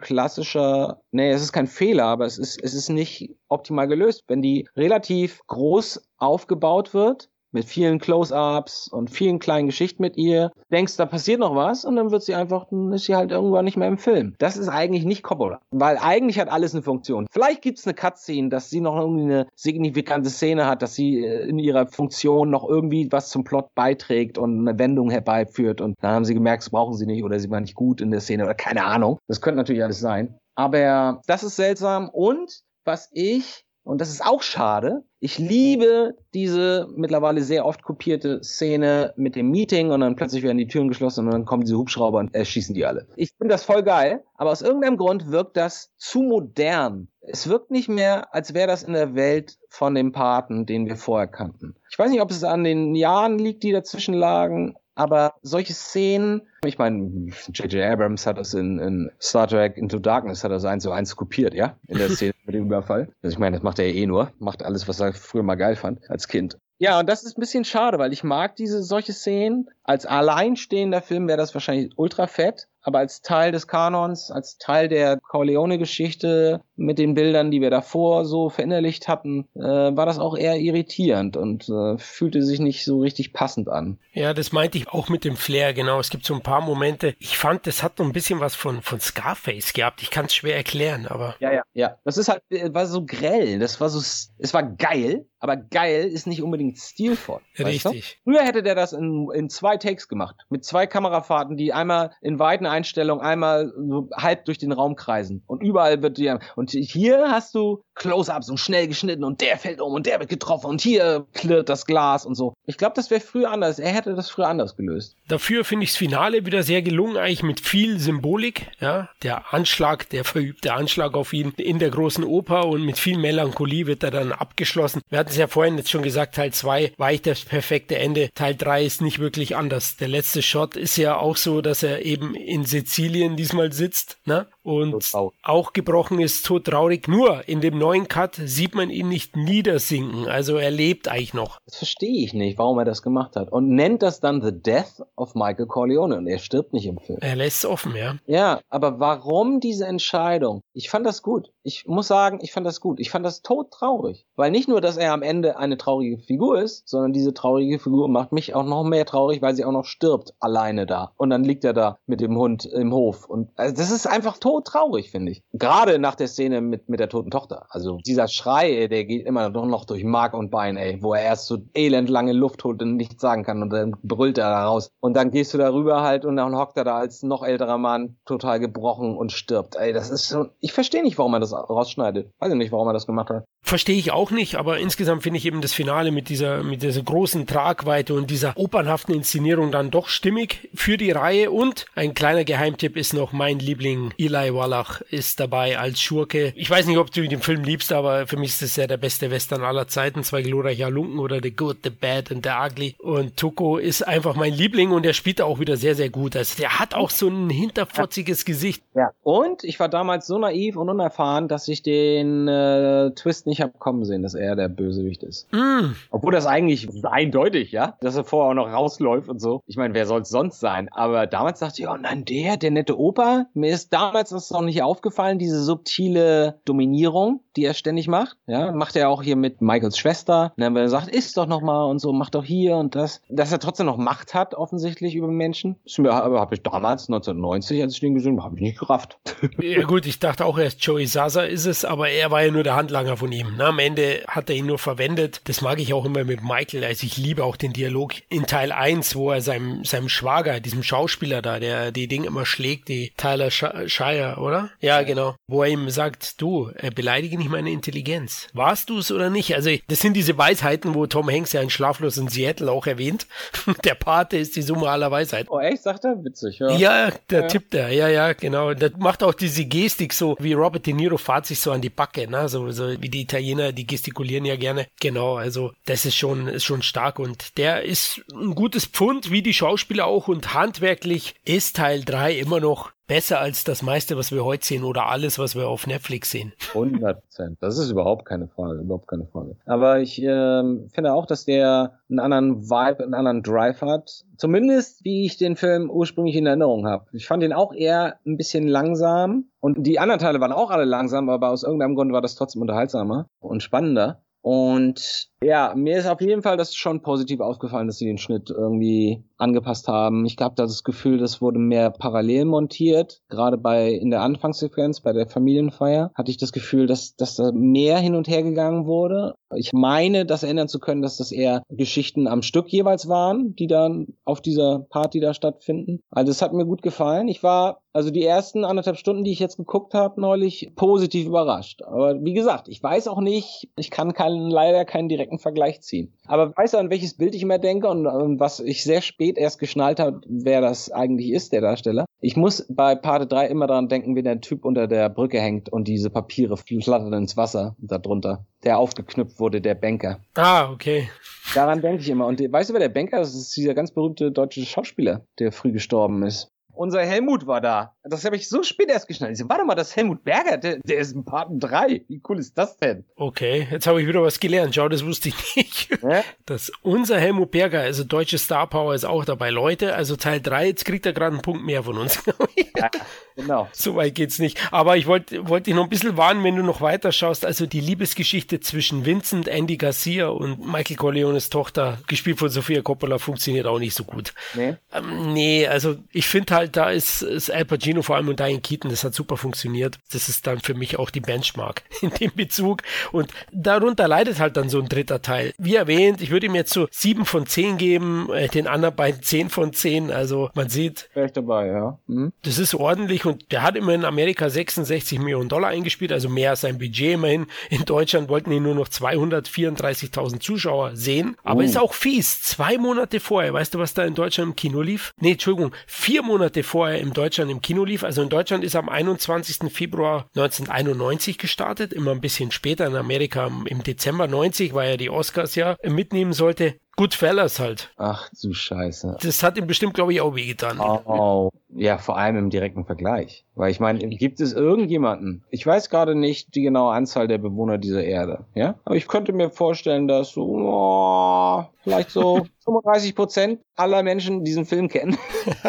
klassischer, nee, es ist kein Fehler, aber es ist, es ist nicht optimal gelöst. Wenn die relativ groß aufgebaut wird, mit vielen Close-ups und vielen kleinen Geschichten mit ihr. Denkst, da passiert noch was und dann wird sie einfach, dann ist sie halt irgendwann nicht mehr im Film. Das ist eigentlich nicht Coppola, weil eigentlich hat alles eine Funktion. Vielleicht gibt's eine Cutscene, dass sie noch irgendwie eine signifikante Szene hat, dass sie äh, in ihrer Funktion noch irgendwie was zum Plot beiträgt und eine Wendung herbeiführt und dann haben sie gemerkt, das brauchen sie nicht oder sie war nicht gut in der Szene oder keine Ahnung. Das könnte natürlich alles sein. Aber das ist seltsam und was ich und das ist auch schade. Ich liebe diese mittlerweile sehr oft kopierte Szene mit dem Meeting und dann plötzlich werden die Türen geschlossen und dann kommen diese Hubschrauber und erschießen die alle. Ich finde das voll geil, aber aus irgendeinem Grund wirkt das zu modern. Es wirkt nicht mehr, als wäre das in der Welt von dem Paten, den wir vorher kannten. Ich weiß nicht, ob es an den Jahren liegt, die dazwischen lagen, aber solche Szenen, ich meine, J.J. Abrams hat das in, in, Star Trek Into Darkness, hat das eins zu eins kopiert, ja, in der <laughs> Szene mit dem Überfall. Also ich meine, das macht er eh nur, macht alles, was er früher mal geil fand als Kind. Ja, und das ist ein bisschen schade, weil ich mag diese solche Szenen. Als alleinstehender Film wäre das wahrscheinlich ultra fett aber als Teil des Kanons, als Teil der Corleone-Geschichte mit den Bildern, die wir davor so verinnerlicht hatten, äh, war das auch eher irritierend und äh, fühlte sich nicht so richtig passend an. Ja, das meinte ich auch mit dem Flair, genau. Es gibt so ein paar Momente. Ich fand, das hat so ein bisschen was von, von Scarface gehabt. Ich kann es schwer erklären, aber. Ja, ja, ja. Das ist halt, äh, war so grell. Das war so, es war geil, aber geil ist nicht unbedingt stilvoll. Richtig. Früher hätte der das in, in zwei Takes gemacht. Mit zwei Kamerafahrten, die einmal in weiten Einstellungen einmal so halb durch den Raum kreisen. Und überall wird die, und hier hast du Close-ups und schnell geschnitten und der fällt um und der wird getroffen und hier klirrt das Glas und so. Ich glaube, das wäre früher anders. Er hätte das früher anders gelöst. Dafür finde ich das Finale wieder sehr gelungen, eigentlich mit viel Symbolik. Ja, der Anschlag, der verübte Anschlag auf ihn in der großen Oper und mit viel Melancholie wird er dann abgeschlossen. Wir hatten es ja vorhin jetzt schon gesagt, Teil 2 war ich das perfekte Ende. Teil 3 ist nicht wirklich anders. Der letzte Shot ist ja auch so, dass er eben in Sizilien diesmal sitzt, ne? Und auch gebrochen ist todtraurig. Nur in dem neuen Cut sieht man ihn nicht niedersinken. Also er lebt eigentlich noch. Das verstehe ich nicht, warum er das gemacht hat. Und nennt das dann The Death of Michael Corleone. Und er stirbt nicht im Film. Er lässt es offen, ja. Ja, aber warum diese Entscheidung? Ich fand das gut. Ich muss sagen, ich fand das gut. Ich fand das todtraurig. Weil nicht nur, dass er am Ende eine traurige Figur ist, sondern diese traurige Figur macht mich auch noch mehr traurig, weil sie auch noch stirbt alleine da. Und dann liegt er da mit dem Hund im Hof. Und also das ist einfach tot traurig, finde ich. Gerade nach der Szene mit, mit der toten Tochter. Also dieser Schrei, der geht immer noch durch Mark und Bein, ey, wo er erst so elend lange Luft holt und nichts sagen kann und dann brüllt er da raus. Und dann gehst du darüber halt und dann hockt er da als noch älterer Mann total gebrochen und stirbt. Ey, das ist so, ich verstehe nicht, warum er das rausschneidet. Weiß ich nicht, warum er das gemacht hat. Verstehe ich auch nicht, aber insgesamt finde ich eben das Finale mit dieser, mit dieser großen Tragweite und dieser opernhaften Inszenierung dann doch stimmig für die Reihe und ein kleiner Geheimtipp ist noch mein Liebling Eli Wallach ist dabei als Schurke. Ich weiß nicht, ob du den Film liebst, aber für mich ist es ja der beste Western aller Zeiten. Zwei glorreiche Lunken oder The Good, The Bad and The Ugly. Und Tuko ist einfach mein Liebling und er spielt auch wieder sehr, sehr gut. Also der hat auch so ein hinterfotziges Gesicht. Ja. Und ich war damals so naiv und unerfahren, dass ich den äh, Twist nicht nicht habe kommen sehen, dass er der Bösewicht ist. Mm. Obwohl das eigentlich eindeutig, ja, dass er vorher auch noch rausläuft und so. Ich meine, wer soll es sonst sein? Aber damals dachte ich, oh nein, der, der nette Opa. Mir ist damals das noch nicht aufgefallen, diese subtile Dominierung, die er ständig macht. Ja, macht er auch hier mit Michaels Schwester. Dann, wenn er sagt, isst doch noch mal und so, mach doch hier und das. Dass er trotzdem noch Macht hat, offensichtlich über Menschen. Aber habe ich damals, 1990, als ich den gesehen habe, habe ich nicht gerafft. <laughs> Ja gut, ich dachte auch erst Joey Sasa ist es, aber er war ja nur der Handlanger von ihm. Ne? Am Ende hat er ihn nur verwendet. Das mag ich auch immer mit Michael. Also ich liebe auch den Dialog in Teil 1, wo er seinem, seinem Schwager, diesem Schauspieler da, der die Dinge immer schlägt, die Tyler Shire, oder? Ja, genau. Wo er ihm sagt, du, äh, beleidige nicht meine Intelligenz. Warst du es oder nicht? Also das sind diese Weisheiten, wo Tom Hanks ja in Schlaflos in Seattle auch erwähnt. <laughs> der Pate ist die Summe aller Weisheit. Oh echt, sagt er? Witzig, ja. Ja, der ja. tippt er. Ja, ja, genau. Das macht auch diese Gestik so, wie Robert De Niro fahrt sich so an die Backe, ne? So, so wie die Italiener, die gestikulieren ja gerne. Genau, also das ist schon, ist schon stark und der ist ein gutes Pfund, wie die Schauspieler auch und handwerklich ist Teil 3 immer noch besser als das meiste, was wir heute sehen oder alles, was wir auf Netflix sehen. 100 Prozent. Das ist überhaupt keine Frage, überhaupt keine Frage. Aber ich ähm, finde auch, dass der einen anderen Vibe, einen anderen Drive hat. Zumindest, wie ich den Film ursprünglich in Erinnerung habe. Ich fand ihn auch eher ein bisschen langsam. Und die anderen Teile waren auch alle langsam, aber aus irgendeinem Grund war das trotzdem unterhaltsamer und spannender. Und ja, mir ist auf jeden Fall das schon positiv aufgefallen, dass sie den Schnitt irgendwie angepasst haben. Ich habe da das Gefühl, das wurde mehr parallel montiert. Gerade bei in der Anfangssequenz, bei der Familienfeier, hatte ich das Gefühl, dass, dass da mehr hin und her gegangen wurde. Ich meine, das erinnern zu können, dass das eher Geschichten am Stück jeweils waren, die dann auf dieser Party da stattfinden. Also es hat mir gut gefallen. Ich war also die ersten anderthalb Stunden, die ich jetzt geguckt habe, neulich positiv überrascht. Aber wie gesagt, ich weiß auch nicht, ich kann keinen, leider keinen direkten Vergleich ziehen. Aber weißt du, an welches Bild ich immer denke und, und was ich sehr spät erst geschnallt habe, wer das eigentlich ist, der Darsteller? Ich muss bei Parte 3 immer daran denken, wie der Typ unter der Brücke hängt und diese Papiere flattern ins Wasser darunter. Der aufgeknüpft wurde, der Banker. Ah, okay. Daran denke ich immer. Und weißt du, wer der Banker ist? Das ist dieser ganz berühmte deutsche Schauspieler, der früh gestorben ist. Unser Helmut war da. Das habe ich so spät erst geschnallt. Ich so, warte mal, das Helmut Berger, der, der ist ein Paten 3. Wie cool ist das denn? Okay, jetzt habe ich wieder was gelernt. Schau, das wusste ich nicht. Ja? Dass unser Helmut Berger, also deutsche Star Power, ist auch dabei. Leute, also Teil 3, jetzt kriegt er gerade einen Punkt mehr von uns. <laughs> ja, genau. So weit geht's nicht. Aber ich wollte wollt dich noch ein bisschen warnen, wenn du noch weiter schaust. Also die Liebesgeschichte zwischen Vincent, Andy Garcia und Michael Corleones Tochter, gespielt von Sofia Coppola, funktioniert auch nicht so gut. Nee, ähm, nee also ich finde halt, da ist, ist Al Pacino vor allem und Diane Keaton, das hat super funktioniert. Das ist dann für mich auch die Benchmark <laughs> in dem Bezug. Und darunter leidet halt dann so ein dritter Teil. Wie erwähnt, ich würde ihm jetzt so sieben von zehn geben, äh, den anderen beiden zehn von zehn. Also man sieht. Ich dabei, ja. Mhm. Das ist ordentlich und der hat immer in Amerika 66 Millionen Dollar eingespielt, also mehr als sein Budget immerhin. In Deutschland wollten ihn nur noch 234.000 Zuschauer sehen. Aber oh. ist auch fies. Zwei Monate vorher, weißt du, was da in Deutschland im Kino lief? Nee, Entschuldigung, vier Monate vorher in Deutschland im Kino lief. Also in Deutschland ist am 21. Februar 1991 gestartet, immer ein bisschen später in Amerika im Dezember 90, weil er die Oscars ja mitnehmen sollte. Goodfellas halt. Ach du Scheiße. Das hat ihm bestimmt, glaube ich, auch wehgetan. Oh, oh. Ja, vor allem im direkten Vergleich. Weil ich meine, gibt es irgendjemanden? Ich weiß gerade nicht die genaue Anzahl der Bewohner dieser Erde, ja? Aber ich könnte mir vorstellen, dass so oh, vielleicht so <laughs> 35 Prozent aller Menschen diesen Film kennen.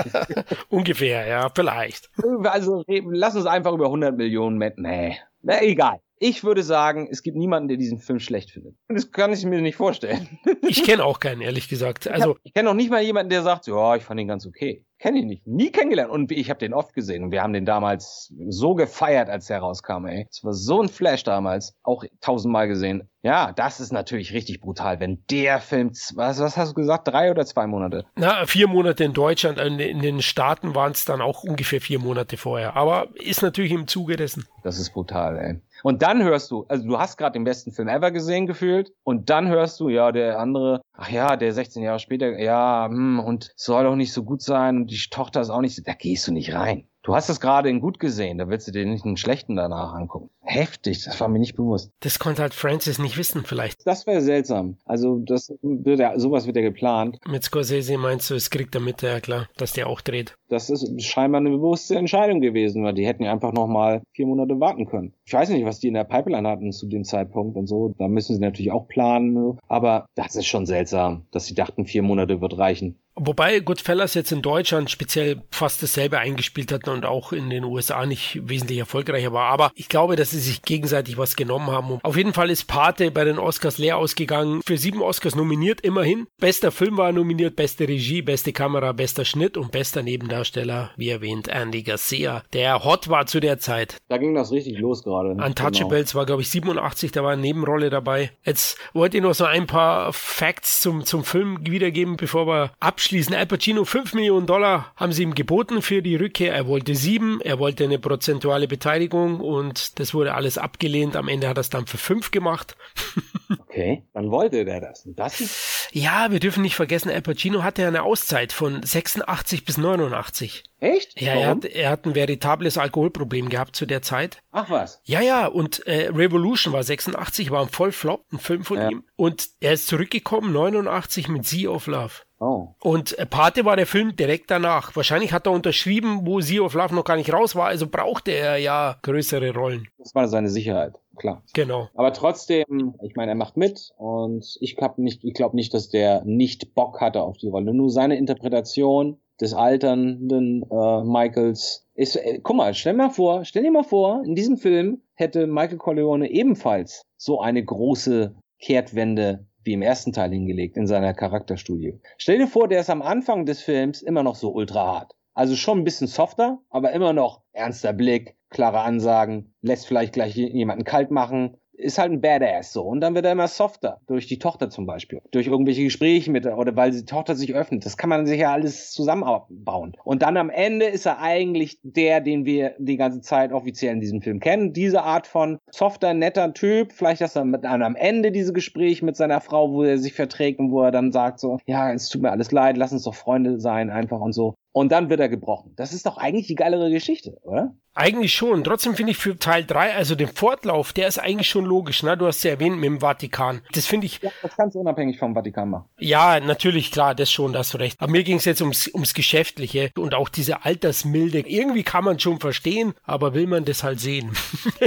<laughs> Ungefähr, ja, vielleicht. Also lass uns einfach über 100 Millionen Menschen. Nee, na egal. Ich würde sagen, es gibt niemanden, der diesen Film schlecht findet. Das kann ich mir nicht vorstellen. <laughs> Ich kenne auch keinen, ehrlich gesagt. Also ich, ich kenne auch nicht mal jemanden, der sagt, ja, ich fand ihn ganz okay. Kenne ich nicht. Nie kennengelernt. Und ich habe den oft gesehen. Und wir haben den damals so gefeiert, als der rauskam, ey. Es war so ein Flash damals. Auch tausendmal gesehen. Ja, das ist natürlich richtig brutal, wenn der Film, was, was hast du gesagt, drei oder zwei Monate? Na, vier Monate in Deutschland. In, in den Staaten waren es dann auch ungefähr vier Monate vorher. Aber ist natürlich im Zuge dessen. Das ist brutal, ey. Und dann hörst du, also du hast gerade den besten Film ever gesehen gefühlt und dann hörst du, ja, der andere, ach ja, der 16 Jahre später, ja, hm, und soll auch nicht so gut sein und die Tochter ist auch nicht so, da gehst du nicht rein. Du hast es gerade in gut gesehen, da willst du dir nicht einen schlechten danach angucken. Heftig, das war mir nicht bewusst. Das konnte halt Francis nicht wissen, vielleicht. Das wäre seltsam. Also das wird ja, sowas wird ja geplant. Mit Scorsese meinst du, es kriegt er mit, ja klar, dass der auch dreht. Das ist scheinbar eine bewusste Entscheidung gewesen, weil die hätten ja einfach noch mal vier Monate warten können. Ich weiß nicht, was die in der Pipeline hatten zu dem Zeitpunkt und so. Da müssen sie natürlich auch planen. Aber das ist schon seltsam, dass sie dachten, vier Monate wird reichen. Wobei Goodfellas jetzt in Deutschland speziell fast dasselbe eingespielt hat und auch in den USA nicht wesentlich erfolgreicher war. Aber ich glaube, dass sie sich gegenseitig was genommen haben. Auf jeden Fall ist Pate bei den Oscars leer ausgegangen. Für sieben Oscars nominiert, immerhin. Bester Film war nominiert, beste Regie, beste Kamera, bester Schnitt und bester Nebendarsteller, wie erwähnt, Andy Garcia, der hot war zu der Zeit. Da ging das richtig los gerade. Untouchables genau. war, glaube ich, 87, da war eine Nebenrolle dabei. Jetzt wollte ich noch so ein paar Facts zum, zum Film wiedergeben, bevor wir abschließen abschließen. Al Pacino 5 Millionen Dollar haben sie ihm geboten für die Rückkehr. Er wollte sieben, er wollte eine prozentuale Beteiligung und das wurde alles abgelehnt. Am Ende hat er es dann für fünf gemacht. <laughs> okay, dann wollte der das. Und das ist ja, wir dürfen nicht vergessen, Al Pacino hatte eine Auszeit von 86 bis 89. Echt? Ja, er hat, er hat ein veritables Alkoholproblem gehabt zu der Zeit. Ach was? Ja, ja, und äh, Revolution war 86, war ein Vollflop, ein Film von ja. ihm. Und er ist zurückgekommen, 89 mit Sea of Love. Oh. Und äh, Pate war der Film direkt danach. Wahrscheinlich hat er unterschrieben, wo Sea of Love noch gar nicht raus war, also brauchte er ja größere Rollen. Das war seine Sicherheit, klar. Genau. Aber trotzdem, ich meine, er macht mit und ich glaube nicht, ich glaube nicht, dass der nicht Bock hatte auf die Rolle. Nur seine Interpretation des alternden äh, Michaels ist, äh, guck mal, stell mal vor, stell dir mal vor, in diesem Film hätte Michael Corleone ebenfalls so eine große Kehrtwende wie im ersten Teil hingelegt in seiner Charakterstudie. Stell dir vor, der ist am Anfang des Films immer noch so ultra hart. Also schon ein bisschen softer, aber immer noch ernster Blick, klare Ansagen, lässt vielleicht gleich jemanden kalt machen, ist halt ein Badass so. Und dann wird er immer softer. Durch die Tochter zum Beispiel. Durch irgendwelche Gespräche mit, oder weil die Tochter sich öffnet. Das kann man sich ja alles zusammenbauen. Und dann am Ende ist er eigentlich der, den wir die ganze Zeit offiziell in diesem Film kennen. Diese Art von softer, netter Typ. Vielleicht, dass er mit dann am Ende diese Gespräche mit seiner Frau, wo er sich verträgt und wo er dann sagt so, ja, es tut mir alles leid, lass uns doch Freunde sein einfach und so. Und dann wird er gebrochen. Das ist doch eigentlich die geilere Geschichte, oder? Eigentlich schon. Trotzdem finde ich für Teil 3, also den Fortlauf, der ist eigentlich schon logisch. Ne? Du hast ja erwähnt mit dem Vatikan. Das finde ich. Ja, das kannst du unabhängig vom Vatikan machen. Ja, natürlich, klar, das schon, da hast du recht. Aber mir ging es jetzt ums, ums Geschäftliche und auch diese Altersmilde. Irgendwie kann man schon verstehen, aber will man das halt sehen.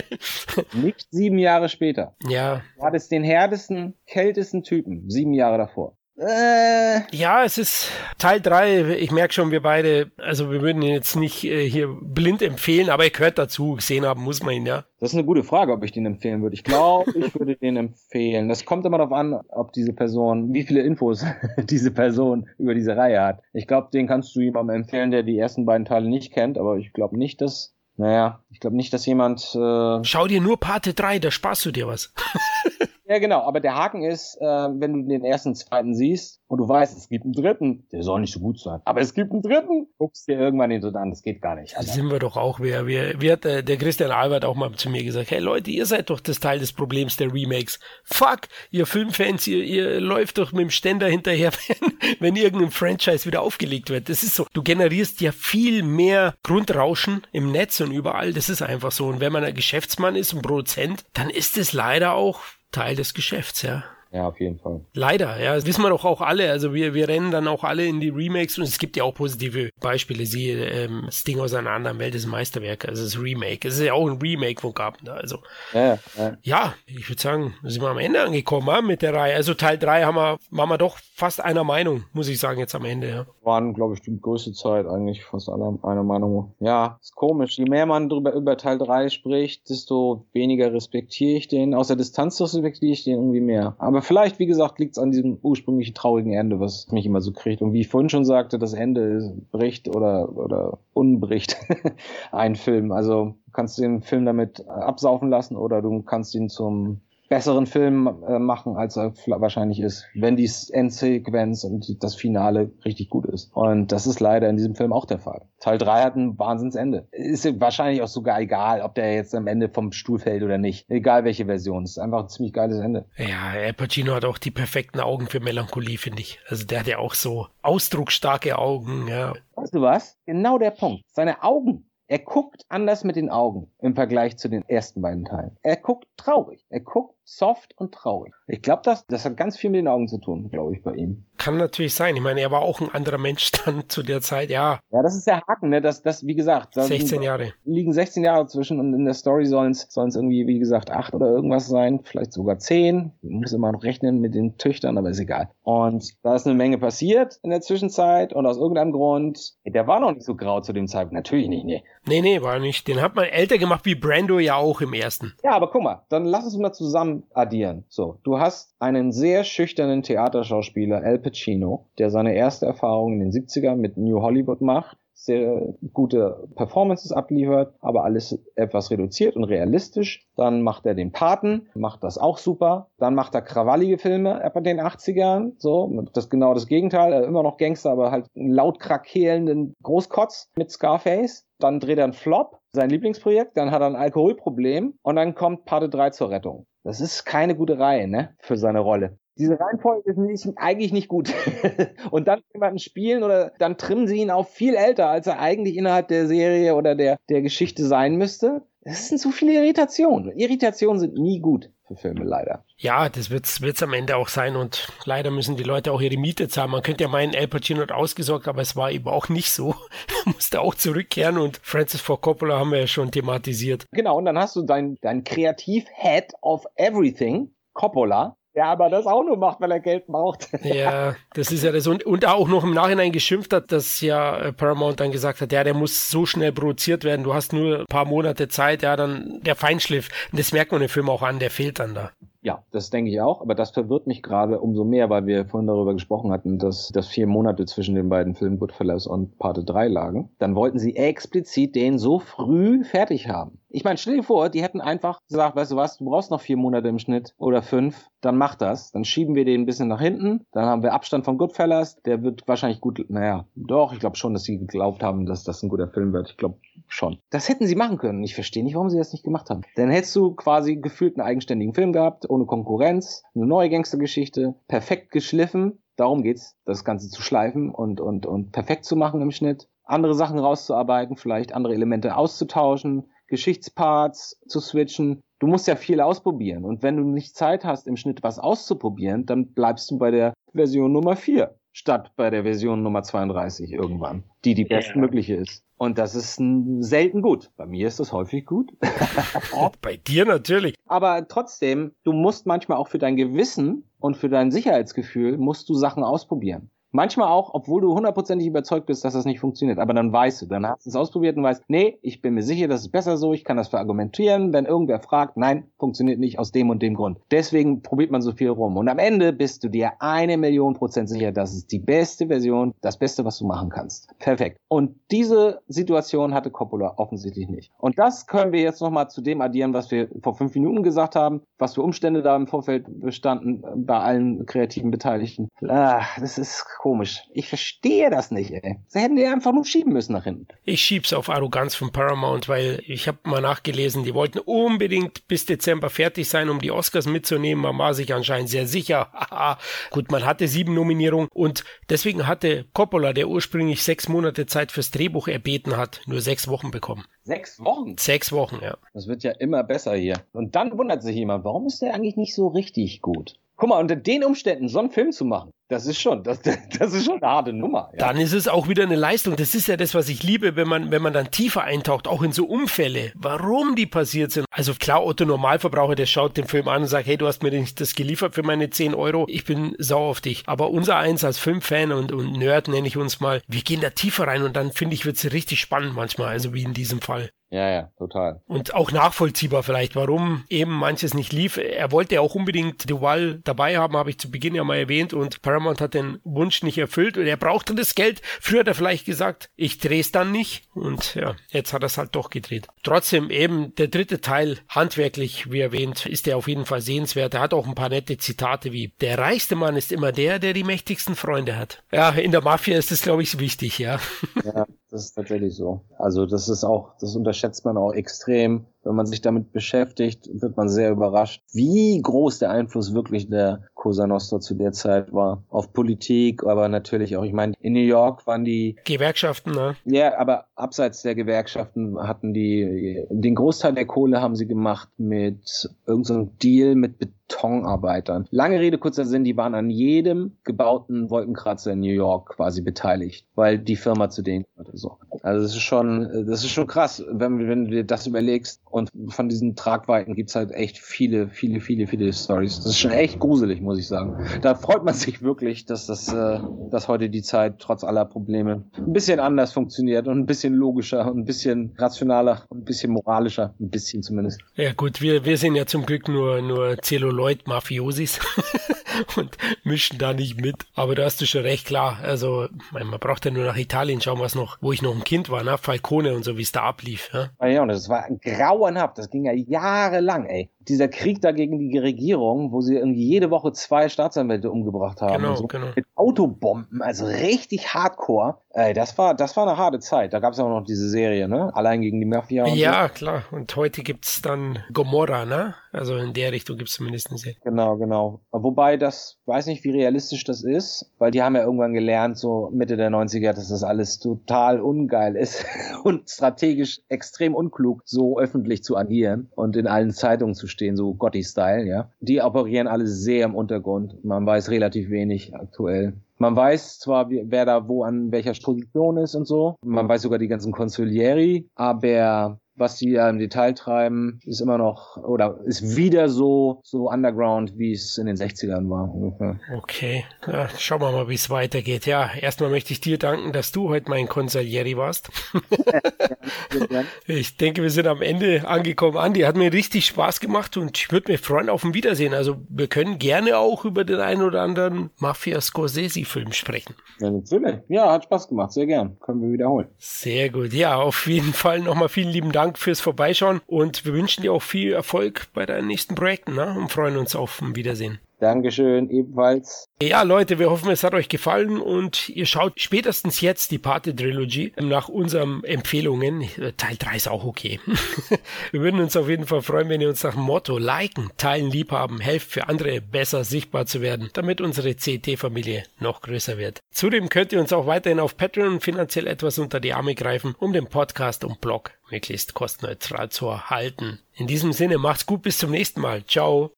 <laughs> Nicht sieben Jahre später. Ja. Du hattest den härtesten, kältesten Typen, sieben Jahre davor. Äh. Ja, es ist Teil 3. Ich merke schon, wir beide, also wir würden ihn jetzt nicht äh, hier blind empfehlen, aber er gehört dazu. Gesehen haben muss man ihn, ja. Das ist eine gute Frage, ob ich den empfehlen würde. Ich glaube, <laughs> ich würde den empfehlen. Das kommt immer darauf an, ob diese Person, wie viele Infos <laughs> diese Person über diese Reihe hat. Ich glaube, den kannst du jemandem empfehlen, der die ersten beiden Teile nicht kennt, aber ich glaube nicht, dass naja, ich glaube nicht, dass jemand. Äh Schau dir nur Pate 3, da sparst du dir was. <laughs> Ja, genau. Aber der Haken ist, äh, wenn du den ersten, zweiten siehst und du weißt, es gibt einen dritten, der soll nicht so gut sein. Aber es gibt einen dritten, guckst dir irgendwann den so an, das geht gar nicht. Also. sind wir doch auch. Wer, wer, wer hat äh, der Christian Albert auch mal zu mir gesagt, hey Leute, ihr seid doch das Teil des Problems der Remakes. Fuck, ihr Filmfans, ihr, ihr läuft doch mit dem Ständer hinterher, <laughs> wenn, wenn irgendein Franchise wieder aufgelegt wird. Das ist so. Du generierst ja viel mehr Grundrauschen im Netz und überall. Das ist einfach so. Und wenn man ein Geschäftsmann ist, ein Produzent, dann ist es leider auch Teil des Geschäfts, ja. Ja, auf jeden Fall. Leider, ja. Das wissen wir doch auch alle. Also wir, wir rennen dann auch alle in die Remakes und es gibt ja auch positive Beispiele. Siehe ähm, Sting aus einer anderen Welt ist ein Meisterwerk, also das Remake. Es ist ja auch ein Remake von Carpenter. Also ja, ja. ja ich würde sagen, sind wir am Ende angekommen ja, mit der Reihe. Also Teil 3 haben wir, waren wir doch fast einer Meinung, muss ich sagen, jetzt am Ende. Ja. Waren, glaube ich, die größte Zeit eigentlich fast einer, einer Meinung. Ja, ist komisch. Je mehr man drüber über Teil 3 spricht, desto weniger respektiere ich den. Aus der Distanz respektiere ich den irgendwie mehr. Aber vielleicht, wie gesagt, liegt es an diesem ursprünglichen traurigen Ende, was mich immer so kriegt. Und wie ich vorhin schon sagte, das Ende bricht oder, oder unbricht <laughs> ein Film. Also du kannst den Film damit absaufen lassen oder du kannst ihn zum besseren Film äh, machen, als er wahrscheinlich ist, wenn die Endsequenz und das Finale richtig gut ist. Und das ist leider in diesem Film auch der Fall. Teil 3 hat ein Wahnsinnsende. Ist wahrscheinlich auch sogar egal, ob der jetzt am Ende vom Stuhl fällt oder nicht. Egal welche Version. Es ist einfach ein ziemlich geiles Ende. Ja, Al Pacino hat auch die perfekten Augen für Melancholie, finde ich. Also der hat ja auch so ausdrucksstarke Augen, ja. Weißt du was? Genau der Punkt. Seine Augen Er guckt anders mit den Augen im Vergleich zu den ersten beiden Teilen. Er guckt traurig. Er guckt soft und traurig. Ich glaube, das, das hat ganz viel mit den Augen zu tun, glaube ich, bei ihm. Kann natürlich sein. Ich meine, er war auch ein anderer Mensch <laughs> dann zu der Zeit, ja. Ja, das ist der Haken, ne? Das, das, wie gesagt, 16 Jahre. Liegen 16 Jahre zwischen und in der Story sollen es irgendwie, wie gesagt, acht oder irgendwas sein, vielleicht sogar zehn. Ich muss immer noch rechnen mit den Töchtern, aber ist egal. Und da ist eine Menge passiert in der Zwischenzeit und aus irgendeinem Grund, der war noch nicht so grau zu dem Zeitpunkt. Natürlich nicht, nee. Nee, nee, war nicht. Den hat man älter gemacht wie Brando ja auch im ersten. Ja, aber guck mal, dann lass uns mal zusammen addieren. So, du hast einen sehr schüchternen Theaterschauspieler, Al Pacino, der seine erste Erfahrung in den 70ern mit New Hollywood macht sehr gute Performances abliefert, aber alles etwas reduziert und realistisch. Dann macht er den Paten, macht das auch super. Dann macht er krawallige Filme etwa den 80ern, so, das genau das Gegenteil, er immer noch Gangster, aber halt einen laut krakelnden Großkotz mit Scarface. Dann dreht er einen Flop, sein Lieblingsprojekt, dann hat er ein Alkoholproblem und dann kommt Pate 3 zur Rettung. Das ist keine gute Reihe, ne, für seine Rolle. Diese Reihenfolge ist nicht, eigentlich nicht gut. <laughs> und dann jemanden spielen oder dann trimmen sie ihn auf viel älter, als er eigentlich innerhalb der Serie oder der, der Geschichte sein müsste. Es sind zu viele Irritationen. Irritationen sind nie gut für Filme, leider. Ja, das wird's, wird's am Ende auch sein und leider müssen die Leute auch ihre Miete zahlen. Man könnte ja meinen, Al Pacino hat ausgesorgt, aber es war eben auch nicht so. <laughs> er musste auch zurückkehren und Francis Ford Coppola haben wir ja schon thematisiert. Genau, und dann hast du dein, dein Kreativ-Head of Everything, Coppola, ja, aber das auch nur macht, weil er Geld braucht. <laughs> ja, das ist ja das. Und, und auch noch im Nachhinein geschimpft hat, dass ja äh, Paramount dann gesagt hat, ja, der muss so schnell produziert werden, du hast nur ein paar Monate Zeit, ja, dann der Feinschliff. Und das merkt man im Film auch an, der fehlt dann da. Ja, das denke ich auch, aber das verwirrt mich gerade umso mehr, weil wir vorhin darüber gesprochen hatten, dass, dass vier Monate zwischen den beiden Filmen Goodfellas und Parte 3 lagen. Dann wollten sie explizit den so früh fertig haben. Ich meine, stell dir vor, die hätten einfach gesagt, weißt du was, du brauchst noch vier Monate im Schnitt oder fünf, dann mach das. Dann schieben wir den ein bisschen nach hinten, dann haben wir Abstand von Goodfellas, der wird wahrscheinlich gut, naja, doch, ich glaube schon, dass sie geglaubt haben, dass das ein guter Film wird. Ich glaube schon. Das hätten sie machen können. Ich verstehe nicht, warum sie das nicht gemacht haben. Dann hättest du quasi gefühlt einen eigenständigen Film gehabt, ohne Konkurrenz, eine neue Gangstergeschichte, perfekt geschliffen. Darum geht's, das Ganze zu schleifen und, und, und perfekt zu machen im Schnitt. Andere Sachen rauszuarbeiten, vielleicht andere Elemente auszutauschen, Geschichtsparts zu switchen. Du musst ja viel ausprobieren. Und wenn du nicht Zeit hast, im Schnitt was auszuprobieren, dann bleibst du bei der Version Nummer 4 statt bei der Version Nummer 32 irgendwann, die die bestmögliche ist. Und das ist selten gut. Bei mir ist das häufig gut. <laughs> Bei dir natürlich. Aber trotzdem, du musst manchmal auch für dein Gewissen und für dein Sicherheitsgefühl musst du Sachen ausprobieren. Manchmal auch, obwohl du hundertprozentig überzeugt bist, dass das nicht funktioniert. Aber dann weißt du, dann hast du es ausprobiert und weißt, nee, ich bin mir sicher, das ist besser so, ich kann das verargumentieren. Wenn irgendwer fragt, nein, funktioniert nicht aus dem und dem Grund. Deswegen probiert man so viel rum. Und am Ende bist du dir eine Million Prozent sicher, das ist die beste Version, das Beste, was du machen kannst. Perfekt. Und diese Situation hatte Coppola offensichtlich nicht. Und das können wir jetzt nochmal zu dem addieren, was wir vor fünf Minuten gesagt haben, was für Umstände da im Vorfeld bestanden bei allen kreativen Beteiligten. Ah, das ist komisch. Ich verstehe das nicht, ey. Sie hätten die einfach nur schieben müssen nach hinten. Ich schieb's auf Arroganz von Paramount, weil ich habe mal nachgelesen, die wollten unbedingt bis Dezember fertig sein, um die Oscars mitzunehmen. Man war sich anscheinend sehr sicher. <laughs> Gut, man hatte sieben Nominierungen und deswegen hatte Coppola, der ursprünglich sechs Monate Zeit fürs Drehbuch erbeten hat, nur sechs Wochen bekommen. Sechs Wochen? Sechs Wochen, ja. Das wird ja immer besser hier. Und dann wundert sich jemand, warum ist der eigentlich nicht so richtig gut? Guck mal, unter den Umständen so einen Film zu machen, das ist schon, das, <laughs> das ist schon eine harte Nummer. Ja. Dann ist es auch wieder eine Leistung. Das ist ja das, was ich liebe, wenn man, wenn man dann tiefer eintaucht, auch in so Unfälle, warum die passiert sind. Also klar, Otto Normalverbraucher, der schaut den Film an und sagt, hey, du hast mir das geliefert für meine 10 Euro, ich bin sauer auf dich. Aber unser Eins als Filmfan und, und Nerd nenne ich uns mal, wir gehen da tiefer rein und dann finde ich, wird es richtig spannend manchmal, also wie in diesem Fall. Ja, ja, total. Und auch nachvollziehbar vielleicht, warum eben manches nicht lief. Er wollte auch unbedingt Duval dabei haben, habe ich zu Beginn ja mal erwähnt. Und Paramount hat den Wunsch nicht erfüllt und er brauchte das Geld. Früher hat er vielleicht gesagt, ich drehe es dann nicht. Und ja, jetzt hat er es halt doch gedreht. Trotzdem eben der dritte Teil, handwerklich, wie erwähnt, ist er auf jeden Fall sehenswert. Er hat auch ein paar nette Zitate wie, der reichste Mann ist immer der, der die mächtigsten Freunde hat. Ja, in der Mafia ist das, glaube ich, wichtig, ja. Ja, das ist tatsächlich so. Also das ist auch, das unterschätzt man auch extrem. Wenn man sich damit beschäftigt, wird man sehr überrascht, wie groß der Einfluss wirklich der Cosa Nostra zu der Zeit war. Auf Politik, aber natürlich auch, ich meine, in New York waren die Gewerkschaften, ne? Ja, aber abseits der Gewerkschaften hatten die, den Großteil der Kohle haben sie gemacht mit irgendeinem so Deal mit Betonarbeitern. Lange Rede, kurzer Sinn, die waren an jedem gebauten Wolkenkratzer in New York quasi beteiligt, weil die Firma zu denen gehörte. So. Also das ist schon, das ist schon krass, wenn, wenn du dir das überlegst. Und von diesen Tragweiten gibt's halt echt viele, viele, viele, viele Stories. Das ist schon echt gruselig, muss ich sagen. Da freut man sich wirklich, dass das, äh, dass heute die Zeit trotz aller Probleme ein bisschen anders funktioniert und ein bisschen logischer und ein bisschen rationaler und ein bisschen moralischer, ein bisschen zumindest. Ja gut, wir, wir sind ja zum Glück nur, nur Zelluloid-Mafiosis. <laughs> und mischen da nicht mit. Aber da hast du schon recht klar. Also, man braucht ja nur nach Italien schauen, was noch, wo ich noch ein Kind war, ne? Falcone und so, wie es da ablief. Ja? ja, und das war grauenhaft. Das ging ja jahrelang, ey dieser Krieg da gegen die Regierung, wo sie irgendwie jede Woche zwei Staatsanwälte umgebracht haben. Genau, so. genau. Mit Autobomben, also richtig hardcore. Ey, das war, das war eine harte Zeit. Da gab es auch noch diese Serie, ne? Allein gegen die Mafia. ja, so. klar. Und heute gibt's dann Gomorra, ne? Also in der Richtung gibt's zumindest eine Serie. Genau, genau. Wobei das, weiß nicht, wie realistisch das ist, weil die haben ja irgendwann gelernt, so Mitte der 90er, dass das alles total ungeil ist <laughs> und strategisch extrem unklug, so öffentlich zu agieren und in allen Zeitungen zu stehen, so Gotti-Style, ja. Die operieren alle sehr im Untergrund. Man weiß relativ wenig aktuell. Man weiß zwar, wer da wo an welcher Position ist und so. Man weiß sogar die ganzen Consiglieri, aber was die da im Detail treiben, ist immer noch oder ist wieder so so underground, wie es in den 60ern war ungefähr. Okay, ja, schauen wir mal, wie es weitergeht. Ja, erstmal möchte ich dir danken, dass du heute mein Consiglieri warst. <laughs> ich denke, wir sind am Ende angekommen. Andi, hat mir richtig Spaß gemacht und ich würde mich freuen auf ein Wiedersehen. Also wir können gerne auch über den einen oder anderen Mafia Scorsese Film sprechen. Ja, natürlich. Ja, hat Spaß gemacht, sehr gern. Können wir wiederholen. Sehr gut. Ja, auf jeden Fall nochmal vielen lieben Dank fürs Vorbeischauen und wir wünschen dir auch viel Erfolg bei deinen nächsten Projekten ne? und freuen uns auf ein Wiedersehen. Dankeschön, ebenfalls. Ja, Leute, wir hoffen, es hat euch gefallen und ihr schaut spätestens jetzt die Pate-Trilogie nach unseren Empfehlungen. Teil 3 ist auch okay. <laughs> wir würden uns auf jeden Fall freuen, wenn ihr uns nach dem Motto liken, teilen, liebhaben, helft für andere besser sichtbar zu werden, damit unsere CT-Familie noch größer wird. Zudem könnt ihr uns auch weiterhin auf Patreon finanziell etwas unter die Arme greifen, um den Podcast und Blog möglichst kostenneutral zu erhalten. In diesem Sinne, macht's gut, bis zum nächsten Mal. Ciao.